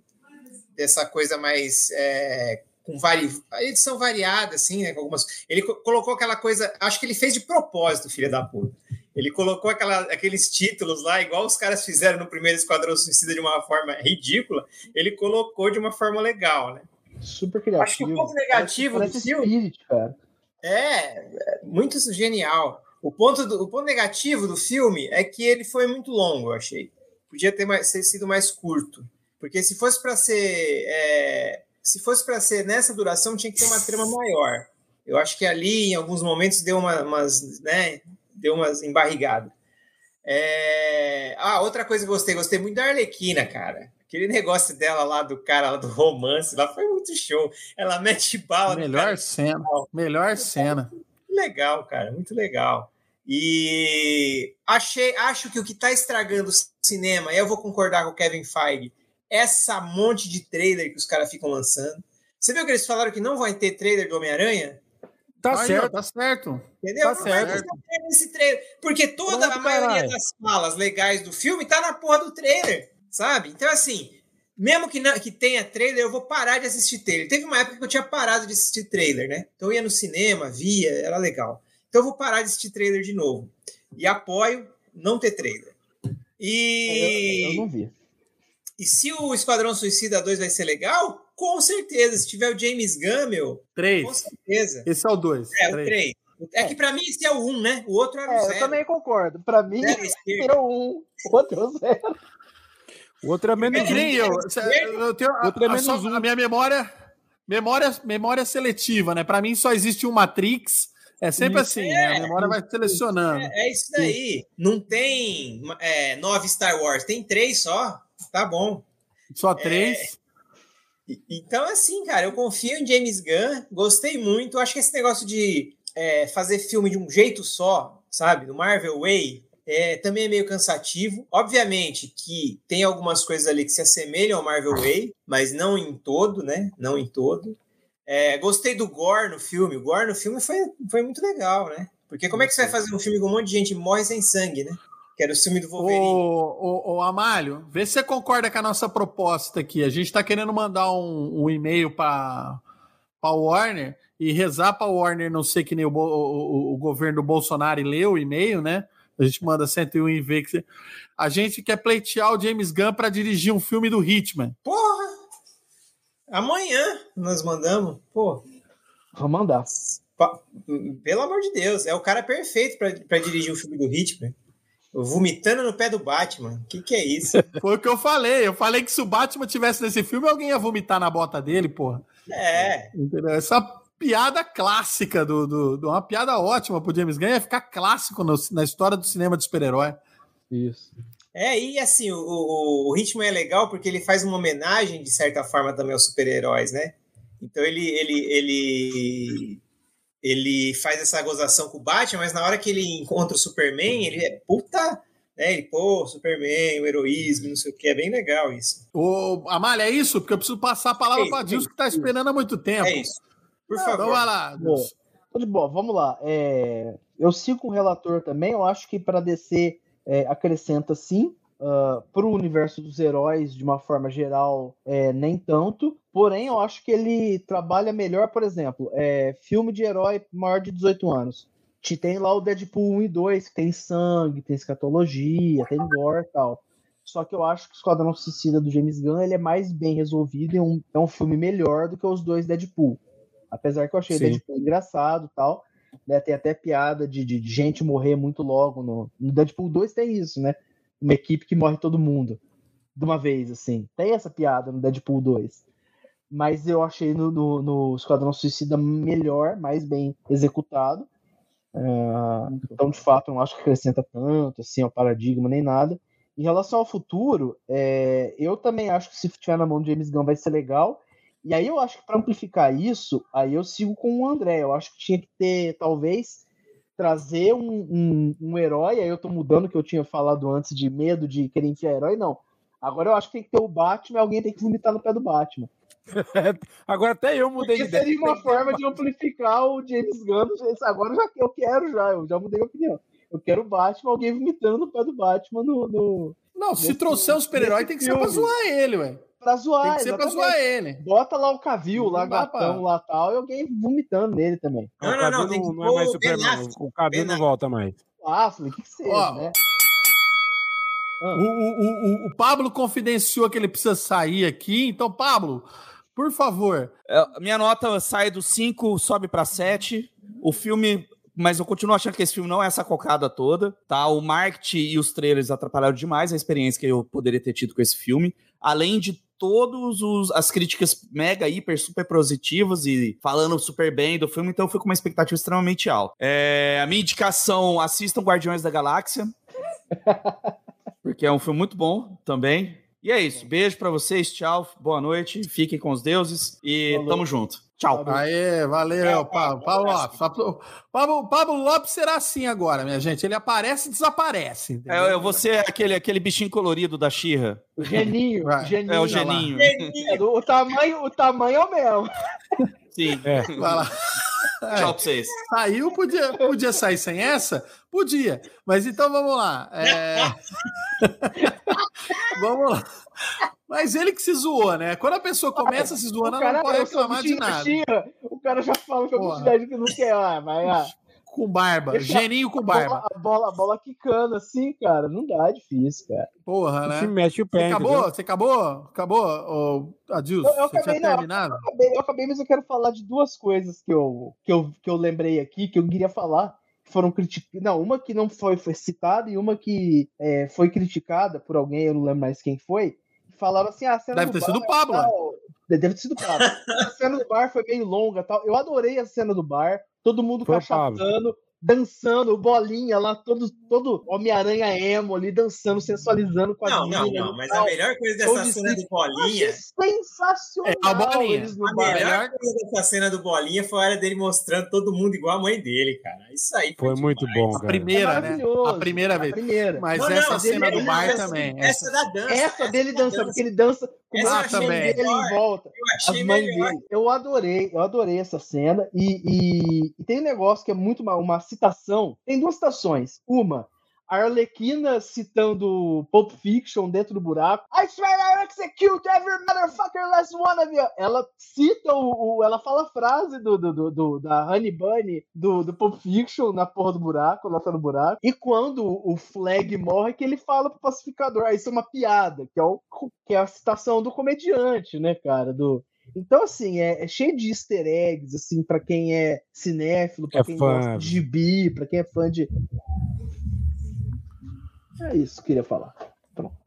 [SPEAKER 5] dessa coisa mais é, com vari, edição variada, assim, né? Algumas, ele co- colocou aquela coisa, acho que ele fez de propósito, filha da puta. Ele colocou aquela, aqueles títulos lá, igual os caras fizeram no primeiro Esquadrão Suicida de uma forma ridícula, ele colocou de uma forma legal, né?
[SPEAKER 3] Super criativo.
[SPEAKER 5] Acho que o ponto negativo
[SPEAKER 3] Parece
[SPEAKER 5] do filme
[SPEAKER 3] cara.
[SPEAKER 5] é, é muito genial. O ponto, do, o ponto negativo do filme é que ele foi muito longo, eu achei. Podia ter, mais, ter sido mais curto. Porque se fosse para ser. é, se fosse para ser nessa duração, tinha que ter uma trama maior. Eu acho que ali, em alguns momentos, deu uma, umas. Né, deu umas embarrigadas. É... Ah, outra coisa que eu gostei, gostei muito da Arlequina, cara. Aquele negócio dela lá, do cara lá do romance, lá foi muito show. Ela mete bala
[SPEAKER 1] Melhor cena. Melhor cena.
[SPEAKER 5] legal, cara, muito legal. E achei, acho que o que está estragando o cinema, e eu vou concordar com o Kevin Feige, essa monte de trailer que os caras ficam lançando. Você viu que eles falaram que não vai ter trailer do Homem-Aranha?
[SPEAKER 2] Tá
[SPEAKER 1] Aí,
[SPEAKER 2] certo.
[SPEAKER 1] ó, tá certo.
[SPEAKER 5] Entendeu?
[SPEAKER 2] Tá certo.
[SPEAKER 5] ter trailer. Porque toda
[SPEAKER 2] Pronto,
[SPEAKER 5] a maioria
[SPEAKER 2] caralho.
[SPEAKER 5] das falas legais do filme tá na porra do trailer, sabe? Então, assim, mesmo que, não, que tenha trailer, eu vou parar de assistir trailer. Teve uma época que eu tinha parado de assistir trailer, né? Então eu ia no cinema, via, era legal. Então eu vou parar de assistir trailer de novo. E apoio não ter trailer. E.
[SPEAKER 3] Eu, eu não vi.
[SPEAKER 5] E se o Esquadrão Suicida 2 vai ser legal? Com certeza. Se tiver o James Gunn, meu, com
[SPEAKER 1] Três.
[SPEAKER 5] certeza.
[SPEAKER 1] Esse é o dois.
[SPEAKER 5] É, o
[SPEAKER 1] Três.
[SPEAKER 5] 3. É que pra mim esse é o 1, né? O outro era o
[SPEAKER 3] É,
[SPEAKER 5] 0.
[SPEAKER 3] eu também concordo. Pra mim,
[SPEAKER 5] Zero esquerda.
[SPEAKER 3] eu um, outro zero.
[SPEAKER 2] O outro é menos
[SPEAKER 1] É
[SPEAKER 2] um.
[SPEAKER 1] nem eu. eu tenho a,
[SPEAKER 2] Outro é
[SPEAKER 1] a-
[SPEAKER 2] menos
[SPEAKER 1] só-
[SPEAKER 2] um.
[SPEAKER 1] a minha memória, memória, memória seletiva, né? Pra mim só existe um Matrix. É sempre
[SPEAKER 3] Isso.
[SPEAKER 1] assim, né? A memória vai selecionando.
[SPEAKER 5] É, é isso daí. Não tem é, nove Star Wars, tem três só. Tá bom.
[SPEAKER 1] Só três.
[SPEAKER 5] Então, assim, cara, eu confio em James Gunn, gostei muito. Acho que esse negócio de é, fazer filme de um jeito só, sabe? Do Marvel Way, é, também é meio cansativo. Obviamente que tem algumas coisas ali que se assemelham ao Marvel Way, mas não em todo, né? Não em todo. É, gostei do Gore no filme. O Gore no filme foi, foi muito legal, né? Porque como é que você vai fazer um filme com um monte de gente morre sem sangue, né? Que era o filme do Wolverine.
[SPEAKER 1] Ô, ô, ô, Amálio, vê se você concorda com a nossa proposta aqui. A gente está querendo mandar um, um e-mail para a Warner e rezar para a Warner não ser que nem o, o- o- o governo do Bolsonaro e leu o e-mail, né? A gente manda 101 e vê que você... A gente quer pleitear o James Gunn para dirigir um filme do Hitman.
[SPEAKER 5] Porra! Amanhã nós mandamos. Pô,
[SPEAKER 3] Vou mandar.
[SPEAKER 5] Pelo amor de Deus, é o cara perfeito para dirigir o filme do Hitman. Vomitando no pé do Batman. O que, que é isso? [LAUGHS]
[SPEAKER 1] Foi o que eu falei. Eu falei que se o Batman tivesse nesse filme, alguém ia vomitar na bota dele, porra.
[SPEAKER 5] É,
[SPEAKER 1] Entendeu? Essa piada clássica do, do, do- uma piada ótima pro James Gunn ia ficar clássico no- na história do cinema de super-herói.
[SPEAKER 3] Isso.
[SPEAKER 5] é, e assim, o, o, o Hitman é legal porque ele faz uma homenagem, de certa forma, também aos super-heróis, né? Então ele, ele, ele, ele faz essa gozação com o Batman, mas na hora que ele encontra o Superman, ele é puta. Né? Ele, pô, Superman, o heroísmo, não sei o que, é bem legal isso.
[SPEAKER 1] Ô, Amália, é isso? Porque eu preciso passar a palavra
[SPEAKER 5] É isso,
[SPEAKER 1] para Dilson, que tá esperando há muito tempo.
[SPEAKER 5] É isso. Por
[SPEAKER 1] Então
[SPEAKER 5] favor.
[SPEAKER 1] vai lá.
[SPEAKER 3] Tô de boa, vamos lá. É, eu sigo com o relator também. Eu acho que para DC é, acrescenta sim. Para o universo dos heróis, de uma forma geral, é, nem tanto. Porém, eu acho que ele trabalha melhor, por exemplo, é, filme de herói maior de 18 anos. Te tem lá o Deadpool 1 e 2, que tem sangue, tem escatologia, tem gore e tal. Só que eu acho que o Esquadrão Suicida do James Gunn ele é mais bem resolvido e é um, é um filme melhor do que os dois Deadpool. Apesar que eu achei
[SPEAKER 2] Sim.
[SPEAKER 3] Deadpool engraçado e tal. Né? Tem até piada de, de gente morrer muito logo. No, no Deadpool 2 tem isso, né? Uma equipe que morre todo mundo de uma vez, assim. Tem essa piada no Deadpool 2. Mas eu achei no, no, no Esquadrão Suicida melhor, mais bem executado. Ah, então, de fato, eu não acho que acrescenta tanto assim ao paradigma nem nada. Em relação ao futuro, é, eu também acho que se tiver na mão do James Gunn vai ser legal. E aí eu acho que para amplificar isso, aí eu sigo com o André. Eu acho que tinha que ter, talvez, trazer um, um, um herói. Aí eu tô mudando o que eu tinha falado antes de medo de querer enfiar herói, não. Agora eu acho que tem que ter o Batman e alguém tem que vomitar no pé do Batman. [LAUGHS]
[SPEAKER 2] Agora até eu mudei de
[SPEAKER 3] Porque
[SPEAKER 2] ideia.
[SPEAKER 3] seria uma forma de amplificar o James Gunn. Agora eu já, eu quero já, eu já mudei a opinião. Eu quero o Batman, alguém vomitando no pé do Batman no, no...
[SPEAKER 1] Não, se trouxer um super-herói, tem que ser pra zoar ele, ué.
[SPEAKER 3] Pra zoar.
[SPEAKER 1] Tem que ser pra zoar ele.
[SPEAKER 3] Bota lá o Cavil, lá
[SPEAKER 1] Não
[SPEAKER 3] gatão, lá tal, e alguém vomitando nele também.
[SPEAKER 5] Não,
[SPEAKER 2] o
[SPEAKER 5] não, não, que
[SPEAKER 2] não, não é mais Superman.
[SPEAKER 5] Affleck.
[SPEAKER 2] O Cavill
[SPEAKER 5] Ben
[SPEAKER 2] não
[SPEAKER 5] Affleck.
[SPEAKER 2] volta mais.
[SPEAKER 3] Ah, falei, o que que seja,
[SPEAKER 1] Ó,
[SPEAKER 3] né?
[SPEAKER 1] O,
[SPEAKER 3] Ah,
[SPEAKER 1] o, o, o Pablo confidenciou que ele precisa sair aqui. Então, Pablo, por favor.
[SPEAKER 4] É, minha nota sai do 5, sobe pra 7. O filme. Mas eu continuo achando que esse filme não é essa cocada toda, tá? O marketing e os trailers atrapalharam demais a experiência que eu poderia ter tido com esse filme. Além de todas as críticas mega, hiper, super positivas e falando super bem do filme, então eu fui com uma expectativa extremamente alta. É, a minha indicação, assistam Guardiões da Galáxia. [LAUGHS] porque é um filme muito bom também. E é isso. Beijo pra vocês, tchau, boa noite, fiquem com os deuses e
[SPEAKER 3] Falou.
[SPEAKER 4] tamo junto. Tchau.
[SPEAKER 1] Aê, valeu, Pablo.
[SPEAKER 5] Pablo.
[SPEAKER 1] Pablo Lopes. Pablo, Pablo, Lopes será assim agora, minha gente. Ele aparece e desaparece. entendeu?
[SPEAKER 4] É, eu vou ser aquele, aquele bichinho colorido da Xirra.
[SPEAKER 3] o geninho,
[SPEAKER 1] Vai.
[SPEAKER 3] o geninho.
[SPEAKER 4] É o geninho.
[SPEAKER 3] Do- o, tamanho, o tamanho é o mesmo.
[SPEAKER 4] Sim.
[SPEAKER 2] É. [LAUGHS]
[SPEAKER 1] Vai lá. É,
[SPEAKER 4] Tchau pra vocês.
[SPEAKER 1] Saiu, podia, podia sair sem essa? Podia. Mas então vamos lá. É... [LAUGHS] vamos lá. Mas ele que se zoou, né? Quando a pessoa começa se zoando, ela não pode
[SPEAKER 3] sou
[SPEAKER 1] reclamar de nada.
[SPEAKER 3] Xirra. O cara já fala que é
[SPEAKER 1] Porra.
[SPEAKER 3] publicidade que não quer. Ah, vai, ah.
[SPEAKER 1] Com barba.
[SPEAKER 3] Deixa-
[SPEAKER 1] Geninho com
[SPEAKER 3] A bola,
[SPEAKER 1] barba.
[SPEAKER 3] a, bola, a bola quicando assim, cara. Não dá, é difícil, cara.
[SPEAKER 1] Porra,
[SPEAKER 2] Se
[SPEAKER 1] né?
[SPEAKER 2] mexe o
[SPEAKER 1] Você
[SPEAKER 2] pé,
[SPEAKER 1] acabou?
[SPEAKER 2] entendeu?
[SPEAKER 1] Você acabou? Acabou, Adilson?
[SPEAKER 3] Eu- eu
[SPEAKER 1] Você
[SPEAKER 3] acabei,
[SPEAKER 1] tinha
[SPEAKER 3] não.
[SPEAKER 1] terminado?
[SPEAKER 3] Eu acabei, eu acabei, mas eu quero falar de duas coisas que eu, que eu, que eu lembrei aqui, que eu queria falar, que foram criticadas. Não, uma que não foi, foi citada e uma que é, foi criticada por alguém, eu não lembro mais quem foi. Falaram assim: ah, a cena
[SPEAKER 1] Deve
[SPEAKER 3] do
[SPEAKER 1] ter
[SPEAKER 3] bar
[SPEAKER 1] sido o Pablo,
[SPEAKER 3] tal- Deve ter sido o Pablo. a cena do bar foi meio longa tal. Eu adorei a cena do bar, todo mundo
[SPEAKER 2] Foi o Pablo.
[SPEAKER 3] cachatando, dançando, bolinha lá, todo, todo Homem-Aranha emo ali, dançando, sensualizando com a
[SPEAKER 5] Não, não, não. Mas
[SPEAKER 3] tal.
[SPEAKER 5] a melhor coisa dessa
[SPEAKER 3] de
[SPEAKER 5] cena do Bolinha.
[SPEAKER 3] Sensacional
[SPEAKER 1] É, a bolinha.
[SPEAKER 5] A melhor
[SPEAKER 1] melhor-
[SPEAKER 5] coisa dessa cena do Bolinha foi a hora dele mostrando todo mundo igual a mãe dele, cara. Isso aí
[SPEAKER 2] Foi muito
[SPEAKER 5] demais.
[SPEAKER 2] bom,
[SPEAKER 1] A
[SPEAKER 2] cara.
[SPEAKER 1] primeira,
[SPEAKER 3] É
[SPEAKER 1] né? A primeira
[SPEAKER 3] A
[SPEAKER 1] vez.
[SPEAKER 3] primeira.
[SPEAKER 1] Mas
[SPEAKER 5] Não,
[SPEAKER 1] essa
[SPEAKER 5] não,
[SPEAKER 1] cena
[SPEAKER 3] ele-
[SPEAKER 1] do
[SPEAKER 3] ele-
[SPEAKER 1] bar
[SPEAKER 5] essa-
[SPEAKER 1] também.
[SPEAKER 5] Essa da dança.
[SPEAKER 3] Essa dele
[SPEAKER 5] da
[SPEAKER 3] dançando,
[SPEAKER 5] dança.
[SPEAKER 3] porque ele dança com
[SPEAKER 5] Essa
[SPEAKER 3] a
[SPEAKER 1] achei
[SPEAKER 3] dele
[SPEAKER 5] melhor.
[SPEAKER 3] em volta.
[SPEAKER 5] Eu
[SPEAKER 3] As mães
[SPEAKER 5] melhor.
[SPEAKER 3] dele. Eu adorei, eu adorei essa cena. E, e- e tem um negócio que é muito uma, uma citação. Tem duas citações. Uma, a Arlequina citando Pulp Fiction dentro do buraco. I swear I execute every motherfucker last one of you. Ela cita o. o- ela fala a frase do, do, do- do- da Honey Bunny do, do Pulp Fiction na porra do buraco, lá tá no buraco. E quando o Flag morre, que ele fala pro pacificador. Ah, isso é uma piada, que é, o, que é a citação do comediante, né, cara? Do, então, assim, é, é cheio de easter eggs, assim, para quem é cinéfilo, pra
[SPEAKER 2] É
[SPEAKER 3] quem
[SPEAKER 2] fã.
[SPEAKER 3] gosta de gibi, pra quem é fã de. É isso que eu queria falar.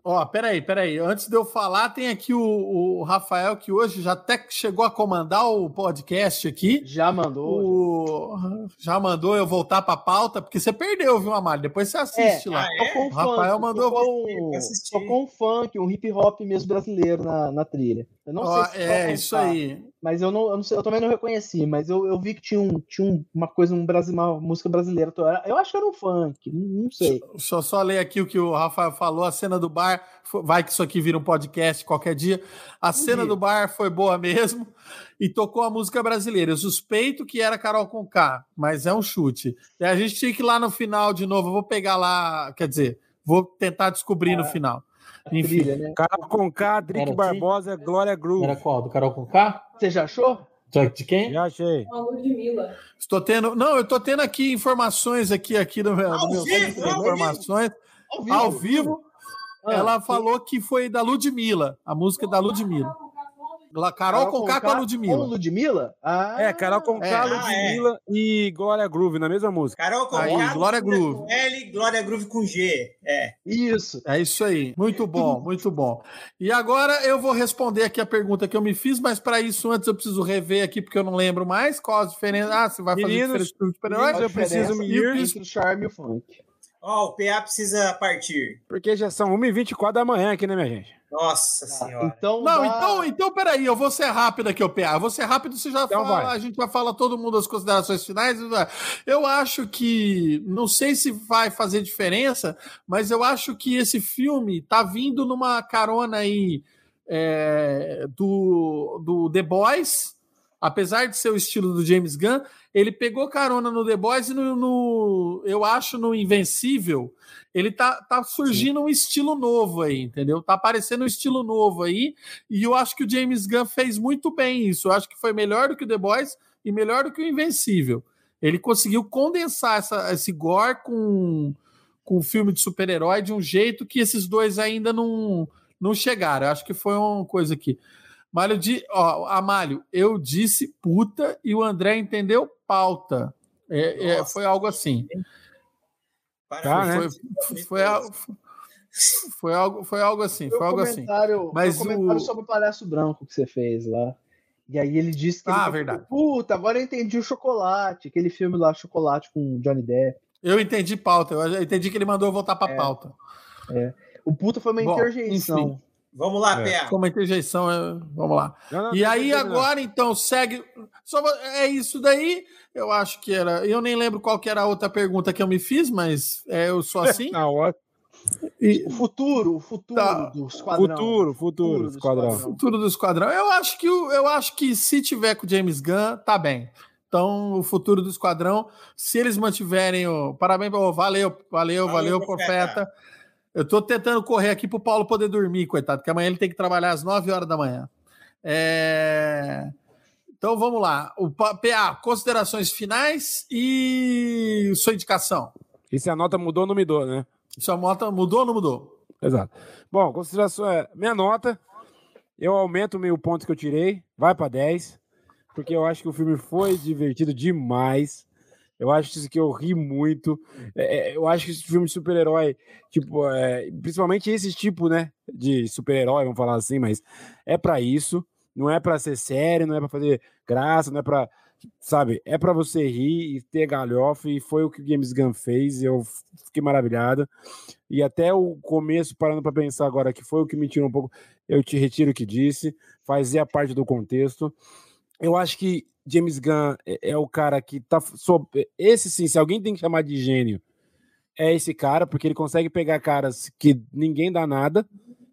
[SPEAKER 1] Ó, peraí, peraí. Antes de eu falar, tem aqui o, o Rafael, que hoje já até chegou a comandar o podcast aqui.
[SPEAKER 3] Já mandou.
[SPEAKER 1] O... Já mandou eu voltar pra pauta, porque você perdeu, viu, Amália? Depois você assiste
[SPEAKER 3] É,
[SPEAKER 1] lá.
[SPEAKER 5] Ah, é?
[SPEAKER 3] Um
[SPEAKER 1] O Rafael
[SPEAKER 3] funk,
[SPEAKER 1] mandou
[SPEAKER 3] tocou um, tocou um funk, um hip hop mesmo brasileiro na, na trilha. Eu não
[SPEAKER 1] Ó,
[SPEAKER 3] sei se
[SPEAKER 1] é,
[SPEAKER 3] vai
[SPEAKER 1] isso
[SPEAKER 3] contar,
[SPEAKER 1] aí.
[SPEAKER 3] Mas eu não, eu não sei, eu também não reconheci, mas eu, eu vi que tinha, um, tinha um- uma coisa, um Brasil, uma música brasileira. Eu acho que era um funk, não não sei.
[SPEAKER 1] Deixa eu só ler aqui o que o Rafael falou. A cena do bar, vai que isso aqui vira um podcast qualquer dia. A cena
[SPEAKER 3] dia.
[SPEAKER 1] do bar foi boa mesmo [LAUGHS] e tocou a música brasileira. Eu suspeito que era Carol Conká, mas é um chute. E a gente tinha que ir lá no final de novo. Eu vou pegar lá, quer dizer, vou tentar descobrir no final. Enfim,
[SPEAKER 3] Trilha, né?
[SPEAKER 2] Carol Conká, Drick
[SPEAKER 6] Era
[SPEAKER 2] Barbosa, Glória Groove.
[SPEAKER 6] Era qual? Do Carol com K?
[SPEAKER 3] Você já achou?
[SPEAKER 6] De de quem?
[SPEAKER 2] Já achei.
[SPEAKER 7] Ludmilla.
[SPEAKER 1] estou tendo. Não, eu estou tendo aqui informações aqui, aqui no meu,
[SPEAKER 5] Ao
[SPEAKER 1] meu
[SPEAKER 5] vivo,
[SPEAKER 1] de informações
[SPEAKER 3] Ao vivo.
[SPEAKER 1] ao vivo.
[SPEAKER 3] Ah,
[SPEAKER 1] ela falou que foi da Ludmilla, a música da Ludmilla. La- Carol com K com a
[SPEAKER 3] Com
[SPEAKER 1] Ludmilla.
[SPEAKER 3] Ludmilla? Ah,
[SPEAKER 2] É, Carol Conká,
[SPEAKER 1] É.
[SPEAKER 5] Ah,
[SPEAKER 2] Ludmilla e Glória Groove na mesma música.
[SPEAKER 5] Carol com
[SPEAKER 1] Aí, Glória
[SPEAKER 5] Ludmilla
[SPEAKER 1] Groove.
[SPEAKER 5] com L, Glória Groove com G. É.
[SPEAKER 3] Isso.
[SPEAKER 1] É isso aí. Muito bom, muito bom. E agora eu vou responder aqui a pergunta que eu me fiz, mas para isso antes eu preciso rever aqui porque eu não lembro mais qual a diferença. Ah, você vai fazer
[SPEAKER 2] Meninos,
[SPEAKER 1] diferença do super-herói?
[SPEAKER 2] eu preciso me ir.
[SPEAKER 3] entre o charme e o funk.
[SPEAKER 5] Ó, o PA precisa partir.
[SPEAKER 2] Porque já são 1h24 da manhã aqui, né, minha gente?
[SPEAKER 5] Nossa senhora.
[SPEAKER 3] Então,
[SPEAKER 1] Não,
[SPEAKER 3] dá-
[SPEAKER 1] então, então peraí, eu vou ser rápido aqui, o PA. Eu vou ser rápido, você já
[SPEAKER 2] Então
[SPEAKER 1] fala,
[SPEAKER 2] vai.
[SPEAKER 1] a gente vai falar todo mundo as considerações finais. Eu acho que, não sei se vai fazer diferença, mas eu acho que esse filme tá vindo numa carona aí é, do, do The Boys, apesar de ser o estilo do James Gunn, ele pegou carona no The Boys e no, no- eu acho no Invencível, ele tá, tá surgindo um estilo novo aí, entendeu? Tá aparecendo um estilo novo aí, e eu acho que o James Gunn fez muito bem isso. Eu acho que foi melhor do que o The Boys e melhor do que o Invencível. Ele conseguiu condensar essa, esse gore com, com o filme de super-herói de um jeito que esses dois ainda não, não chegaram. Eu acho que foi uma coisa aqui. Mário di, ó, Amália, eu disse puta e o André entendeu pauta. É, é, foi algo assim.
[SPEAKER 2] Tá, né?
[SPEAKER 1] Foi, foi, al- foi algo, foi algo assim. Foi
[SPEAKER 3] Foi
[SPEAKER 1] algo
[SPEAKER 3] um
[SPEAKER 1] assim.
[SPEAKER 3] comentário,
[SPEAKER 1] Mas
[SPEAKER 3] um comentário
[SPEAKER 1] o-
[SPEAKER 3] sobre o palhaço branco que você fez lá. E aí ele disse que. ele
[SPEAKER 1] Ah,
[SPEAKER 3] falou,
[SPEAKER 1] verdade.
[SPEAKER 3] Puta, agora eu entendi o chocolate, aquele filme lá, Chocolate com Johnny Depp.
[SPEAKER 1] Eu entendi pauta. Eu entendi que ele mandou eu voltar para
[SPEAKER 3] É.
[SPEAKER 1] pauta.
[SPEAKER 3] O puta foi uma
[SPEAKER 1] Bom,
[SPEAKER 3] interjeição.
[SPEAKER 1] enfim.
[SPEAKER 5] Vamos lá,
[SPEAKER 2] É.
[SPEAKER 5] PA.
[SPEAKER 1] Como a interjeição, é... vamos lá.
[SPEAKER 2] Não, não,
[SPEAKER 1] E
[SPEAKER 2] não,
[SPEAKER 1] aí
[SPEAKER 2] não, não, não.
[SPEAKER 1] agora então segue. Só é isso daí. Eu acho que era. Eu nem lembro qual que era a outra pergunta que eu me fiz, mas é, eu sou [LAUGHS] assim.
[SPEAKER 2] Na hora.
[SPEAKER 1] E
[SPEAKER 3] O futuro, o futuro
[SPEAKER 1] Tá.
[SPEAKER 3] do esquadrão.
[SPEAKER 2] Futuro, futuro,
[SPEAKER 3] do
[SPEAKER 2] esquadrão.
[SPEAKER 1] futuro do esquadrão. Eu acho que eu acho que se tiver com o James Gunn, tá bem. Então, o futuro do esquadrão, se eles mantiverem o. Parabéns, ô, valeu, valeu,
[SPEAKER 5] Valeu,
[SPEAKER 1] valeu,
[SPEAKER 5] profeta.
[SPEAKER 1] profeta. Eu tô tentando correr aqui pro Paulo poder dormir, coitado, porque amanhã ele tem que trabalhar às 9 horas da manhã. É, Então vamos lá. O pa- considerações finais e sua indicação.
[SPEAKER 2] E se a nota mudou ou não mudou, né?
[SPEAKER 1] Sua nota mudou ou não mudou?
[SPEAKER 2] Exato. Bom, consideração é. Minha nota, eu aumento o meu ponto que eu tirei, vai para 10, porque eu acho que o filme foi divertido demais. Eu acho que isso aqui eu ri muito. É, é, eu acho que esse filme de super-herói, tipo, é, principalmente esse tipo, né, de super-herói, vamos falar assim, mas é para isso. Não é para ser sério, não é para fazer graça, não é para, sabe, é para você rir e ter galhofa e foi o que o James Gunn fez. Eu fiquei maravilhado. E até o começo, parando para pensar agora, que foi o que me tirou um pouco, eu te retiro o que disse, fazia parte do contexto. Eu acho que James Gunn é, é o cara que tá. sob- esse sim, se alguém tem que chamar de gênio, é esse cara, porque ele consegue pegar caras que ninguém dá nada,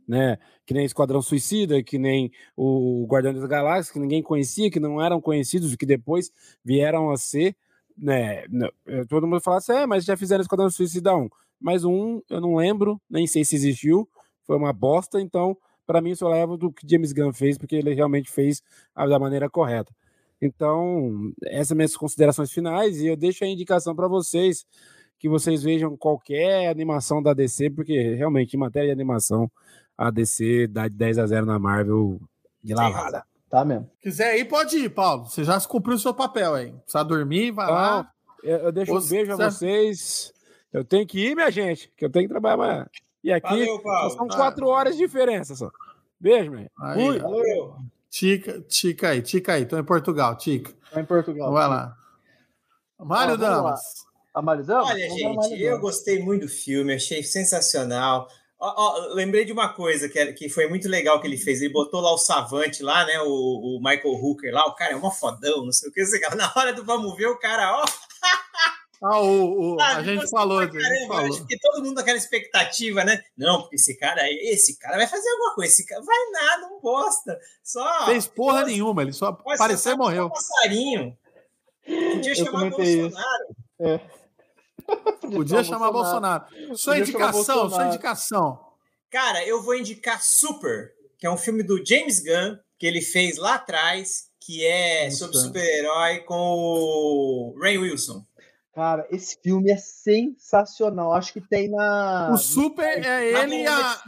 [SPEAKER 2] né? Que nem Esquadrão Suicida, que nem o Guardião das Galáxias, que ninguém conhecia, que não eram conhecidos, que depois vieram a ser, né? eh, Todo mundo fala assim, é, mas já fizeram Esquadrão Suicida 1. Mas um, eu não lembro, nem sei se existiu, foi uma bosta, então, para mim, só levo do que James Gunn fez, porque ele realmente fez da maneira correta. Então, essas são minhas considerações finais, e eu deixo a indicação para vocês que vocês vejam qualquer animação da DC, porque realmente, em matéria de animação, a DC dá de 10 a 0 na Marvel de lavada.
[SPEAKER 3] Tá mesmo.
[SPEAKER 1] Quiser ir, pode ir, Paulo. Você já cumpriu o seu papel aí. Precisa dormir, vai lá.
[SPEAKER 2] Eu, eu deixo um
[SPEAKER 1] Você-
[SPEAKER 2] beijo a vocês. Eu tenho que ir, minha gente, que eu tenho que trabalhar amanhã. E aqui
[SPEAKER 5] Valeu, Paulo.
[SPEAKER 2] são quatro horas de diferença só. Beijo, man.
[SPEAKER 1] Aí.
[SPEAKER 5] Valeu.
[SPEAKER 1] Tica, tica aí, tica aí. Tô em Portugal, tica.
[SPEAKER 3] Tá em Portugal.
[SPEAKER 1] Vai lá. Mário
[SPEAKER 3] lá.
[SPEAKER 1] Damas.
[SPEAKER 3] Analisamos?
[SPEAKER 5] Olha,
[SPEAKER 3] Vamos
[SPEAKER 5] gente, eu gostei muito do filme, achei sensacional. Ó, ó, lembrei de uma coisa que, era- que foi muito legal que ele fez. Ele botou lá o Savante lá, né? O, o Michael Hooker lá, o cara é uma fodão, não sei o que. não sei o que. Na hora do vamos ver, o cara, ó, [LAUGHS]
[SPEAKER 1] Ah, o, o- a
[SPEAKER 5] sabe,
[SPEAKER 1] gente falou, a
[SPEAKER 5] pra
[SPEAKER 1] gente
[SPEAKER 5] caramba.
[SPEAKER 1] falou.
[SPEAKER 5] Acho que todo mundo naquela expectativa, né? Não, porque esse cara, esse cara vai fazer alguma coisa. Esse cara vai nada, não bosta. Só
[SPEAKER 1] Fez porra
[SPEAKER 5] Nossa,
[SPEAKER 1] nenhuma, ele só apareceu e morreu.
[SPEAKER 5] é um passarinho. Podia
[SPEAKER 3] Eu
[SPEAKER 5] chamar. Bolsonaro.
[SPEAKER 1] Podia chamar Bolsonaro. Sua
[SPEAKER 3] Podia
[SPEAKER 1] indicação, sua
[SPEAKER 3] Bolsonaro.
[SPEAKER 1] indicação.
[SPEAKER 5] Cara, eu vou indicar Super, que é um filme do James Gunn, que ele fez lá atrás, que é sobre super-herói com o Ray Wilson.
[SPEAKER 3] Cara, esse filme é sensacional. Acho que tem na.
[SPEAKER 1] O Super é ele e a.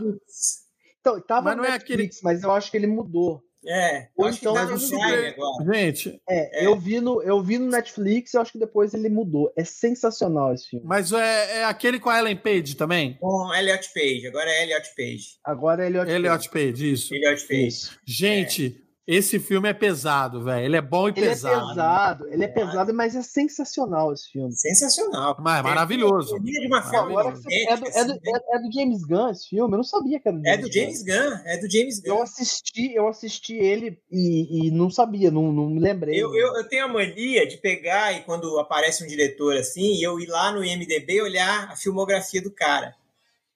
[SPEAKER 3] Então, tava
[SPEAKER 1] Mas
[SPEAKER 3] no
[SPEAKER 1] não é
[SPEAKER 3] Netflix, mas eu acho que ele mudou.
[SPEAKER 5] É,
[SPEAKER 3] Ou
[SPEAKER 5] acho
[SPEAKER 3] então
[SPEAKER 5] que tá
[SPEAKER 3] é
[SPEAKER 5] no Prime
[SPEAKER 1] Super-
[SPEAKER 5] agora.
[SPEAKER 1] Gente,
[SPEAKER 3] É,
[SPEAKER 5] É.
[SPEAKER 3] Eu, vi no, eu vi no Netflix e acho que depois ele mudou. É sensacional esse filme.
[SPEAKER 1] mas é, é aquele com a Ellen Page também?
[SPEAKER 5] Com Elliot Page, agora é Elliot Page.
[SPEAKER 3] Agora é
[SPEAKER 1] Elliot Page, isso.
[SPEAKER 5] Elliot Page.
[SPEAKER 3] Isso.
[SPEAKER 1] Gente, esse filme é pesado, velho. Ele é bom e
[SPEAKER 3] Ele
[SPEAKER 1] pesado.
[SPEAKER 3] é pesado, ele é pesado, mas é sensacional esse filme.
[SPEAKER 5] Sensacional.
[SPEAKER 1] Mas é maravilhoso.
[SPEAKER 5] De uma forma
[SPEAKER 3] que você- é, do, é, do,
[SPEAKER 5] assim,
[SPEAKER 3] é- é do James Gunn esse filme? Eu não sabia que era do
[SPEAKER 5] É
[SPEAKER 3] James
[SPEAKER 5] do James Gunn, é do James
[SPEAKER 3] Eu
[SPEAKER 5] Gunn.
[SPEAKER 3] assisti, eu assisti ele e, e não sabia, não, não me lembrei.
[SPEAKER 5] Eu, eu, eu tenho a mania de pegar e quando aparece um diretor assim, eu ir lá no IMDB olhar a filmografia do cara.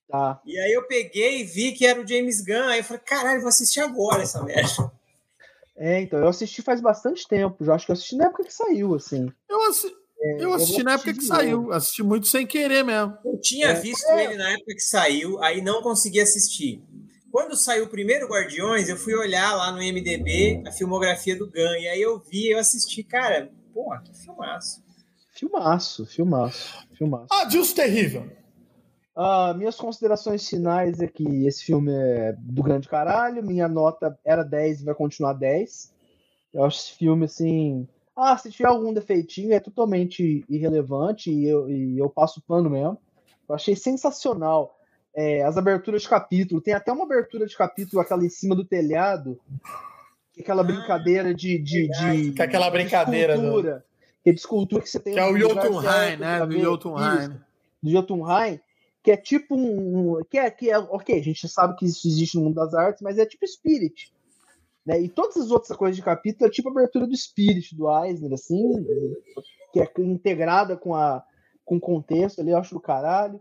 [SPEAKER 3] Tá.
[SPEAKER 5] E aí eu peguei e vi que era o James Gunn. Aí eu falei, caralho, vou assistir agora essa merda.
[SPEAKER 3] É, então, eu assisti faz bastante tempo já. Acho que eu assisti na época que saiu, assim.
[SPEAKER 1] Eu, assi- eu
[SPEAKER 3] eu
[SPEAKER 1] assisti
[SPEAKER 3] vou
[SPEAKER 1] na época que saiu. Assisti muito sem querer mesmo.
[SPEAKER 5] Eu tinha
[SPEAKER 3] É.
[SPEAKER 5] visto ele na época que saiu, aí não consegui assistir. Quando saiu o primeiro Guardiões, eu fui olhar lá no IMDB a filmografia do Gunn. E aí eu vi, eu assisti, cara, porra, que filmaço.
[SPEAKER 3] Filmaço, filmaço, filmaço.
[SPEAKER 1] Adilson Terrível.
[SPEAKER 3] Ah, minhas considerações finais é que esse filme é do grande caralho. Minha nota era 10 e vai continuar 10. Eu acho esse filme assim. Ah, se tiver algum defeitinho, é totalmente irrelevante e eu, e eu passo pano mesmo. Eu achei sensacional é, as aberturas de capítulo. Tem até uma abertura de capítulo, aquela em cima do telhado, é aquela
[SPEAKER 5] Ah,
[SPEAKER 3] brincadeira de. de, de
[SPEAKER 1] Que é aquela brincadeira
[SPEAKER 3] De
[SPEAKER 1] do-
[SPEAKER 3] escultura, que é de escultura que você tem
[SPEAKER 1] Que é o Jotunheim, né? Do. Jotunheim.
[SPEAKER 3] Do Jotunheim, que é tipo um. Que é, que é. Ok, a gente sabe que isso existe no mundo das artes, mas é tipo Spirit. Né? E todas as outras coisas de capítulo é tipo a abertura do Spirit, do Eisner, assim, que é integrada com, a, com o contexto ali, eu acho do caralho.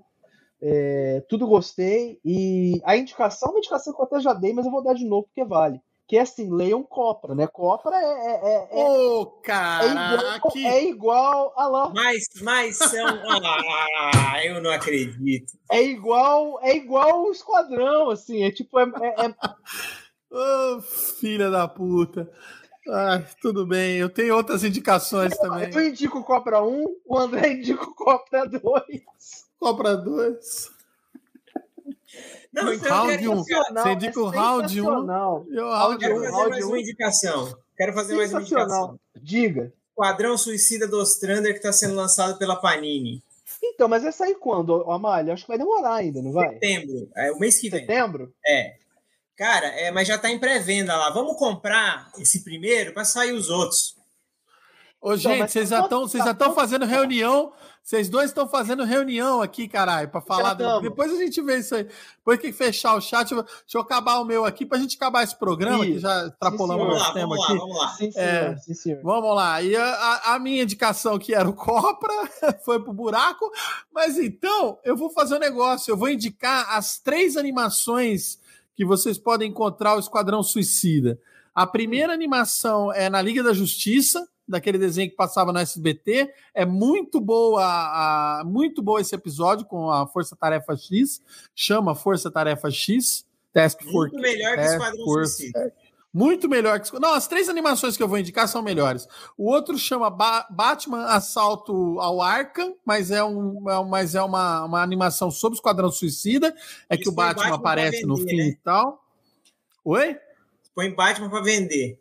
[SPEAKER 3] É, tudo gostei. E a indicação, uma indicação que eu até já dei, mas eu vou dar de novo porque vale. Que é assim, leiam Copra, né? Copra é, é, é, é,
[SPEAKER 1] Ô,
[SPEAKER 3] é
[SPEAKER 1] caraca!
[SPEAKER 3] igual, é igual a lá.
[SPEAKER 5] Mas, mas são. [LAUGHS] Ah, eu não acredito.
[SPEAKER 3] é igual é igual o esquadrão, assim, é tipo, é, é- é-
[SPEAKER 1] Ô, filha da puta. Ah, tudo bem. Eu tenho outras indicações também.
[SPEAKER 3] eu indico o Copra 1, o André indica o Copra 2.
[SPEAKER 1] Cobra 2.
[SPEAKER 5] Não, então
[SPEAKER 1] Round
[SPEAKER 5] eu quero,
[SPEAKER 1] um. Você indica o round 1.
[SPEAKER 3] sensacional.
[SPEAKER 1] E o
[SPEAKER 5] eu quero
[SPEAKER 1] 1.
[SPEAKER 5] fazer mais
[SPEAKER 3] um.
[SPEAKER 5] uma indicação. Quero fazer mais uma indicação.
[SPEAKER 3] Diga.
[SPEAKER 5] Quadrão Suicida do Ostrander que está sendo lançado pela Panini.
[SPEAKER 3] Então, mas vai sair quando, Amália? Acho que vai demorar ainda, não vai?
[SPEAKER 5] Setembro. É o mês que vem.
[SPEAKER 3] Setembro?
[SPEAKER 5] É. Cara, é, mas já tá em pré-venda lá. Vamos comprar esse primeiro para sair os outros.
[SPEAKER 1] Ô, gente,
[SPEAKER 3] mas
[SPEAKER 1] vocês
[SPEAKER 3] tá
[SPEAKER 1] já estão vocês
[SPEAKER 3] tá
[SPEAKER 1] já estão
[SPEAKER 3] todo-
[SPEAKER 1] fazendo reunião. Vocês dois estão fazendo reunião aqui, caralho, para falar. do-. Depois a gente vê isso aí. Depois que fechar o chat, deixa eu acabar o meu aqui para a gente acabar esse programa, que
[SPEAKER 3] Isso.
[SPEAKER 1] já extrapolamos
[SPEAKER 3] Sim,
[SPEAKER 5] Vamos
[SPEAKER 1] o
[SPEAKER 5] lá,
[SPEAKER 1] tema
[SPEAKER 5] vamos lá,
[SPEAKER 1] aqui.
[SPEAKER 5] vamos lá.
[SPEAKER 3] Sim.
[SPEAKER 1] É.
[SPEAKER 3] Sim, senhor.
[SPEAKER 1] Vamos lá. E a, a- a minha indicação que era o Copra [LAUGHS] foi pro buraco. Mas então, eu vou fazer um negócio. Eu vou indicar as três animações que vocês podem encontrar o Esquadrão Suicida. A primeira animação é na Liga da Justiça, daquele desenho que passava no SBT. É muito boa, a- muito boa esse episódio com a Força Tarefa X. Chama Força Tarefa X. Task Force.
[SPEAKER 5] Muito melhor que o Esquadrão. Suicida.
[SPEAKER 1] Muito melhor que. Não, as três animações que eu vou indicar são melhores. O outro chama Ba- Batman Assalto ao Arkham, mas é, um, é mas é uma, uma animação sobre o Esquadrão Suicida. É que
[SPEAKER 5] Isso
[SPEAKER 1] o
[SPEAKER 5] foi
[SPEAKER 1] Batman,
[SPEAKER 5] Batman
[SPEAKER 1] aparece no
[SPEAKER 5] vender,
[SPEAKER 1] fim
[SPEAKER 5] né?
[SPEAKER 1] e tal. Oi?
[SPEAKER 5] Põe Batman para vender.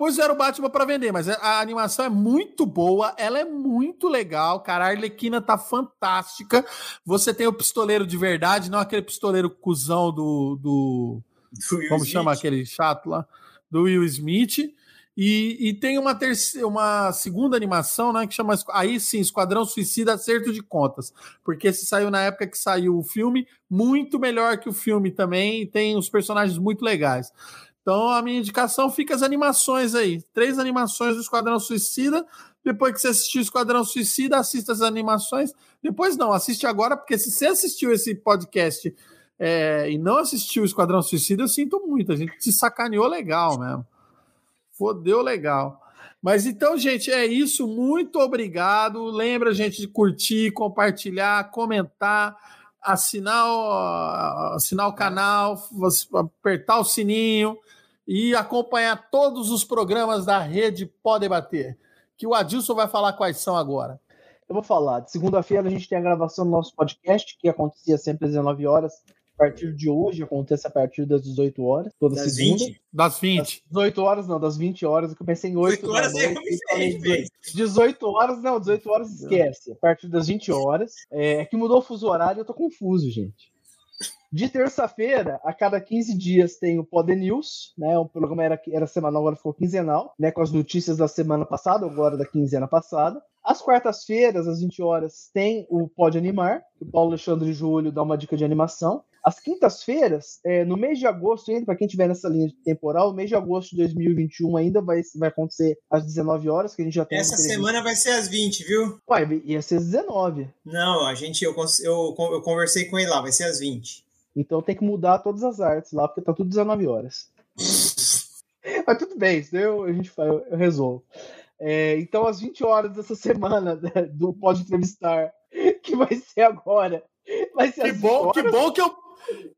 [SPEAKER 1] Pois era o Batman para vender, mas a animação é muito boa, ela é muito legal, cara. A Arlequina tá fantástica. Você tem o pistoleiro de verdade, não aquele pistoleiro cuzão do- do, como chama aquele chato lá, do Will Smith. E, e tem uma, terceira, uma segunda animação, né, que chama, aí sim, Esquadrão Suicida Acerto de Contas, porque esse saiu na época que saiu o filme, muito melhor que o filme também, tem os personagens muito legais. Então a minha indicação fica as animações aí, três animações do Esquadrão Suicida, depois que você assistir o Esquadrão Suicida, assista as animações, depois não, assiste agora, porque se você assistiu esse podcast é, e não assistiu Esquadrão Suicida, eu sinto muito. A gente se sacaneou legal mesmo. Fodeu legal. Mas então, gente, é isso. Muito obrigado. Lembra, gente, de curtir, compartilhar, comentar, assinar o, assinar o canal, apertar o sininho e acompanhar todos os programas da rede Pode Bater. Que o Adilson vai falar quais são agora.
[SPEAKER 3] Eu vou falar. De segunda-feira a gente tem a gravação do nosso podcast, que acontecia sempre às 19 horas. A partir de hoje, acontece a partir das 18 horas, toda
[SPEAKER 5] Das
[SPEAKER 3] segunda.
[SPEAKER 5] 20?
[SPEAKER 1] Das 20.
[SPEAKER 3] 18 horas, não, das 20 horas, eu pensei em 8
[SPEAKER 5] 18 horas é
[SPEAKER 3] noite, e falei
[SPEAKER 5] diferente,
[SPEAKER 3] 18. 18 horas, não, 18 horas esquece. A partir das 20 horas. É que mudou o fuso horário, eu tô confuso, gente. De terça-feira, a cada 15 dias tem o Pod News, né? O programa era, era semanal, agora ficou quinzenal, né? Com as notícias da semana passada, agora da quinzena passada. Às quartas-feiras, às 20 horas, tem o Pode Animar, que o Paulo Alexandre Júlio dá uma dica de animação. Às quintas-feiras, é, no mês de agosto, ainda, para quem tiver nessa linha temporal, o mês de agosto de 2021 ainda vai, vai acontecer às 19 horas, que a gente já tem.
[SPEAKER 5] Essa semana vai ser às 20, viu?
[SPEAKER 3] Uai, ia ser às 19.
[SPEAKER 5] Não, a gente, eu, eu, eu conversei com ele lá, vai ser às 20.
[SPEAKER 3] Então tem que mudar todas as artes lá, porque tá tudo 19 horas. [LAUGHS] Mas tudo bem, isso eu, a gente faz, eu, eu resolvo. É, então, às 20 horas dessa semana né, do Pode Entrevistar, que vai ser agora, vai ser
[SPEAKER 1] Que bom,
[SPEAKER 3] 20
[SPEAKER 1] que
[SPEAKER 3] horas.
[SPEAKER 1] bom que eu.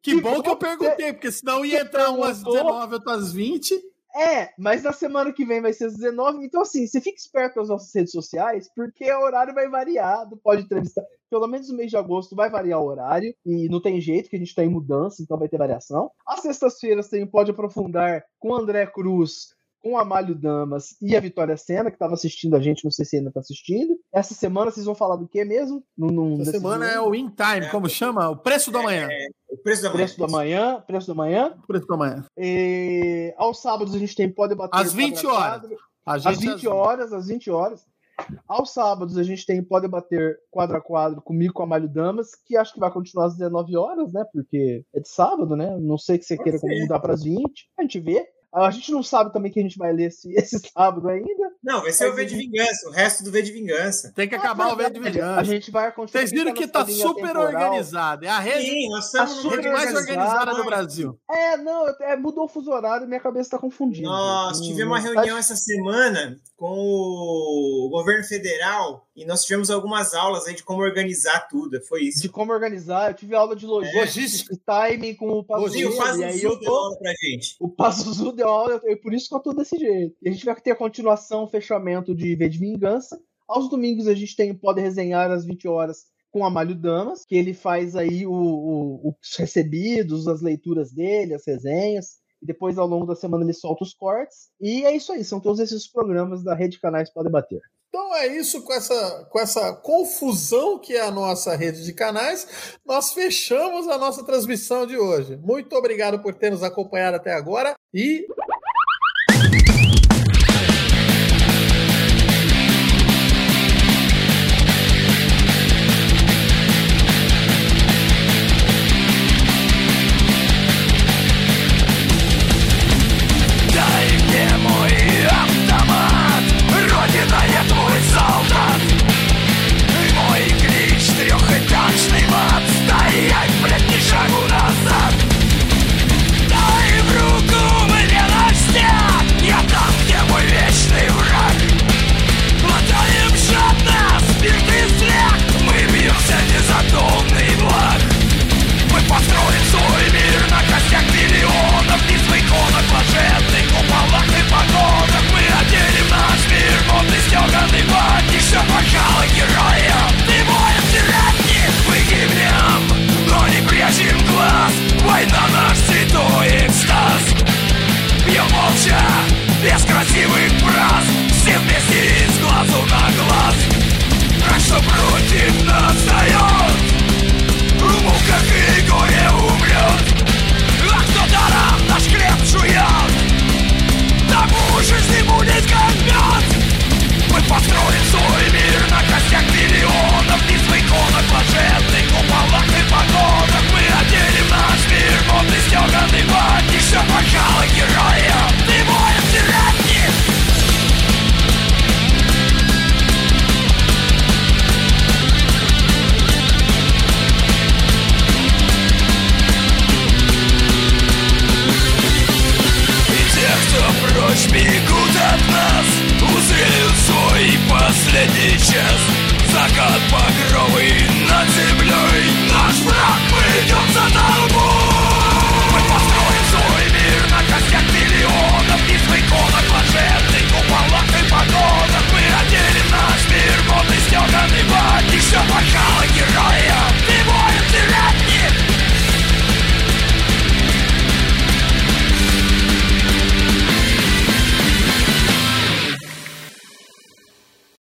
[SPEAKER 1] Que
[SPEAKER 3] Que
[SPEAKER 1] bom que eu
[SPEAKER 3] bom que
[SPEAKER 1] perguntei, porque senão ia entrar umas
[SPEAKER 3] perguntou.
[SPEAKER 1] 19, outras 20.
[SPEAKER 3] É, mas na semana que vem vai ser às 19. Então, assim, você fica esperto nas nossas redes sociais, porque o horário vai variar do Pode Entrevistar. Pelo menos no mês de agosto vai variar o horário, e não tem jeito, que a gente tá em mudança, então vai ter variação. Às sextas-feiras tem o Pode Aprofundar com o André Cruz, com o Amálio Damas e a Vitória Sena, que estava assistindo a gente, não sei se ainda tá assistindo. Essa semana vocês vão falar do que mesmo? Não, não
[SPEAKER 1] Essa semana é o In Time, como chama? O preço da manhã.
[SPEAKER 5] O preço da manhã.
[SPEAKER 3] preço da manhã, preço da manhã.
[SPEAKER 1] O preço da manhã.
[SPEAKER 3] E aos sábados a gente tem Pode Bater
[SPEAKER 1] Às 20
[SPEAKER 3] quadra a
[SPEAKER 1] horas. A
[SPEAKER 3] Às
[SPEAKER 1] gente
[SPEAKER 3] 20 horas, às 20 horas. Aos sábados a gente tem Pode Bater quadro a quadro comigo com a Damas, que acho que vai continuar às 19 horas, né? Porque é de sábado, né? Não sei que você
[SPEAKER 5] Pode
[SPEAKER 3] queira
[SPEAKER 5] ser.
[SPEAKER 3] mudar para as 20. A gente vê. A gente não sabe também que a gente vai ler esse, [LAUGHS] esse sábado ainda.
[SPEAKER 5] Não, vai ser o V de Vingança, o resto do V de Vingança.
[SPEAKER 1] Tem que acabar o vídeo de
[SPEAKER 3] A
[SPEAKER 1] vingança.
[SPEAKER 3] gente vai continuar.
[SPEAKER 1] Vocês viram que tá super
[SPEAKER 3] temporal.
[SPEAKER 1] organizado. É a rede,
[SPEAKER 5] Sim, nós
[SPEAKER 3] Tá
[SPEAKER 5] estamos
[SPEAKER 3] super
[SPEAKER 1] rede mais organizada do Brasil.
[SPEAKER 3] É, não, é, mudou o fuso horário e minha cabeça tá confundida.
[SPEAKER 5] Nós
[SPEAKER 3] Hum,
[SPEAKER 5] tivemos uma
[SPEAKER 3] tá-
[SPEAKER 5] reunião essa semana com o governo federal e nós tivemos algumas aulas aí de como organizar tudo. Foi isso.
[SPEAKER 3] de como organizar. Eu tive aula de logística,
[SPEAKER 1] Logística.
[SPEAKER 3] timing com o
[SPEAKER 5] o Faz
[SPEAKER 3] e aí eu
[SPEAKER 5] deu aula pra gente.
[SPEAKER 3] o Passo Eu, por isso que eu tô desse jeito. E a gente vai ter a continuação, o fechamento de V de Vingança. Aos domingos a gente tem Pode Resenhar às 20 horas com Amálio Damas, que ele faz aí o, o- os recebidos, as leituras dele, as resenhas. E depois, ao longo da semana, ele solta os cortes. E é isso aí, são todos esses programas da Rede Canais Pode Bater.
[SPEAKER 1] Então é isso, com essa, com essa confusão que é a nossa rede de canais, nós fechamos a nossa transmissão de hoje. Muito obrigado por ter nos acompanhado até agora e